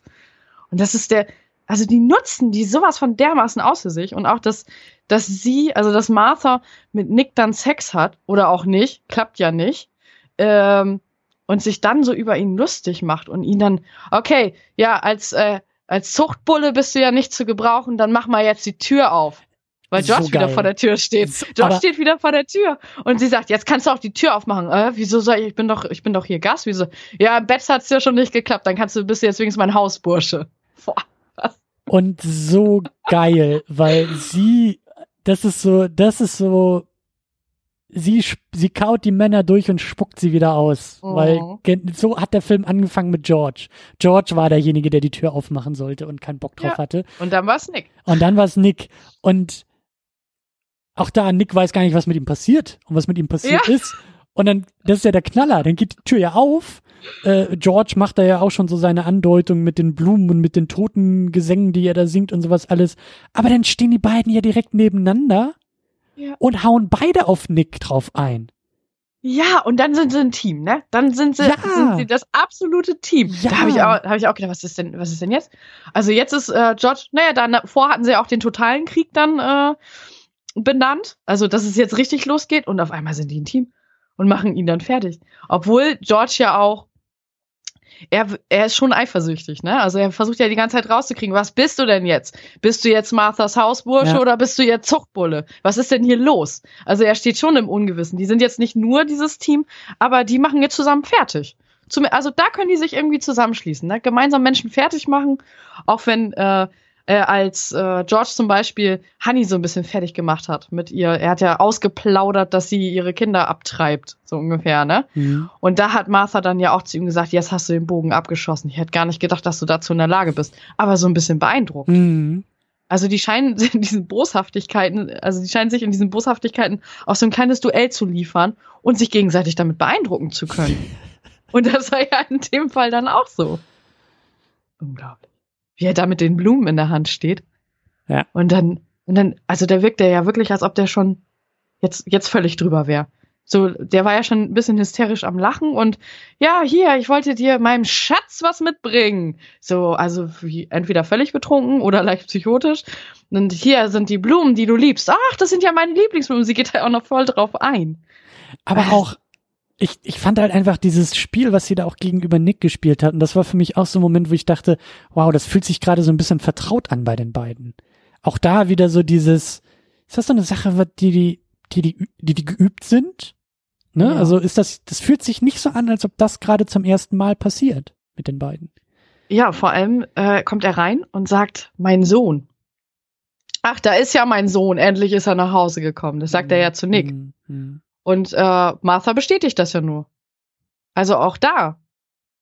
Und das ist der, also die nutzen die sowas von dermaßen aus für sich und auch, dass, dass sie, also dass Martha mit Nick dann Sex hat oder auch nicht, klappt ja nicht, ähm, und sich dann so über ihn lustig macht und ihn dann, okay, ja, als, äh, als Zuchtbulle bist du ja nicht zu gebrauchen, dann mach mal jetzt die Tür auf. Weil Josh so wieder vor der Tür steht. Josh steht wieder vor der Tür und sie sagt, jetzt kannst du auch die Tür aufmachen. Äh, wieso soll ich? Ich bin doch, ich bin doch hier Gast. Wieso? Ja, im Bett hat's ja schon nicht geklappt. Dann kannst du, bist du jetzt wenigstens mein Hausbursche. Boah, was? Und so geil, weil sie, das ist so, das ist so, sie, sie kaut die Männer durch und spuckt sie wieder aus. Oh. Weil so hat der Film angefangen mit George. George war derjenige, der die Tür aufmachen sollte und keinen Bock drauf ja. hatte. Und dann war es Nick. Und dann war es Nick. Und auch da, Nick weiß gar nicht, was mit ihm passiert und was mit ihm passiert ja. ist. Und dann, das ist ja der Knaller, dann geht die Tür ja auf. Äh, George macht da ja auch schon so seine Andeutung mit den Blumen und mit den toten Gesängen, die er da singt und sowas alles. Aber dann stehen die beiden ja direkt nebeneinander ja. und hauen beide auf Nick drauf ein. Ja, und dann sind sie ein Team, ne? Dann sind sie, ja. sind sie das absolute Team. Ja. Da habe ich, auch, hab ich auch gedacht, was ist denn, was ist denn jetzt? Also jetzt ist äh, George, naja, davor hatten sie ja auch den totalen Krieg dann äh, benannt. Also, dass es jetzt richtig losgeht und auf einmal sind die ein Team und machen ihn dann fertig. Obwohl George ja auch er, er ist schon eifersüchtig, ne? Also er versucht ja die ganze Zeit rauszukriegen, was bist du denn jetzt? Bist du jetzt Marthas Hausbursche ja. oder bist du jetzt Zuchtbulle? Was ist denn hier los? Also er steht schon im Ungewissen. Die sind jetzt nicht nur dieses Team, aber die machen jetzt zusammen fertig. Zum, also da können die sich irgendwie zusammenschließen, ne? Gemeinsam Menschen fertig machen, auch wenn äh, äh, als äh, George zum Beispiel Honey so ein bisschen fertig gemacht hat mit ihr. Er hat ja ausgeplaudert, dass sie ihre Kinder abtreibt, so ungefähr, ne? Mhm. Und da hat Martha dann ja auch zu ihm gesagt, jetzt hast du den Bogen abgeschossen. Ich hätte gar nicht gedacht, dass du dazu in der Lage bist. Aber so ein bisschen beeindruckt. Mhm. Also die scheinen in diesen Boshaftigkeiten, also die scheinen sich in diesen Boshaftigkeiten auch so ein kleines Duell zu liefern und sich gegenseitig damit beeindrucken zu können. und das war ja in dem Fall dann auch so. Unglaublich wie er da mit den Blumen in der Hand steht. Ja. Und dann, und dann, also da wirkt ja wirklich, als ob der schon jetzt, jetzt völlig drüber wäre. So, der war ja schon ein bisschen hysterisch am Lachen und ja, hier, ich wollte dir meinem Schatz was mitbringen. So, also wie, entweder völlig betrunken oder leicht psychotisch. Und hier sind die Blumen, die du liebst. Ach, das sind ja meine Lieblingsblumen. Sie geht da auch noch voll drauf ein. Aber auch, ich, ich fand halt einfach dieses Spiel, was sie da auch gegenüber Nick gespielt hat, und das war für mich auch so ein Moment, wo ich dachte, wow, das fühlt sich gerade so ein bisschen vertraut an bei den beiden. Auch da wieder so dieses, ist das so eine Sache, die die, die, die, die, die geübt sind? Ne? Ja. Also ist das, das fühlt sich nicht so an, als ob das gerade zum ersten Mal passiert mit den beiden. Ja, vor allem äh, kommt er rein und sagt, mein Sohn. Ach, da ist ja mein Sohn, endlich ist er nach Hause gekommen. Das sagt mhm. er ja zu Nick. Mhm. Und äh, Martha bestätigt das ja nur. Also auch da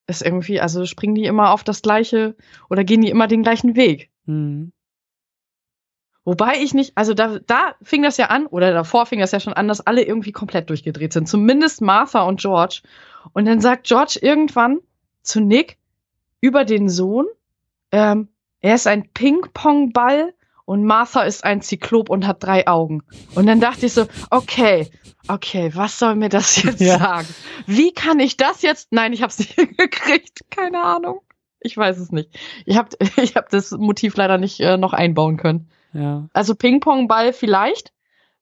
ist irgendwie, also springen die immer auf das gleiche oder gehen die immer den gleichen Weg. Mhm. Wobei ich nicht, also da, da fing das ja an, oder davor fing das ja schon an, dass alle irgendwie komplett durchgedreht sind. Zumindest Martha und George. Und dann sagt George irgendwann zu Nick über den Sohn, ähm, er ist ein Ping-Pong-Ball und Martha ist ein Zyklop und hat drei Augen. Und dann dachte ich so, okay, okay, was soll mir das jetzt ja. sagen? Wie kann ich das jetzt? Nein, ich habe es nicht gekriegt. Keine Ahnung. Ich weiß es nicht. Ich habe ich hab das Motiv leider nicht äh, noch einbauen können. Ja. Also Ping-Pong-Ball vielleicht,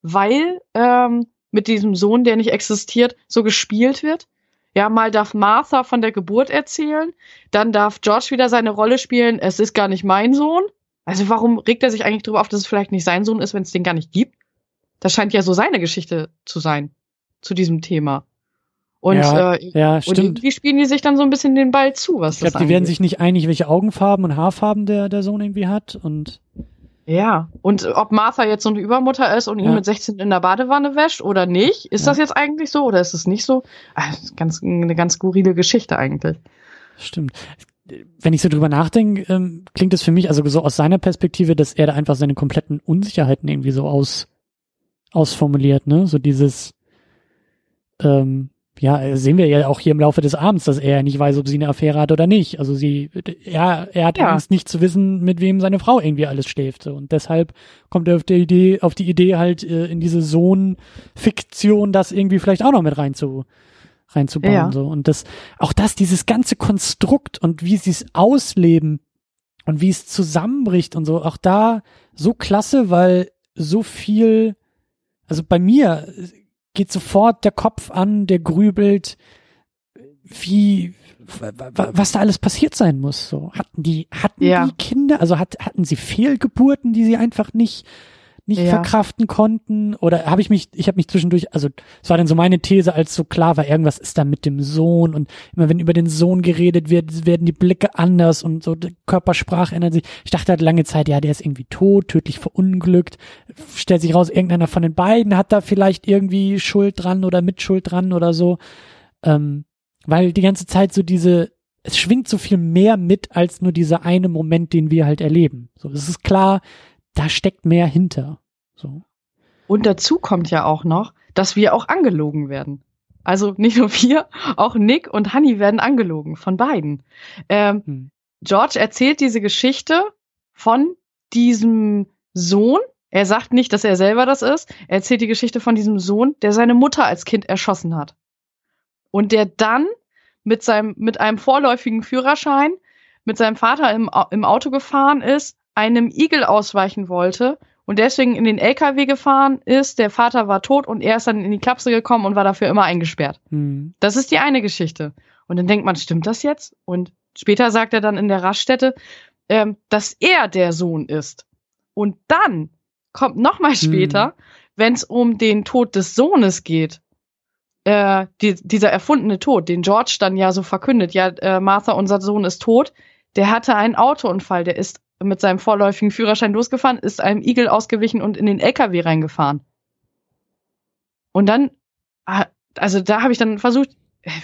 weil ähm, mit diesem Sohn, der nicht existiert, so gespielt wird. Ja, mal darf Martha von der Geburt erzählen, dann darf George wieder seine Rolle spielen, es ist gar nicht mein Sohn. Also warum regt er sich eigentlich darüber auf, dass es vielleicht nicht sein Sohn ist, wenn es den gar nicht gibt? Das scheint ja so seine Geschichte zu sein zu diesem Thema. Und, ja, äh, ja, stimmt. irgendwie spielen die sich dann so ein bisschen den Ball zu, was ich glaub, das Die werden sich nicht einig, welche Augenfarben und Haarfarben der, der Sohn irgendwie hat und ja, und ob Martha jetzt so eine Übermutter ist und ihn mit 16 in der Badewanne wäscht oder nicht, ist ja. das jetzt eigentlich so oder ist es nicht so? Ah, ganz, eine ganz skurrile Geschichte eigentlich. Stimmt. Wenn ich so drüber nachdenke, ähm, klingt es für mich also so aus seiner Perspektive, dass er da einfach seine kompletten Unsicherheiten irgendwie so aus ausformuliert, ne? So dieses ähm, ja, sehen wir ja auch hier im Laufe des Abends, dass er nicht weiß, ob sie eine Affäre hat oder nicht. Also sie, er, er hat ja. Angst, nicht zu wissen, mit wem seine Frau irgendwie alles schläft. Und deshalb kommt er auf die Idee, auf die Idee halt äh, in diese Sohn-Fiktion, das irgendwie vielleicht auch noch mit rein zu, reinzubauen. Ja. So. Und das, auch das, dieses ganze Konstrukt und wie sie es ausleben und wie es zusammenbricht und so, auch da so klasse, weil so viel, also bei mir geht sofort der Kopf an, der grübelt, wie, was da alles passiert sein muss. So hatten die, hatten ja. die Kinder, also hat, hatten sie Fehlgeburten, die sie einfach nicht nicht ja. verkraften konnten oder habe ich mich ich habe mich zwischendurch also es war dann so meine These als so klar war irgendwas ist da mit dem Sohn und immer wenn über den Sohn geredet wird werden die Blicke anders und so Körpersprache ändert sich ich dachte halt lange Zeit ja der ist irgendwie tot tödlich verunglückt stellt sich raus irgendeiner von den beiden hat da vielleicht irgendwie Schuld dran oder Mitschuld dran oder so ähm, weil die ganze Zeit so diese es schwingt so viel mehr mit als nur dieser eine Moment, den wir halt erleben. So, es ist klar, da steckt mehr hinter. So. Und dazu kommt ja auch noch, dass wir auch angelogen werden. Also nicht nur wir, auch Nick und Honey werden angelogen von beiden. Ähm, hm. George erzählt diese Geschichte von diesem Sohn. Er sagt nicht, dass er selber das ist. Er erzählt die Geschichte von diesem Sohn, der seine Mutter als Kind erschossen hat. Und der dann mit seinem, mit einem vorläufigen Führerschein mit seinem Vater im, im Auto gefahren ist einem Igel ausweichen wollte und deswegen in den LKW gefahren ist. Der Vater war tot und er ist dann in die Klapse gekommen und war dafür immer eingesperrt. Mhm. Das ist die eine Geschichte. Und dann denkt man, stimmt das jetzt? Und später sagt er dann in der Raststätte, ähm, dass er der Sohn ist. Und dann kommt noch mal später, mhm. wenn es um den Tod des Sohnes geht, äh, die, dieser erfundene Tod, den George dann ja so verkündet, ja, äh, Martha, unser Sohn ist tot, der hatte einen Autounfall, der ist mit seinem vorläufigen Führerschein losgefahren, ist einem Igel ausgewichen und in den LKW reingefahren. Und dann, ah, also da habe ich dann versucht,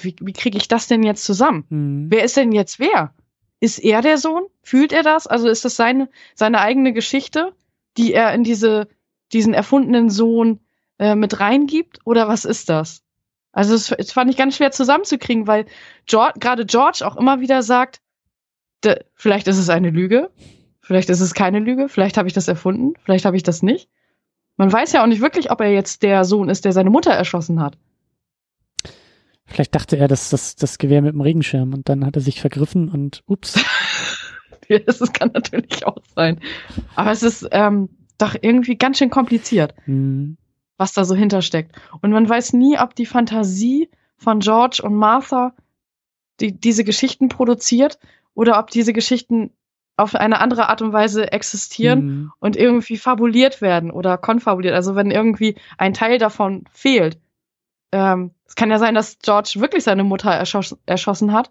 wie, wie kriege ich das denn jetzt zusammen? Mhm. Wer ist denn jetzt wer? Ist er der Sohn? Fühlt er das? Also ist das seine, seine eigene Geschichte, die er in diese, diesen erfundenen Sohn äh, mit reingibt? Oder was ist das? Also das, das fand ich ganz schwer zusammenzukriegen, weil gerade George auch immer wieder sagt, vielleicht ist es eine Lüge, Vielleicht ist es keine Lüge, vielleicht habe ich das erfunden, vielleicht habe ich das nicht. Man weiß ja auch nicht wirklich, ob er jetzt der Sohn ist, der seine Mutter erschossen hat. Vielleicht dachte er, dass das, das Gewehr mit dem Regenschirm und dann hat er sich vergriffen und ups. ja, das kann natürlich auch sein. Aber es ist ähm, doch irgendwie ganz schön kompliziert, mhm. was da so hintersteckt. Und man weiß nie, ob die Fantasie von George und Martha die, diese Geschichten produziert oder ob diese Geschichten auf eine andere Art und Weise existieren mhm. und irgendwie fabuliert werden oder konfabuliert. Also wenn irgendwie ein Teil davon fehlt. Ähm, es kann ja sein, dass George wirklich seine Mutter erschoss erschossen hat,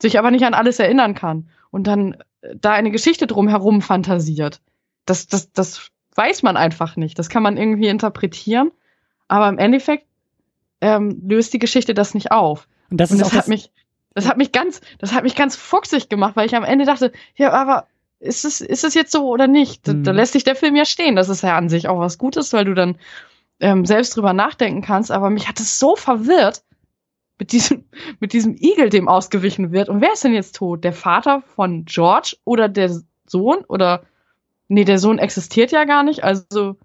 sich aber nicht an alles erinnern kann und dann äh, da eine Geschichte drumherum fantasiert. Das, das, das weiß man einfach nicht. Das kann man irgendwie interpretieren, aber im Endeffekt ähm, löst die Geschichte das nicht auf. Und das, und das hat mich das hat mich ganz, das hat mich ganz fuchsig gemacht, weil ich am Ende dachte, ja, aber ist es, ist es jetzt so oder nicht? Mhm. Da, da, lässt sich der Film ja stehen. Das ist ja an sich auch was Gutes, weil du dann ähm, selbst drüber nachdenken kannst. Aber mich hat es so verwirrt, mit diesem, mit diesem Igel dem ausgewichen wird. Und wer ist denn jetzt tot? Der Vater von George oder der Sohn? Oder, nee, der Sohn existiert ja gar nicht. Also,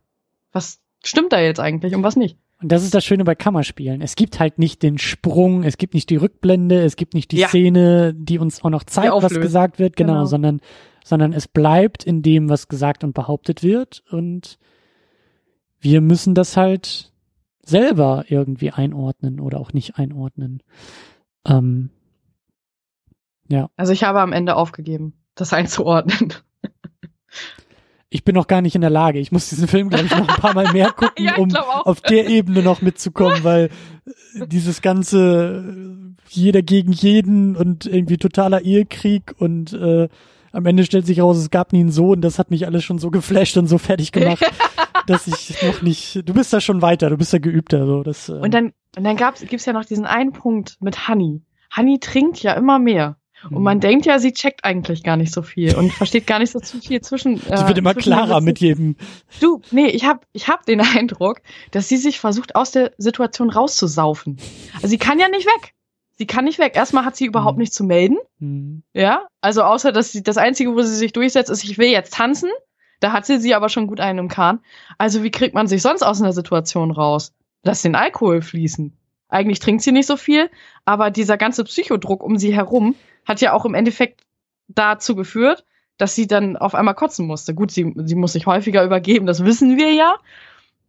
was stimmt da jetzt eigentlich und was nicht? Und das ist das Schöne bei Kammerspielen. Es gibt halt nicht den Sprung, es gibt nicht die Rückblende, es gibt nicht die ja. Szene, die uns auch noch zeigt, was gesagt wird, genau, genau, sondern, sondern es bleibt in dem, was gesagt und behauptet wird und wir müssen das halt selber irgendwie einordnen oder auch nicht einordnen. Ähm, ja. Also ich habe am Ende aufgegeben, das einzuordnen ich bin noch gar nicht in der Lage. Ich muss diesen Film, glaube ich, noch ein paar Mal mehr gucken, ja, um auf der Ebene noch mitzukommen, weil dieses ganze jeder gegen jeden und irgendwie totaler Ehekrieg und äh, am Ende stellt sich raus, es gab nie einen Sohn. Das hat mich alles schon so geflasht und so fertig gemacht, dass ich noch nicht. Du bist da schon weiter, du bist da geübter. So, das, äh, und dann, und dann gab's, gibt's ja noch diesen einen Punkt mit Honey. Honey trinkt ja immer mehr. Und man mhm. denkt ja, sie checkt eigentlich gar nicht so viel und versteht gar nicht so viel zwischen. Äh, sie wird immer klarer mit jedem. Du, nee, ich hab, ich hab den Eindruck, dass sie sich versucht, aus der Situation rauszusaufen. Also sie kann ja nicht weg. Sie kann nicht weg. Erstmal hat sie überhaupt mhm. nichts zu melden. Mhm. Ja, also außer, dass sie das Einzige, wo sie sich durchsetzt, ist, ich will jetzt tanzen. Da hat sie sie aber schon gut einen im Kahn. Also wie kriegt man sich sonst aus einer Situation raus? Lass den Alkohol fließen. Eigentlich trinkt sie nicht so viel, aber dieser ganze Psychodruck um sie herum hat ja auch im Endeffekt dazu geführt, dass sie dann auf einmal kotzen musste. Gut, sie, sie muss sich häufiger übergeben, das wissen wir ja.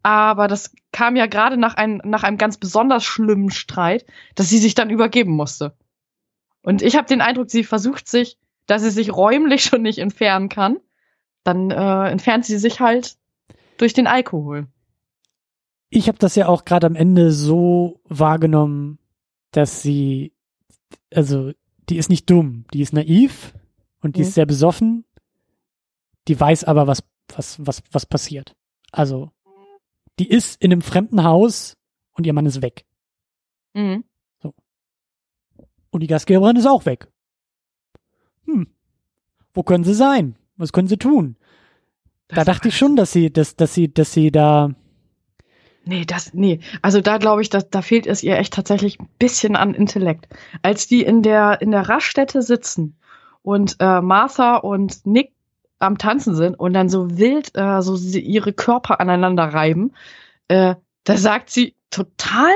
Aber das kam ja gerade nach, ein, nach einem ganz besonders schlimmen Streit, dass sie sich dann übergeben musste. Und ich habe den Eindruck, sie versucht sich, dass sie sich räumlich schon nicht entfernen kann. Dann äh, entfernt sie sich halt durch den Alkohol. Ich habe das ja auch gerade am Ende so wahrgenommen, dass sie, also die ist nicht dumm, die ist naiv und die mhm. ist sehr besoffen. Die weiß aber, was, was, was, was passiert. Also, die ist in einem fremden Haus und ihr Mann ist weg. Mhm. So. Und die Gastgeberin ist auch weg. Hm. Wo können sie sein? Was können sie tun? Das da dachte ich schon, dass sie, dass, dass sie, dass sie da Nee, das, nee. Also da glaube ich, dass, da fehlt es ihr echt tatsächlich ein bisschen an Intellekt. Als die in der, in der Raststätte sitzen und äh, Martha und Nick am Tanzen sind und dann so wild äh, so sie ihre Körper aneinander reiben, äh, da sagt sie total,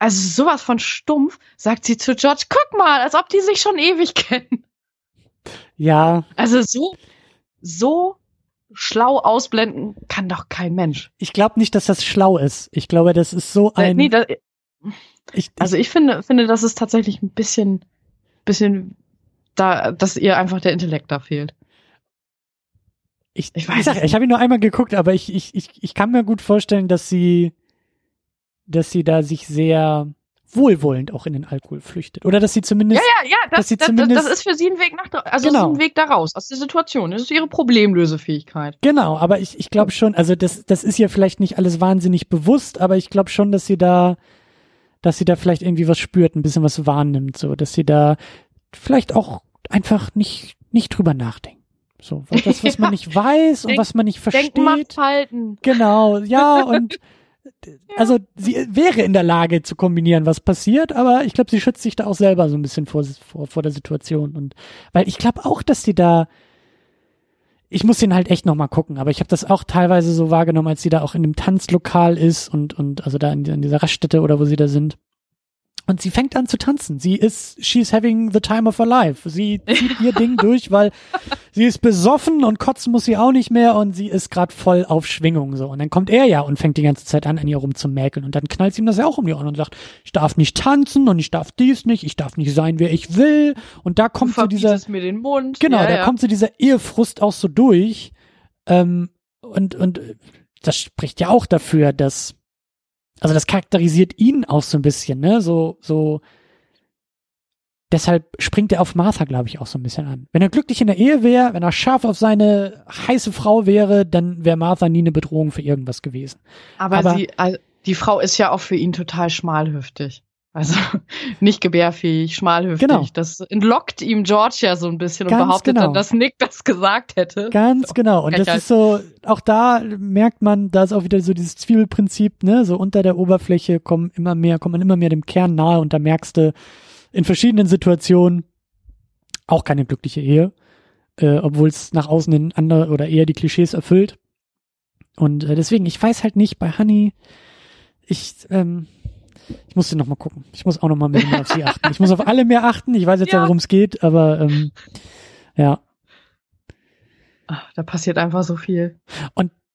also sowas von stumpf, sagt sie zu George, guck mal, als ob die sich schon ewig kennen. Ja. Also so, so schlau ausblenden kann doch kein Mensch. Ich glaube nicht, dass das schlau ist. Ich glaube, das ist so äh, ein. Äh, nee, das, ich, also ich finde, finde, das ist tatsächlich ein bisschen, bisschen da, dass ihr einfach der Intellekt da fehlt. Ich, ich weiß ich, ich habe ihn nur einmal geguckt, aber ich, ich, ich, ich kann mir gut vorstellen, dass sie, dass sie da sich sehr wohlwollend auch in den Alkohol flüchtet. Oder dass sie zumindest. Ja, ja, ja, das, das, das, das ist für sie ein Weg nach, also genau. ein Weg da raus, aus der Situation. Das ist ihre Problemlösefähigkeit. Genau, aber ich, ich glaube schon, also das, das ist ja vielleicht nicht alles wahnsinnig bewusst, aber ich glaube schon, dass sie da, dass sie da vielleicht irgendwie was spürt, ein bisschen was wahrnimmt, so, dass sie da vielleicht auch einfach nicht, nicht drüber nachdenkt. So, das, was man nicht weiß und was man nicht versteht. Denk macht halten. Genau, ja, und also sie wäre in der Lage zu kombinieren, was passiert, aber ich glaube, sie schützt sich da auch selber so ein bisschen vor, vor, vor der Situation. Und weil ich glaube auch, dass sie da, ich muss den halt echt nochmal gucken, aber ich habe das auch teilweise so wahrgenommen, als sie da auch in dem Tanzlokal ist und, und also da in, in dieser Raststätte oder wo sie da sind. Und sie fängt an zu tanzen. Sie ist, she's having the time of her life. Sie zieht ihr Ding durch, weil sie ist besoffen und kotzen muss sie auch nicht mehr und sie ist gerade voll auf Schwingung so. Und dann kommt er ja und fängt die ganze Zeit an, an ihr rumzumäkeln. Und dann knallt sie ihm das ja auch um die Ohren und sagt, ich darf nicht tanzen und ich darf dies nicht, ich darf nicht sein, wer ich will. Und da kommt so dieser, mir den Mund. genau, ja, da ja. kommt so dieser Ehefrust auch so durch. Ähm, und, und das spricht ja auch dafür, dass also das charakterisiert ihn auch so ein bisschen, ne? So, so. Deshalb springt er auf Martha, glaube ich, auch so ein bisschen an. Wenn er glücklich in der Ehe wäre, wenn er scharf auf seine heiße Frau wäre, dann wäre Martha nie eine Bedrohung für irgendwas gewesen. Aber, Aber sie, also die Frau ist ja auch für ihn total schmalhüftig. Also nicht gebärfähig, schmalhüftig. Genau. Das entlockt ihm George ja so ein bisschen Ganz und behauptet genau. dann, dass Nick das gesagt hätte. Ganz So, genau. Und das Frechheit. ist so, auch da merkt man, da ist auch wieder so dieses Zwiebelprinzip, ne? So unter der Oberfläche kommen immer mehr, kommt man immer mehr dem Kern nahe und da merkst du in verschiedenen Situationen auch keine glückliche Ehe, äh, obwohl es nach außen hin andere oder eher die Klischees erfüllt. Und äh, deswegen, ich weiß halt nicht bei Honey, ich, ähm, ich muss sie noch mal gucken. Ich muss auch noch mal mehr auf sie achten. Ich muss auf alle mehr achten. Ich weiß jetzt ja, Ja. worum es geht, aber ähm, ja. Ach, Da passiert einfach so viel.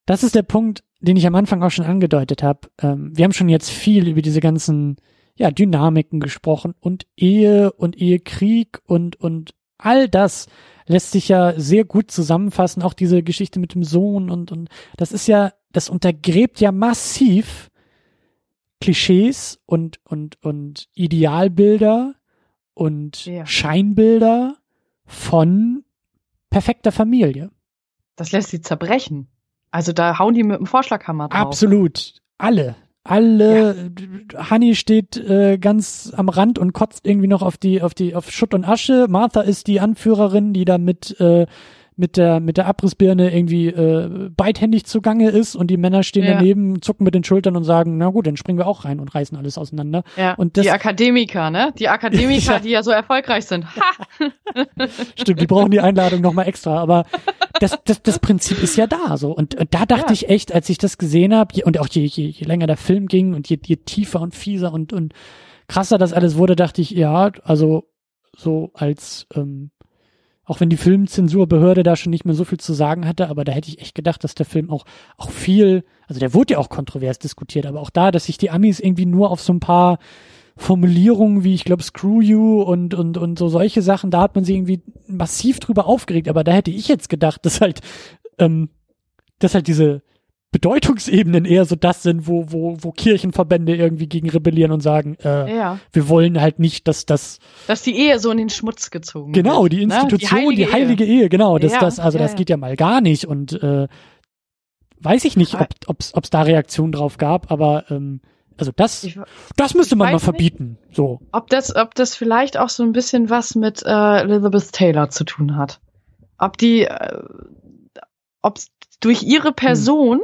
Das ist der Punkt, den ich am Anfang auch schon angedeutet habe. Ähm, wir haben schon jetzt viel über diese ganzen ja, Dynamiken gesprochen und Ehe und Ehekrieg und, und all das lässt sich ja sehr gut zusammenfassen. Auch diese Geschichte mit dem Sohn und, und das ist ja, das untergräbt ja massiv Klischees und, und, und Idealbilder und Ja. Scheinbilder von perfekter Familie. Das lässt sie zerbrechen. Also da hauen die mit dem Vorschlaghammer drauf. Absolut. Alle. Alle. Honey steht äh, ganz am Rand und kotzt irgendwie noch auf die, auf die, auf Schutt und Asche. Martha ist die Anführerin, die da mit, äh, mit der, mit der Abrissbirne irgendwie äh, beidhändig zugange ist und die Männer stehen Ja. daneben, zucken mit den Schultern und sagen, na gut, dann springen wir auch rein und reißen alles auseinander. Ja, Und das- die Akademiker, ne? Die Akademiker, Ja. die ja so erfolgreich sind. Ha! Stimmt, die brauchen die Einladung nochmal extra, aber das, das, das Prinzip ist ja da so. Und, und da dachte ich echt, als ich das gesehen habe, und auch je, je, je länger der Film ging und je, je tiefer und fieser und, und krasser das alles wurde, dachte ich, ja, also so als, ähm, auch wenn die Filmzensurbehörde da schon nicht mehr so viel zu sagen hatte, aber da hätte ich echt gedacht, dass der Film auch, auch viel, also der wurde ja auch kontrovers diskutiert, aber auch da, dass sich die Amis irgendwie nur auf so ein paar Formulierungen wie, ich glaube, Screw You und, und, und so solche Sachen, da hat man sich irgendwie massiv drüber aufgeregt, aber da hätte ich jetzt gedacht, dass halt, ähm, dass halt diese Bedeutungsebenen eher so das sind, wo, wo, wo Kirchenverbände irgendwie gegen rebellieren und sagen, äh, Ja. wir wollen halt nicht, dass das Dass die Ehe so in den Schmutz gezogen Genau, wird, die ne? Institution, die Ehe. heilige, Ehe, genau. Das, Ja, das, also ja, das geht ja mal gar nicht. Und äh, weiß ich nicht, ob ob's, ob's da Reaktionen drauf gab, aber ähm, also das, Ich, das müsste man mal nicht. verbieten. So. ob das, ob das vielleicht auch so ein bisschen was mit äh, Elizabeth Taylor zu tun hat. Ob die, äh, ob durch ihre Person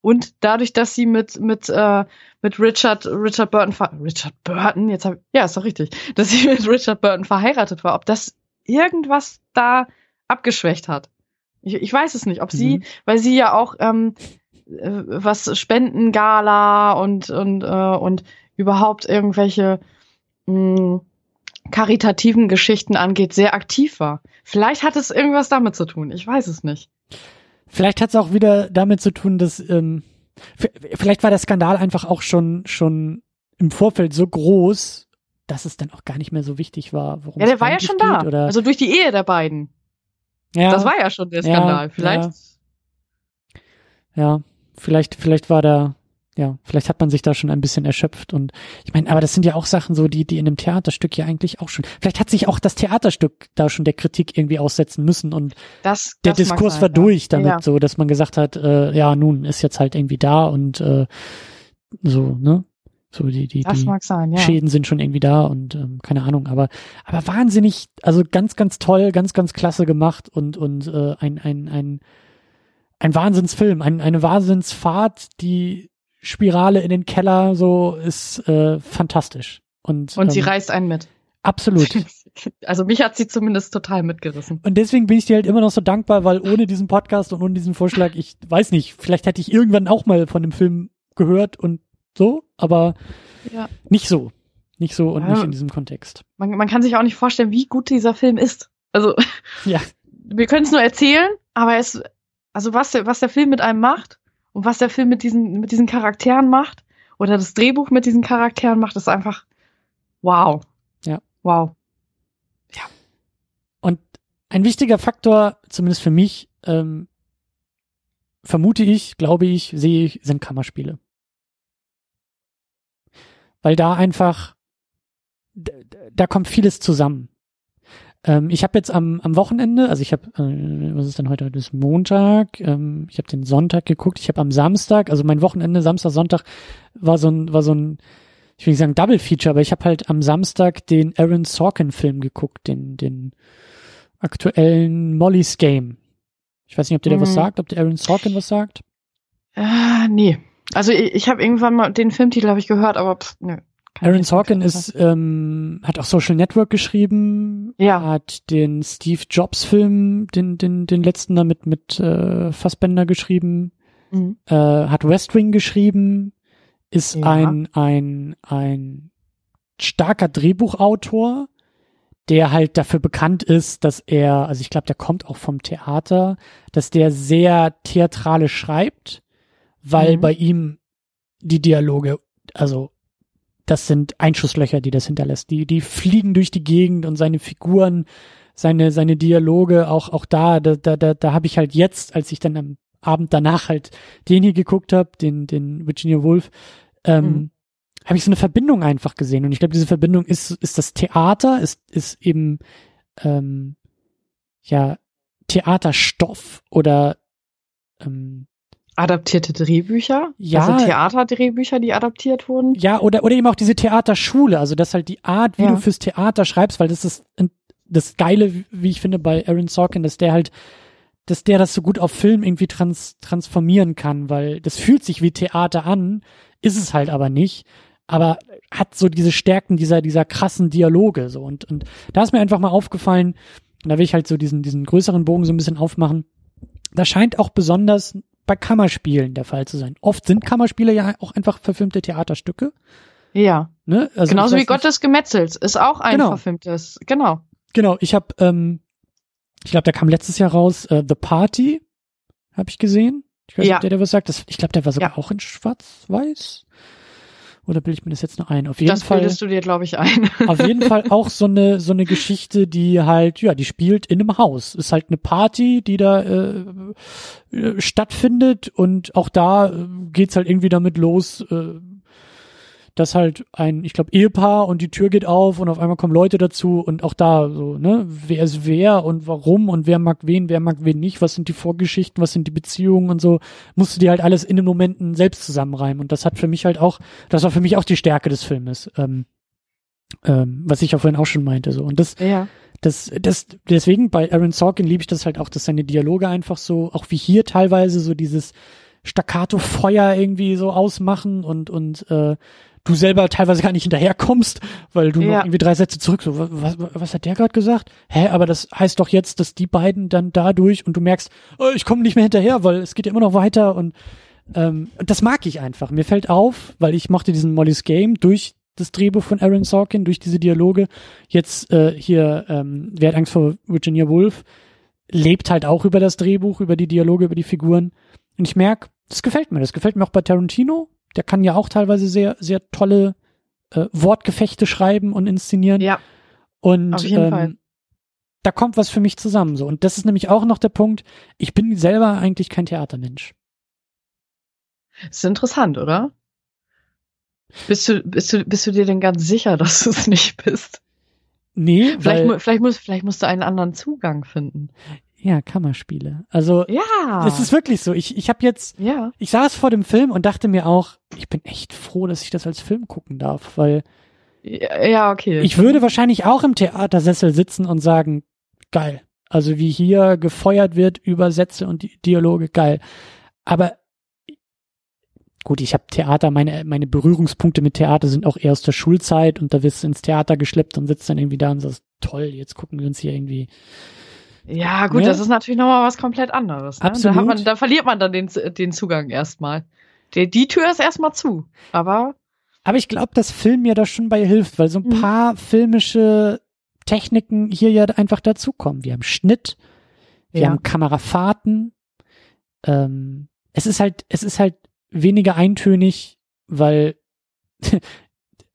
und dadurch, dass sie mit mit äh, mit Richard Richard Burton Richard Burton jetzt hab, ja ist doch richtig, dass sie mit Richard Burton verheiratet war, ob das irgendwas da abgeschwächt hat. Ich, ich weiß es nicht, ob sie, Mhm. weil sie ja auch ähm, äh, was Spendengala und und äh, und überhaupt irgendwelche mh, karitativen Geschichten angeht, sehr aktiv war. Vielleicht hat es irgendwas damit zu tun. Ich weiß es nicht. Vielleicht hat es auch wieder damit zu tun, dass ähm, vielleicht war der Skandal einfach auch schon schon im Vorfeld so groß, dass es dann auch gar nicht mehr so wichtig war, worum Ja, der war ja schon da. Oder, Also durch die Ehe der beiden. ja, Das war ja schon der Ja, Skandal. Vielleicht. Ja, vielleicht, vielleicht war da, ja, vielleicht hat man sich da schon ein bisschen erschöpft und ich meine, aber das sind ja auch Sachen so, die, die in einem Theaterstück ja eigentlich auch schon, vielleicht hat sich auch das Theaterstück da schon der Kritik irgendwie aussetzen müssen und Das, der das Diskurs sein, war ja. durch damit Ja. so, dass man gesagt hat, äh, ja, nun ist jetzt halt irgendwie da und äh, so, ne? So die, die, Das die sein, ja. Schäden sind schon irgendwie da und ähm, keine Ahnung, aber aber wahnsinnig, also ganz ganz toll, ganz ganz klasse gemacht und und äh, ein ein ein ein Wahnsinnsfilm, ein, eine Wahnsinnsfahrt, die Spirale in den Keller so ist äh, fantastisch und Und sie ähm, reißt einen mit. absolut Also mich hat sie zumindest total mitgerissen. und deswegen bin ich dir halt immer noch so dankbar, weil ohne diesen Podcast und ohne diesen Vorschlag, ich weiß nicht, vielleicht hätte ich irgendwann auch mal von dem Film gehört und so, aber Ja. nicht so. Nicht so und Ja. nicht in diesem Kontext. Man, man kann sich auch nicht vorstellen, wie gut dieser Film ist. Also Ja. wir können es nur erzählen, aber es, also was der, was der Film mit einem macht und was der Film mit diesen, mit diesen Charakteren macht oder das Drehbuch mit diesen Charakteren macht, ist einfach wow. Ja. Wow. Und ein wichtiger Faktor, zumindest für mich, ähm, vermute ich, glaube ich, sehe ich, sind Kammerspiele. Weil da einfach, da kommt vieles zusammen. Ähm, ich habe jetzt am, am Wochenende, also ich habe, äh, was ist denn heute? Das ist Montag. Ähm, ich habe den Sonntag geguckt. Ich habe am Samstag, also mein Wochenende, Samstag, Sonntag, war so ein, war so ein ich will nicht sagen Double Feature, aber ich habe halt am Samstag den Aaron Sorkin Film geguckt, den, den aktuellen Molly's Game. Ich weiß nicht, ob dir mhm. der was mhm. sagt, ob der Aaron Sorkin was sagt. Äh, nee. Also ich, ich habe irgendwann mal den Filmtitel habe ich gehört, aber pff, nö. Aaron Sorkin ist, ähm, hat auch Social Network geschrieben, ja. hat den Steve Jobs Film, den, den, den letzten damit mit äh, Fassbender geschrieben, mhm. äh, hat West Wing geschrieben, ist ja. ein, ein, ein starker Drehbuchautor, der halt dafür bekannt ist, dass er, also ich glaube, der kommt auch vom Theater, dass der sehr theatralisch schreibt, weil mhm. bei ihm die Dialoge, also das sind Einschusslöcher, die das hinterlässt. Die, die fliegen durch die Gegend und seine Figuren, seine, seine Dialoge, auch, auch da, da, da, da, da habe ich halt jetzt, als ich dann am Abend danach halt den hier geguckt habe, den, den Virginia Woolf, ähm, mhm. habe ich so eine Verbindung einfach gesehen. Und ich glaube, diese Verbindung ist, ist das Theater, ist, ist eben ähm, ja Theaterstoff oder ähm, adaptierte Drehbücher, ja, also Theaterdrehbücher, die adaptiert wurden. Ja, oder oder eben auch diese Theaterschule, also das halt die Art, wie ja. du fürs Theater schreibst, weil das ist das geile, wie ich finde bei Aaron Sorkin, dass der halt dass der das so gut auf Film irgendwie trans transformieren kann, weil das fühlt sich wie Theater an, ist es halt aber nicht, aber hat so diese Stärken dieser dieser krassen Dialoge so und und da ist mir einfach mal aufgefallen, und da will ich halt so diesen diesen größeren Bogen so ein bisschen aufmachen. Da scheint auch besonders bei Kammerspielen der Fall zu sein. Oft sind Kammerspiele ja auch einfach verfilmte Theaterstücke. Ja. Ne? Also Genauso wie Gott des Gemetzels ist auch ein genau. verfilmtes. Genau. Genau. Ich habe, ähm, ich glaube, der kam letztes Jahr raus. Äh, The Party habe ich gesehen. Ich weiß nicht, ja. ob der, der was sagt. Das, ich glaube, der war sogar ja. auch in Schwarz-Weiß. Oder bilde ich mir das jetzt noch ein? Auf jeden das Fall. Das bildest du dir, glaube ich, ein. auf jeden Fall auch so eine, so eine Geschichte, die halt, ja, die spielt in einem Haus. Ist halt eine Party, die da äh, äh, stattfindet und auch da äh, geht's halt irgendwie damit los, äh, dass halt ein, ich glaube, Ehepaar und die Tür geht auf und auf einmal kommen Leute dazu und auch da so, ne, wer ist wer und warum und wer mag wen, wer mag wen nicht, was sind die Vorgeschichten, was sind die Beziehungen und so, musst du dir halt alles in den Momenten selbst zusammenreimen und das hat für mich halt auch, das war für mich auch die Stärke des Filmes, ähm, ähm, was ich ja vorhin auch schon meinte, so und das, ja. das, das, deswegen bei Aaron Sorkin liebe ich das halt auch, dass seine Dialoge einfach so, auch wie hier teilweise so dieses Staccato-Feuer irgendwie so ausmachen und, und äh, du selber teilweise gar nicht hinterherkommst, weil du ja. noch irgendwie drei Sätze zurück, so, was, was hat der gerade gesagt? Hä, aber das heißt doch jetzt, dass die beiden dann dadurch und du merkst, oh, ich komme nicht mehr hinterher, weil es geht ja immer noch weiter und ähm, das mag ich einfach. Mir fällt auf, weil ich mochte diesen Molly's Game durch das Drehbuch von Aaron Sorkin, durch diese Dialoge. Jetzt äh, hier, ähm, Wer hat Angst vor Virginia Woolf, lebt halt auch über das Drehbuch, über die Dialoge, über die Figuren. Und ich merke, das gefällt mir. Das gefällt mir auch bei Tarantino der kann ja auch teilweise sehr, sehr tolle äh, Wortgefechte schreiben und inszenieren. Ja. Und auf jeden ähm, Fall. da kommt was für mich zusammen. So. Und das ist nämlich auch noch der Punkt, ich bin selber eigentlich kein Theatermensch. Ist interessant, oder? Bist du, bist du, bist du dir denn ganz sicher, dass du es nicht bist? Nee, vielleicht, weil, vielleicht, muss, vielleicht musst du einen anderen Zugang finden. Ja, Kammerspiele. Also ja, das ist wirklich so. Ich, ich habe jetzt, ja. ich saß vor dem Film und dachte mir auch, ich bin echt froh, dass ich das als Film gucken darf, weil ja, ja okay. Ich würde wahrscheinlich auch im Theatersessel sitzen und sagen, geil. Also wie hier gefeuert wird über Sätze und Dialoge, geil. Aber gut, ich habe Theater, meine, meine Berührungspunkte mit Theater sind auch eher aus der Schulzeit und da wirst du ins Theater geschleppt und sitzt dann irgendwie da und sagst, toll, jetzt gucken wir uns hier irgendwie ja, gut, ne? das ist natürlich nochmal was komplett anderes. Ne? Absolut. Da, man, da, verliert man dann den, den Zugang erstmal. Die, die Tür ist erstmal zu, aber. Aber ich glaube, dass Film ja da schon bei hilft, weil so ein mhm. paar filmische Techniken hier ja einfach dazukommen. Wir haben Schnitt, wir ja. haben Kamerafahrten. Ähm, es ist halt, es ist halt weniger eintönig, weil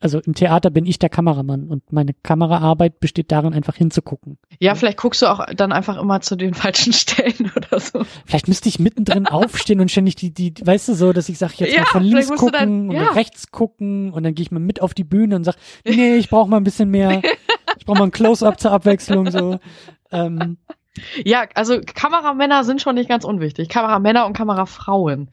also im Theater bin ich der Kameramann und meine Kameraarbeit besteht darin, einfach hinzugucken. Ja, vielleicht guckst du auch dann einfach immer zu den falschen Stellen oder so. Vielleicht müsste ich mittendrin aufstehen und ständig die, die, weißt du so, dass ich sage, jetzt ja, mal von links gucken dann, ja. und rechts gucken und dann gehe ich mal mit auf die Bühne und sag, nee, ich brauche mal ein bisschen mehr, ich brauche mal ein Close-up zur Abwechslung so. Ähm, ja, also Kameramänner sind schon nicht ganz unwichtig. Kameramänner und Kamerafrauen.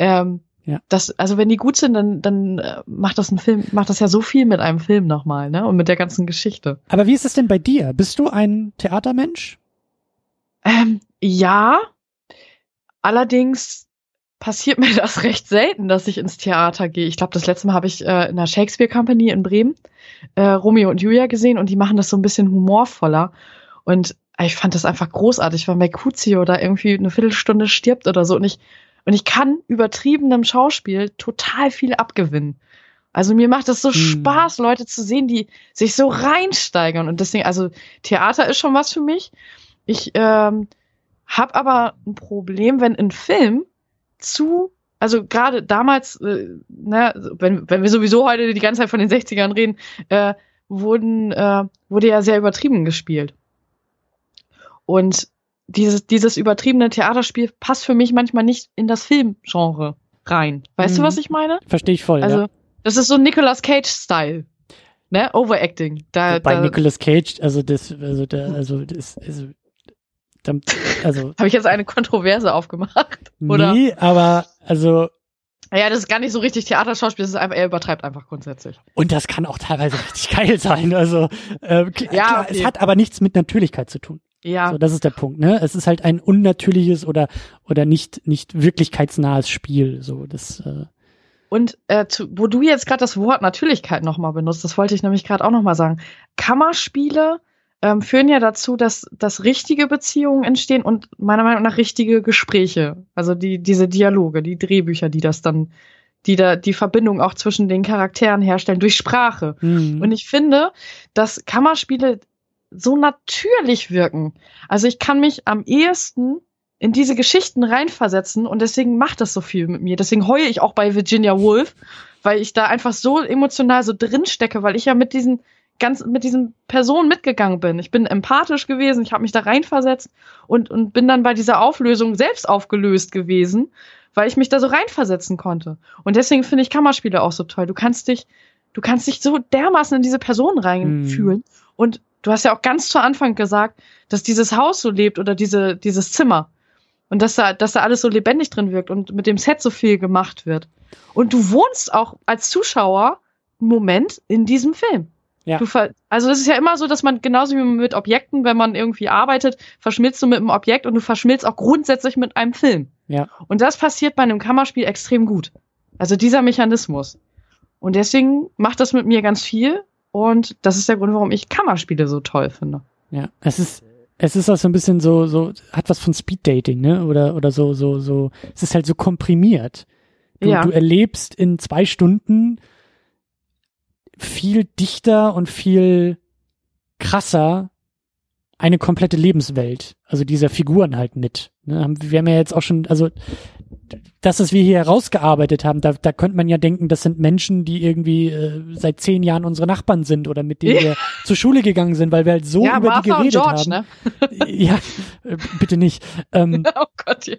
Ähm, Ja. Das, also wenn die gut sind, dann, dann äh, macht das ein Film, macht das ja so viel mit einem Film nochmal, ne? Und mit der ganzen Geschichte. Aber wie ist es denn bei dir? Bist du ein Theatermensch? Ähm, ja. Allerdings passiert mir das recht selten, dass ich ins Theater gehe. Ich glaube, das letzte Mal habe ich äh, in der Shakespeare Company in Bremen äh, Romeo und Julia gesehen und die machen das so ein bisschen humorvoller. Und ich fand das einfach großartig, weil Mercutio da irgendwie eine Viertelstunde stirbt oder so. Und ich und ich kann übertriebenem Schauspiel total viel abgewinnen. Also mir macht es so hm. Spaß, Leute zu sehen, die sich so reinsteigern. Und deswegen, also Theater ist schon was für mich. Ich ähm, habe aber ein Problem, wenn ein Film zu, also gerade damals, äh, ne, wenn, wenn wir sowieso heute die ganze Zeit von den 60ern reden, äh, wurden, äh, wurde ja sehr übertrieben gespielt. Und dieses, dieses übertriebene Theaterspiel passt für mich manchmal nicht in das Filmgenre rein. Weißt mhm. du, was ich meine? Verstehe ich voll. Also, ja. das ist so Nicolas Cage-Style. Ne? Overacting. Da, Bei da, Nicolas Cage, also das, also der, also das, also, dann, also. Habe ich jetzt eine Kontroverse aufgemacht? Oder? Nee, aber, also, ja, das ist gar nicht so richtig Theaterschauspiel, das ist einfach, er übertreibt einfach grundsätzlich. Und das kann auch teilweise richtig geil sein. Also äh, ja, klar, okay. es hat aber nichts mit Natürlichkeit zu tun. Ja. So, das ist der Punkt, ne? Es ist halt ein unnatürliches oder oder nicht nicht wirklichkeitsnahes Spiel. So, das. Äh und äh, zu, wo du jetzt gerade das Wort Natürlichkeit nochmal benutzt, das wollte ich nämlich gerade auch nochmal sagen. Kammerspiele ähm, führen ja dazu, dass, dass richtige Beziehungen entstehen und meiner Meinung nach richtige Gespräche. Also die, diese Dialoge, die Drehbücher, die das dann, die da die Verbindung auch zwischen den Charakteren herstellen durch Sprache. Mhm. Und ich finde, dass Kammerspiele so natürlich wirken. Also ich kann mich am ehesten in diese Geschichten reinversetzen und deswegen macht das so viel mit mir. Deswegen heule ich auch bei Virginia Woolf, weil ich da einfach so emotional so drin stecke, weil ich ja mit diesen ganz mit diesen Personen mitgegangen bin. Ich bin empathisch gewesen, ich habe mich da reinversetzt und und bin dann bei dieser Auflösung selbst aufgelöst gewesen, weil ich mich da so reinversetzen konnte. Und deswegen finde ich Kammerspiele auch so toll. Du kannst dich du kannst dich so dermaßen in diese Person reinfühlen mm. und Du hast ja auch ganz zu Anfang gesagt, dass dieses Haus so lebt oder diese, dieses Zimmer. Und dass da, dass da alles so lebendig drin wirkt und mit dem Set so viel gemacht wird. Und du wohnst auch als Zuschauer einen Moment in diesem Film. Ja. Du also es ist ja immer so, dass man genauso wie mit Objekten, wenn man irgendwie arbeitet, verschmilzt du mit einem Objekt und du verschmilzt auch grundsätzlich mit einem Film. Ja. Und das passiert bei einem Kammerspiel extrem gut. Also dieser Mechanismus. Und deswegen macht das mit mir ganz viel und das ist der Grund, warum ich Kammerspiele so toll finde. Ja, es ist, es ist auch so ein bisschen so, so, hat was von Speed Dating, ne? Oder, oder so, so, so, es ist halt so komprimiert. Du, ja. du erlebst in zwei Stunden viel dichter und viel krasser eine komplette Lebenswelt, also dieser Figuren halt mit. Ne? Wir haben ja jetzt auch schon, also das, was wir hier herausgearbeitet haben, da, da könnte man ja denken, das sind Menschen, die irgendwie äh, seit zehn Jahren unsere Nachbarn sind oder mit denen wir zur Schule gegangen sind, weil wir halt so ja, über Martha die geredet George, haben. Ne? ja, äh, bitte nicht. Ähm, oh Gott, ja.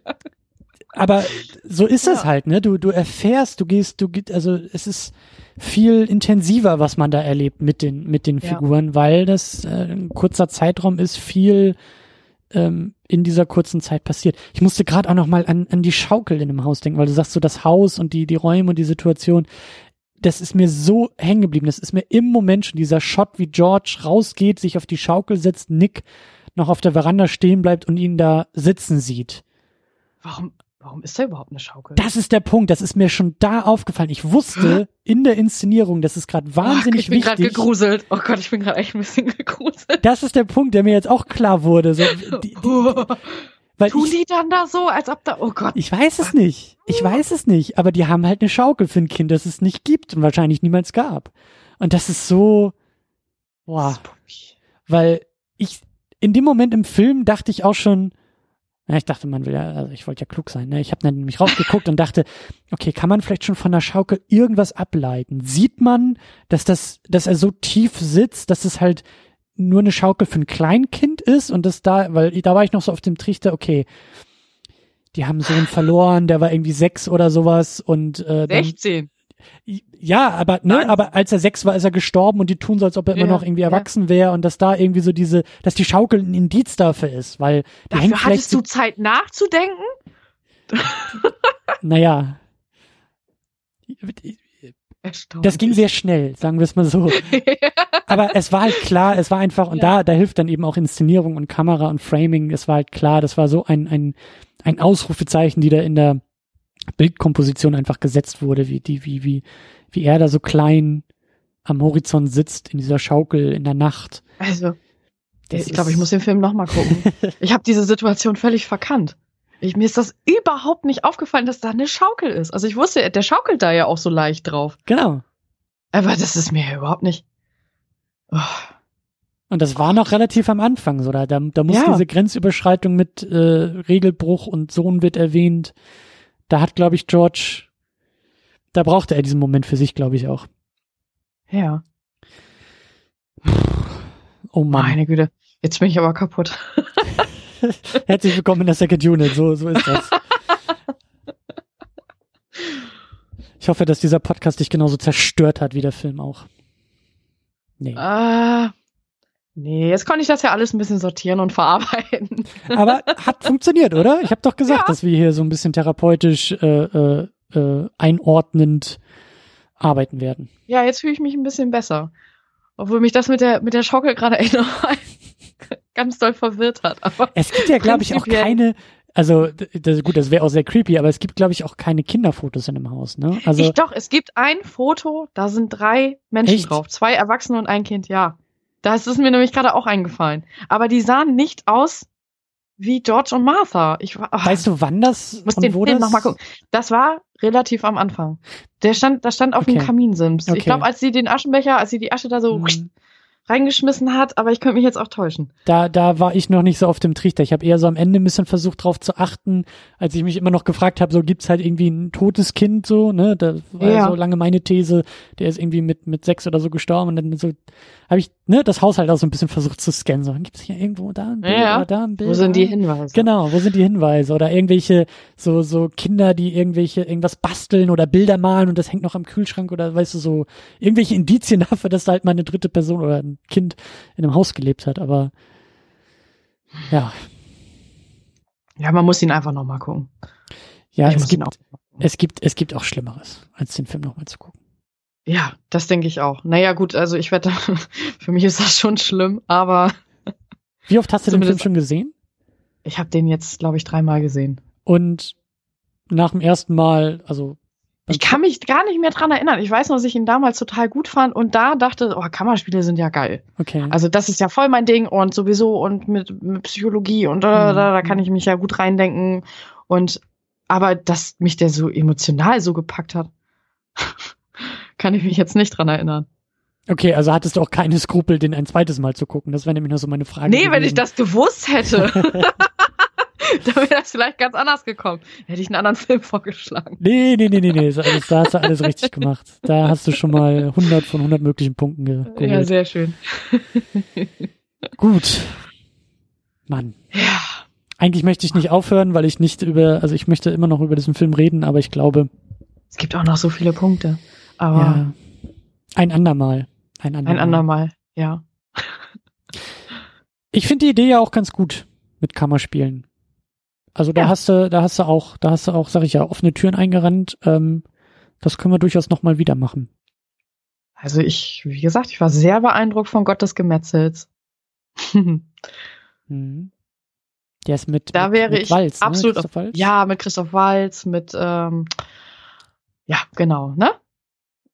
Aber so ist ja. es halt, ne? Du, du erfährst, du gehst, du gehst, also es ist viel intensiver, was man da erlebt mit den, mit den Figuren, ja. weil das äh, ein kurzer Zeitraum ist, viel ähm, in dieser kurzen Zeit passiert. Ich musste gerade auch noch mal an, an die Schaukel in dem Haus denken, weil du sagst so das Haus und die, die Räume und die Situation. Das ist mir so hängen geblieben. Das ist mir im Moment schon dieser Shot, wie George rausgeht, sich auf die Schaukel setzt, Nick noch auf der Veranda stehen bleibt und ihn da sitzen sieht. Warum, Warum ist da überhaupt eine Schaukel? Das ist der Punkt. Das ist mir schon da aufgefallen. Ich wusste in der Inszenierung, das ist gerade wahnsinnig wichtig. Ich bin gerade gegruselt. Oh Gott, ich bin gerade echt ein bisschen gegruselt. Das ist der Punkt, der mir jetzt auch klar wurde. So, die, die, weil Tun ich, die dann da so, als ob da, oh Gott. Ich weiß es nicht. Ich weiß es nicht. Aber die haben halt eine Schaukel für ein Kind, das es nicht gibt und wahrscheinlich niemals gab. Und das ist so, boah. Weil ich, in dem Moment im Film dachte ich auch schon, ja, ich dachte, man will ja, also ich wollte ja klug sein. Ne? Ich habe dann nämlich rausgeguckt und dachte, okay, kann man vielleicht schon von der Schaukel irgendwas ableiten? Sieht man, dass das, dass er so tief sitzt, dass es halt nur eine Schaukel für ein Kleinkind ist und das da, weil da war ich noch so auf dem Trichter, okay, die haben so einen verloren, der war irgendwie sechs oder sowas und äh, dann, 16. Ja, aber ne, Nein. aber als er sechs war, ist er gestorben und die tun so, als ob er ja, immer noch irgendwie erwachsen ja. wäre und dass da irgendwie so diese, dass die Schaukel ein Indiz dafür ist, weil dafür hattest du Zeit nachzudenken? naja. Das ging sehr schnell, sagen wir es mal so. Aber es war halt klar, es war einfach, und ja. da, da hilft dann eben auch Inszenierung und Kamera und Framing, es war halt klar, das war so ein, ein, ein Ausrufezeichen, die da in der Bildkomposition einfach gesetzt wurde, wie, die, wie, wie, wie er da so klein am Horizont sitzt, in dieser Schaukel in der Nacht. Also, das ich glaube, ich muss den Film nochmal gucken. ich habe diese Situation völlig verkannt. Ich, mir ist das überhaupt nicht aufgefallen, dass da eine Schaukel ist. Also ich wusste, der schaukelt da ja auch so leicht drauf. Genau. Aber das ist mir überhaupt nicht. Oh. Und das war noch relativ am Anfang, so da, da, da muss ja. diese Grenzüberschreitung mit äh, Regelbruch und Sohn wird erwähnt. Da hat, glaube ich, George, da brauchte er diesen Moment für sich, glaube ich auch. Ja. Oh Mann. Meine Güte, jetzt bin ich aber kaputt. Herzlich willkommen in der Second Unit, so, so ist das. Ich hoffe, dass dieser Podcast dich genauso zerstört hat wie der Film auch. Nee. Uh, nee, jetzt konnte ich das ja alles ein bisschen sortieren und verarbeiten. Aber hat funktioniert, oder? Ich habe doch gesagt, ja. dass wir hier so ein bisschen therapeutisch äh, äh, äh, einordnend arbeiten werden. Ja, jetzt fühle ich mich ein bisschen besser. Obwohl mich das mit der, mit der Schaukel gerade ganz doll verwirrt hat. Aber es gibt ja, glaube ich, auch keine, also das, gut, das wäre auch sehr creepy, aber es gibt, glaube ich, auch keine Kinderfotos in dem Haus, ne? Also ich doch, es gibt ein Foto, da sind drei Menschen echt? drauf, zwei Erwachsene und ein Kind, ja. Das ist mir nämlich gerade auch eingefallen. Aber die sahen nicht aus wie George und Martha. Ich, ach, weißt du, wann das muss den wo Film das? noch mal gucken. Das war relativ am Anfang. Der stand, da stand auf okay. dem Kaminsims. Okay. Ich glaube, als sie den Aschenbecher, als sie die Asche da so mhm reingeschmissen hat, aber ich könnte mich jetzt auch täuschen. Da, da war ich noch nicht so auf dem Trichter. Ich habe eher so am Ende ein bisschen versucht drauf zu achten, als ich mich immer noch gefragt habe, so gibt's halt irgendwie ein totes Kind so, ne? Da war ja. so lange meine These, der ist irgendwie mit mit sechs oder so gestorben und dann so habe ich ne das Haushalt auch so ein bisschen versucht zu scannen. So, gibt's hier irgendwo da ein Bild ja. oder da ein Bild? Wo sind die Hinweise? Genau, wo sind die Hinweise oder irgendwelche so so Kinder, die irgendwelche irgendwas basteln oder Bilder malen und das hängt noch am Kühlschrank oder weißt du so irgendwelche Indizien dafür, dass da halt mal eine dritte Person oder ein Kind in einem Haus gelebt hat, aber ja. Ja, man muss ihn einfach nochmal gucken. Ja, es gibt, es gibt, es gibt auch Schlimmeres, als den Film nochmal zu gucken. Ja, das denke ich auch. Naja, gut, also ich wette, für mich ist das schon schlimm, aber. Wie oft hast du den Film schon gesehen? Ich habe den jetzt, glaube ich, dreimal gesehen. Und nach dem ersten Mal, also ich kann mich gar nicht mehr dran erinnern. Ich weiß noch, dass ich ihn damals total gut fand und da dachte, oh, Kammerspiele sind ja geil. Okay. Also das ist ja voll mein Ding und sowieso und mit, mit Psychologie und da, da, da kann ich mich ja gut reindenken. Und aber dass mich der so emotional so gepackt hat, kann ich mich jetzt nicht dran erinnern. Okay, also hattest du auch keine Skrupel, den ein zweites Mal zu gucken. Das wäre nämlich nur so meine Frage. Nee, gewesen. wenn ich das gewusst hätte. da wäre das vielleicht ganz anders gekommen. Hätte ich einen anderen Film vorgeschlagen. Nee, nee, nee, nee, nee. Da hast du alles richtig gemacht. Da hast du schon mal 100 von 100 möglichen Punkten geholt. Ja, sehr schön. Gut. Mann. Ja. Eigentlich möchte ich nicht aufhören, weil ich nicht über, also ich möchte immer noch über diesen Film reden, aber ich glaube. Es gibt auch noch so viele Punkte. Aber. Ja. Ein andermal. Ein andermal. Ein andermal, ja. Ich finde die Idee ja auch ganz gut mit Kammerspielen. Also da ja. hast du, da hast du auch, da hast du auch, sag ich ja, offene Türen eingerannt. Ähm, das können wir durchaus nochmal wieder machen. Also ich, wie gesagt, ich war sehr beeindruckt von Gott des Gemetzels. mhm. Der ist mit, da mit, wäre mit ich Walz, ne? absolut, ne? Walz? ja, mit Christoph Walz, mit, ähm, ja, genau, ne?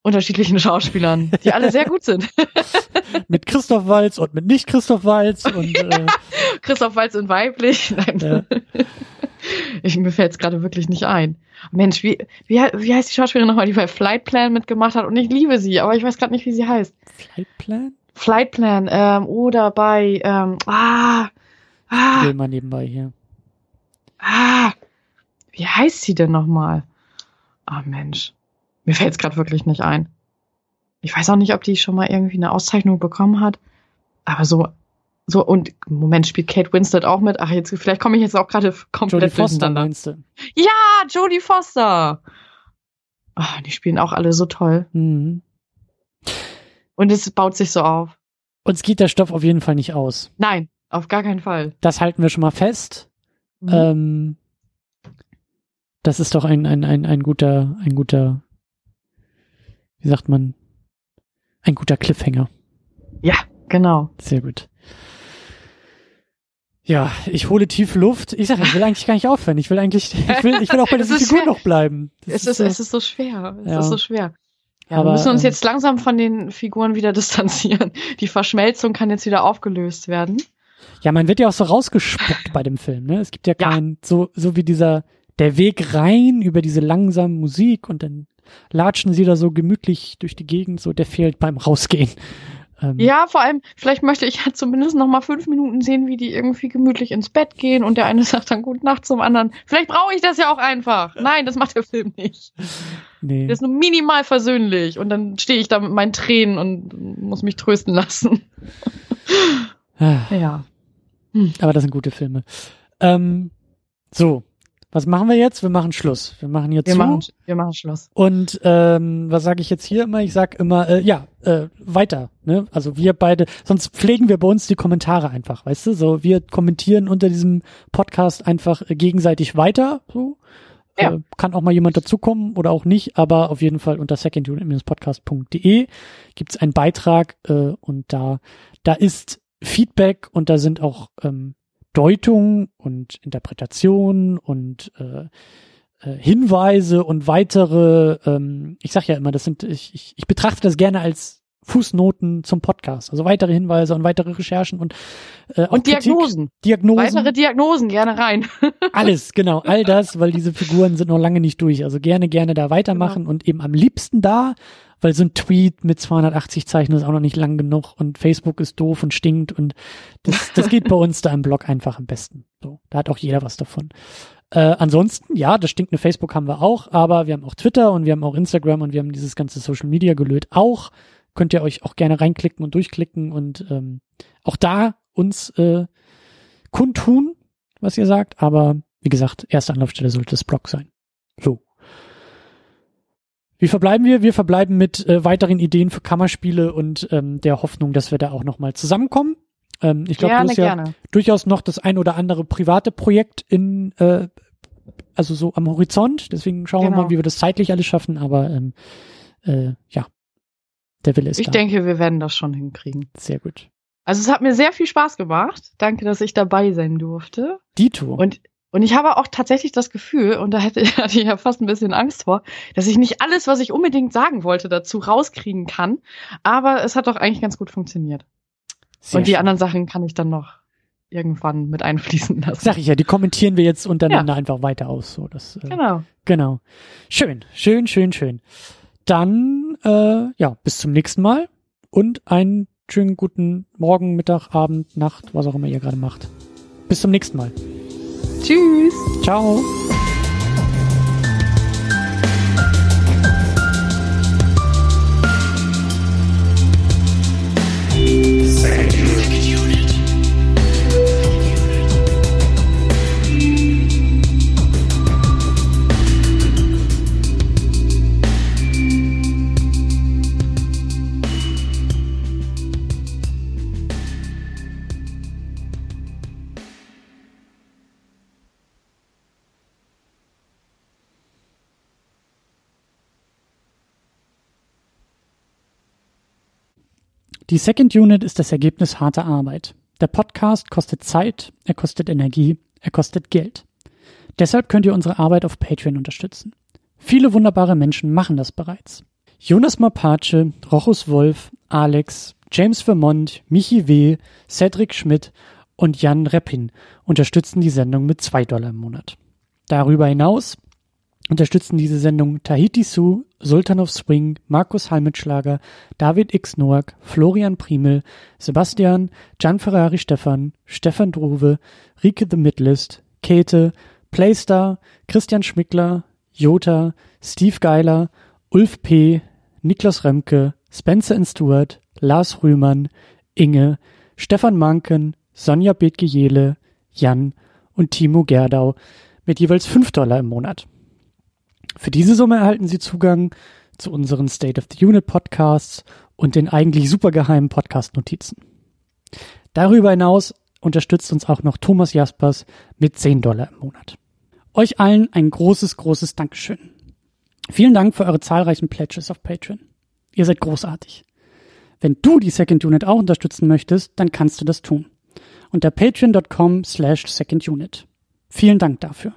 Unterschiedlichen Schauspielern, die alle sehr gut sind. mit Christoph Walz und mit nicht Christoph Walz und äh, Christoph Walz und weiblich. Nein. Ja. Ich, mir fällt es gerade wirklich nicht ein. Mensch, wie, wie, wie heißt die Schauspielerin nochmal, die bei Flight Plan mitgemacht hat? Und ich liebe sie, aber ich weiß gerade nicht, wie sie heißt. Flight Plan? Flight Plan, ähm, oder bei, ähm, ah, ah. Ich will mal nebenbei hier. Ah, wie heißt sie denn nochmal? Ah, oh, Mensch. Mir fällt es gerade wirklich nicht ein. Ich weiß auch nicht, ob die schon mal irgendwie eine Auszeichnung bekommen hat. Aber so so, und im Moment spielt Kate Winslet auch mit. Ach, jetzt, vielleicht komme ich jetzt auch gerade komplett Jodie Foster meinst du? Ja, Jodie Foster. Ach, die spielen auch alle so toll. Mhm. Und es baut sich so auf. Uns geht der Stoff auf jeden Fall nicht aus. Nein, auf gar keinen Fall. Das halten wir schon mal fest. Mhm. Ähm, das ist doch ein, ein, ein, ein guter, ein guter wie sagt man, ein guter Cliffhanger. Ja, genau. Sehr gut. Ja, ich hole tief Luft. Ich sage, ich will eigentlich gar nicht aufhören. Ich will eigentlich, ich will, ich will auch bei dieser Figur schwer. noch bleiben. es ist, so, es ist so schwer. Es ja. ist so schwer. Ja, Aber, wir müssen uns ähm, jetzt langsam von den Figuren wieder distanzieren. Die Verschmelzung kann jetzt wieder aufgelöst werden. Ja, man wird ja auch so rausgespuckt bei dem Film, ne? Es gibt ja keinen, ja. so, so wie dieser, der Weg rein über diese langsame Musik und dann latschen sie da so gemütlich durch die Gegend, so der fehlt beim Rausgehen. Ähm, ja, vor allem, vielleicht möchte ich ja zumindest noch mal fünf Minuten sehen, wie die irgendwie gemütlich ins Bett gehen und der eine sagt dann Gute Nacht zum anderen. Vielleicht brauche ich das ja auch einfach. Nein, das macht der Film nicht. Nee. Der ist nur minimal versöhnlich und dann stehe ich da mit meinen Tränen und muss mich trösten lassen. Ah. ja. Hm. Aber das sind gute Filme. Ähm, so, was machen wir jetzt? Wir machen Schluss. Wir machen jetzt wir zu. Machen, wir machen Schluss. Und ähm, was sage ich jetzt hier immer? Ich sag immer, äh, ja, äh, weiter. Ne? Also wir beide, sonst pflegen wir bei uns die Kommentare einfach, weißt du? So, wir kommentieren unter diesem Podcast einfach äh, gegenseitig weiter. So. Ja. Äh, kann auch mal jemand dazukommen oder auch nicht, aber auf jeden Fall unter secondunit-podcast.de gibt's einen Beitrag äh, und da, da ist Feedback und da sind auch ähm, Deutung und Interpretation und äh, äh, Hinweise und weitere, ähm, ich sag ja immer, das sind, ich, ich, ich betrachte das gerne als Fußnoten zum Podcast, also weitere Hinweise und weitere Recherchen und äh, und Diagnosen. Diagnosen. Weitere Diagnosen gerne rein. Alles, genau, all das, weil diese Figuren sind noch lange nicht durch. Also gerne, gerne da weitermachen genau. und eben am liebsten da, weil so ein Tweet mit 280 Zeichen ist auch noch nicht lang genug und Facebook ist doof und stinkt und das, das geht bei uns da im Blog einfach am besten. So, da hat auch jeder was davon. Äh, ansonsten, ja, das stinkende Facebook haben wir auch, aber wir haben auch Twitter und wir haben auch Instagram und wir haben dieses ganze Social Media gelöt auch. Könnt ihr euch auch gerne reinklicken und durchklicken und ähm, auch da uns äh, kundtun, was ihr sagt. Aber wie gesagt, erste Anlaufstelle sollte das Blog sein. So. Wie verbleiben wir? Wir verbleiben mit äh, weiteren Ideen für Kammerspiele und ähm, der Hoffnung, dass wir da auch nochmal zusammenkommen. Ähm, ich glaube, du hast ja gerne. durchaus noch das ein oder andere private Projekt in, äh, also so am Horizont. Deswegen schauen genau. wir mal, wie wir das zeitlich alles schaffen. Aber ähm, äh, ja, der Wille ist ich da. Ich denke, wir werden das schon hinkriegen. Sehr gut. Also es hat mir sehr viel Spaß gemacht. Danke, dass ich dabei sein durfte. Dito. Und und ich habe auch tatsächlich das Gefühl, und da hätte, hatte ich ja fast ein bisschen Angst vor, dass ich nicht alles, was ich unbedingt sagen wollte, dazu rauskriegen kann. Aber es hat doch eigentlich ganz gut funktioniert. Sehr und die schön. anderen Sachen kann ich dann noch irgendwann mit einfließen lassen. Sag ich ja, die kommentieren wir jetzt untereinander ja. einfach weiter aus. So, das, äh, genau. Genau. Schön, schön, schön, schön. Dann, äh, ja, bis zum nächsten Mal und einen schönen guten Morgen, Mittag, Abend, Nacht, was auch immer ihr gerade macht. Bis zum nächsten Mal. Tschüss. Ciao. Die Second Unit ist das Ergebnis harter Arbeit. Der Podcast kostet Zeit, er kostet Energie, er kostet Geld. Deshalb könnt ihr unsere Arbeit auf Patreon unterstützen. Viele wunderbare Menschen machen das bereits. Jonas Mapace, Rochus Wolf, Alex, James Vermont, Michi W., Cedric Schmidt und Jan Reppin unterstützen die Sendung mit zwei Dollar im Monat. Darüber hinaus unterstützen diese Sendung Tahiti Su, Sultan of Swing, Markus Halmitschlager, David X. Noack, Florian Primel, Sebastian, Gian Ferrari Stefan, Stefan Druwe, Rike The Midlist, Käthe, Playstar, Christian Schmickler, Jota, Steve Geiler, Ulf P., Niklas Remke, Spencer Stewart, Lars Rühmann, Inge, Stefan Manken, Sonja Bethge-Jele, Jan und Timo Gerdau mit jeweils 5 Dollar im Monat. Für diese Summe erhalten Sie Zugang zu unseren State of the Unit Podcasts und den eigentlich supergeheimen Podcast-Notizen. Darüber hinaus unterstützt uns auch noch Thomas Jaspers mit 10 Dollar im Monat. Euch allen ein großes, großes Dankeschön. Vielen Dank für eure zahlreichen Pledges auf Patreon. Ihr seid großartig. Wenn du die Second Unit auch unterstützen möchtest, dann kannst du das tun. Unter patreon.com slash secondunit. Vielen Dank dafür.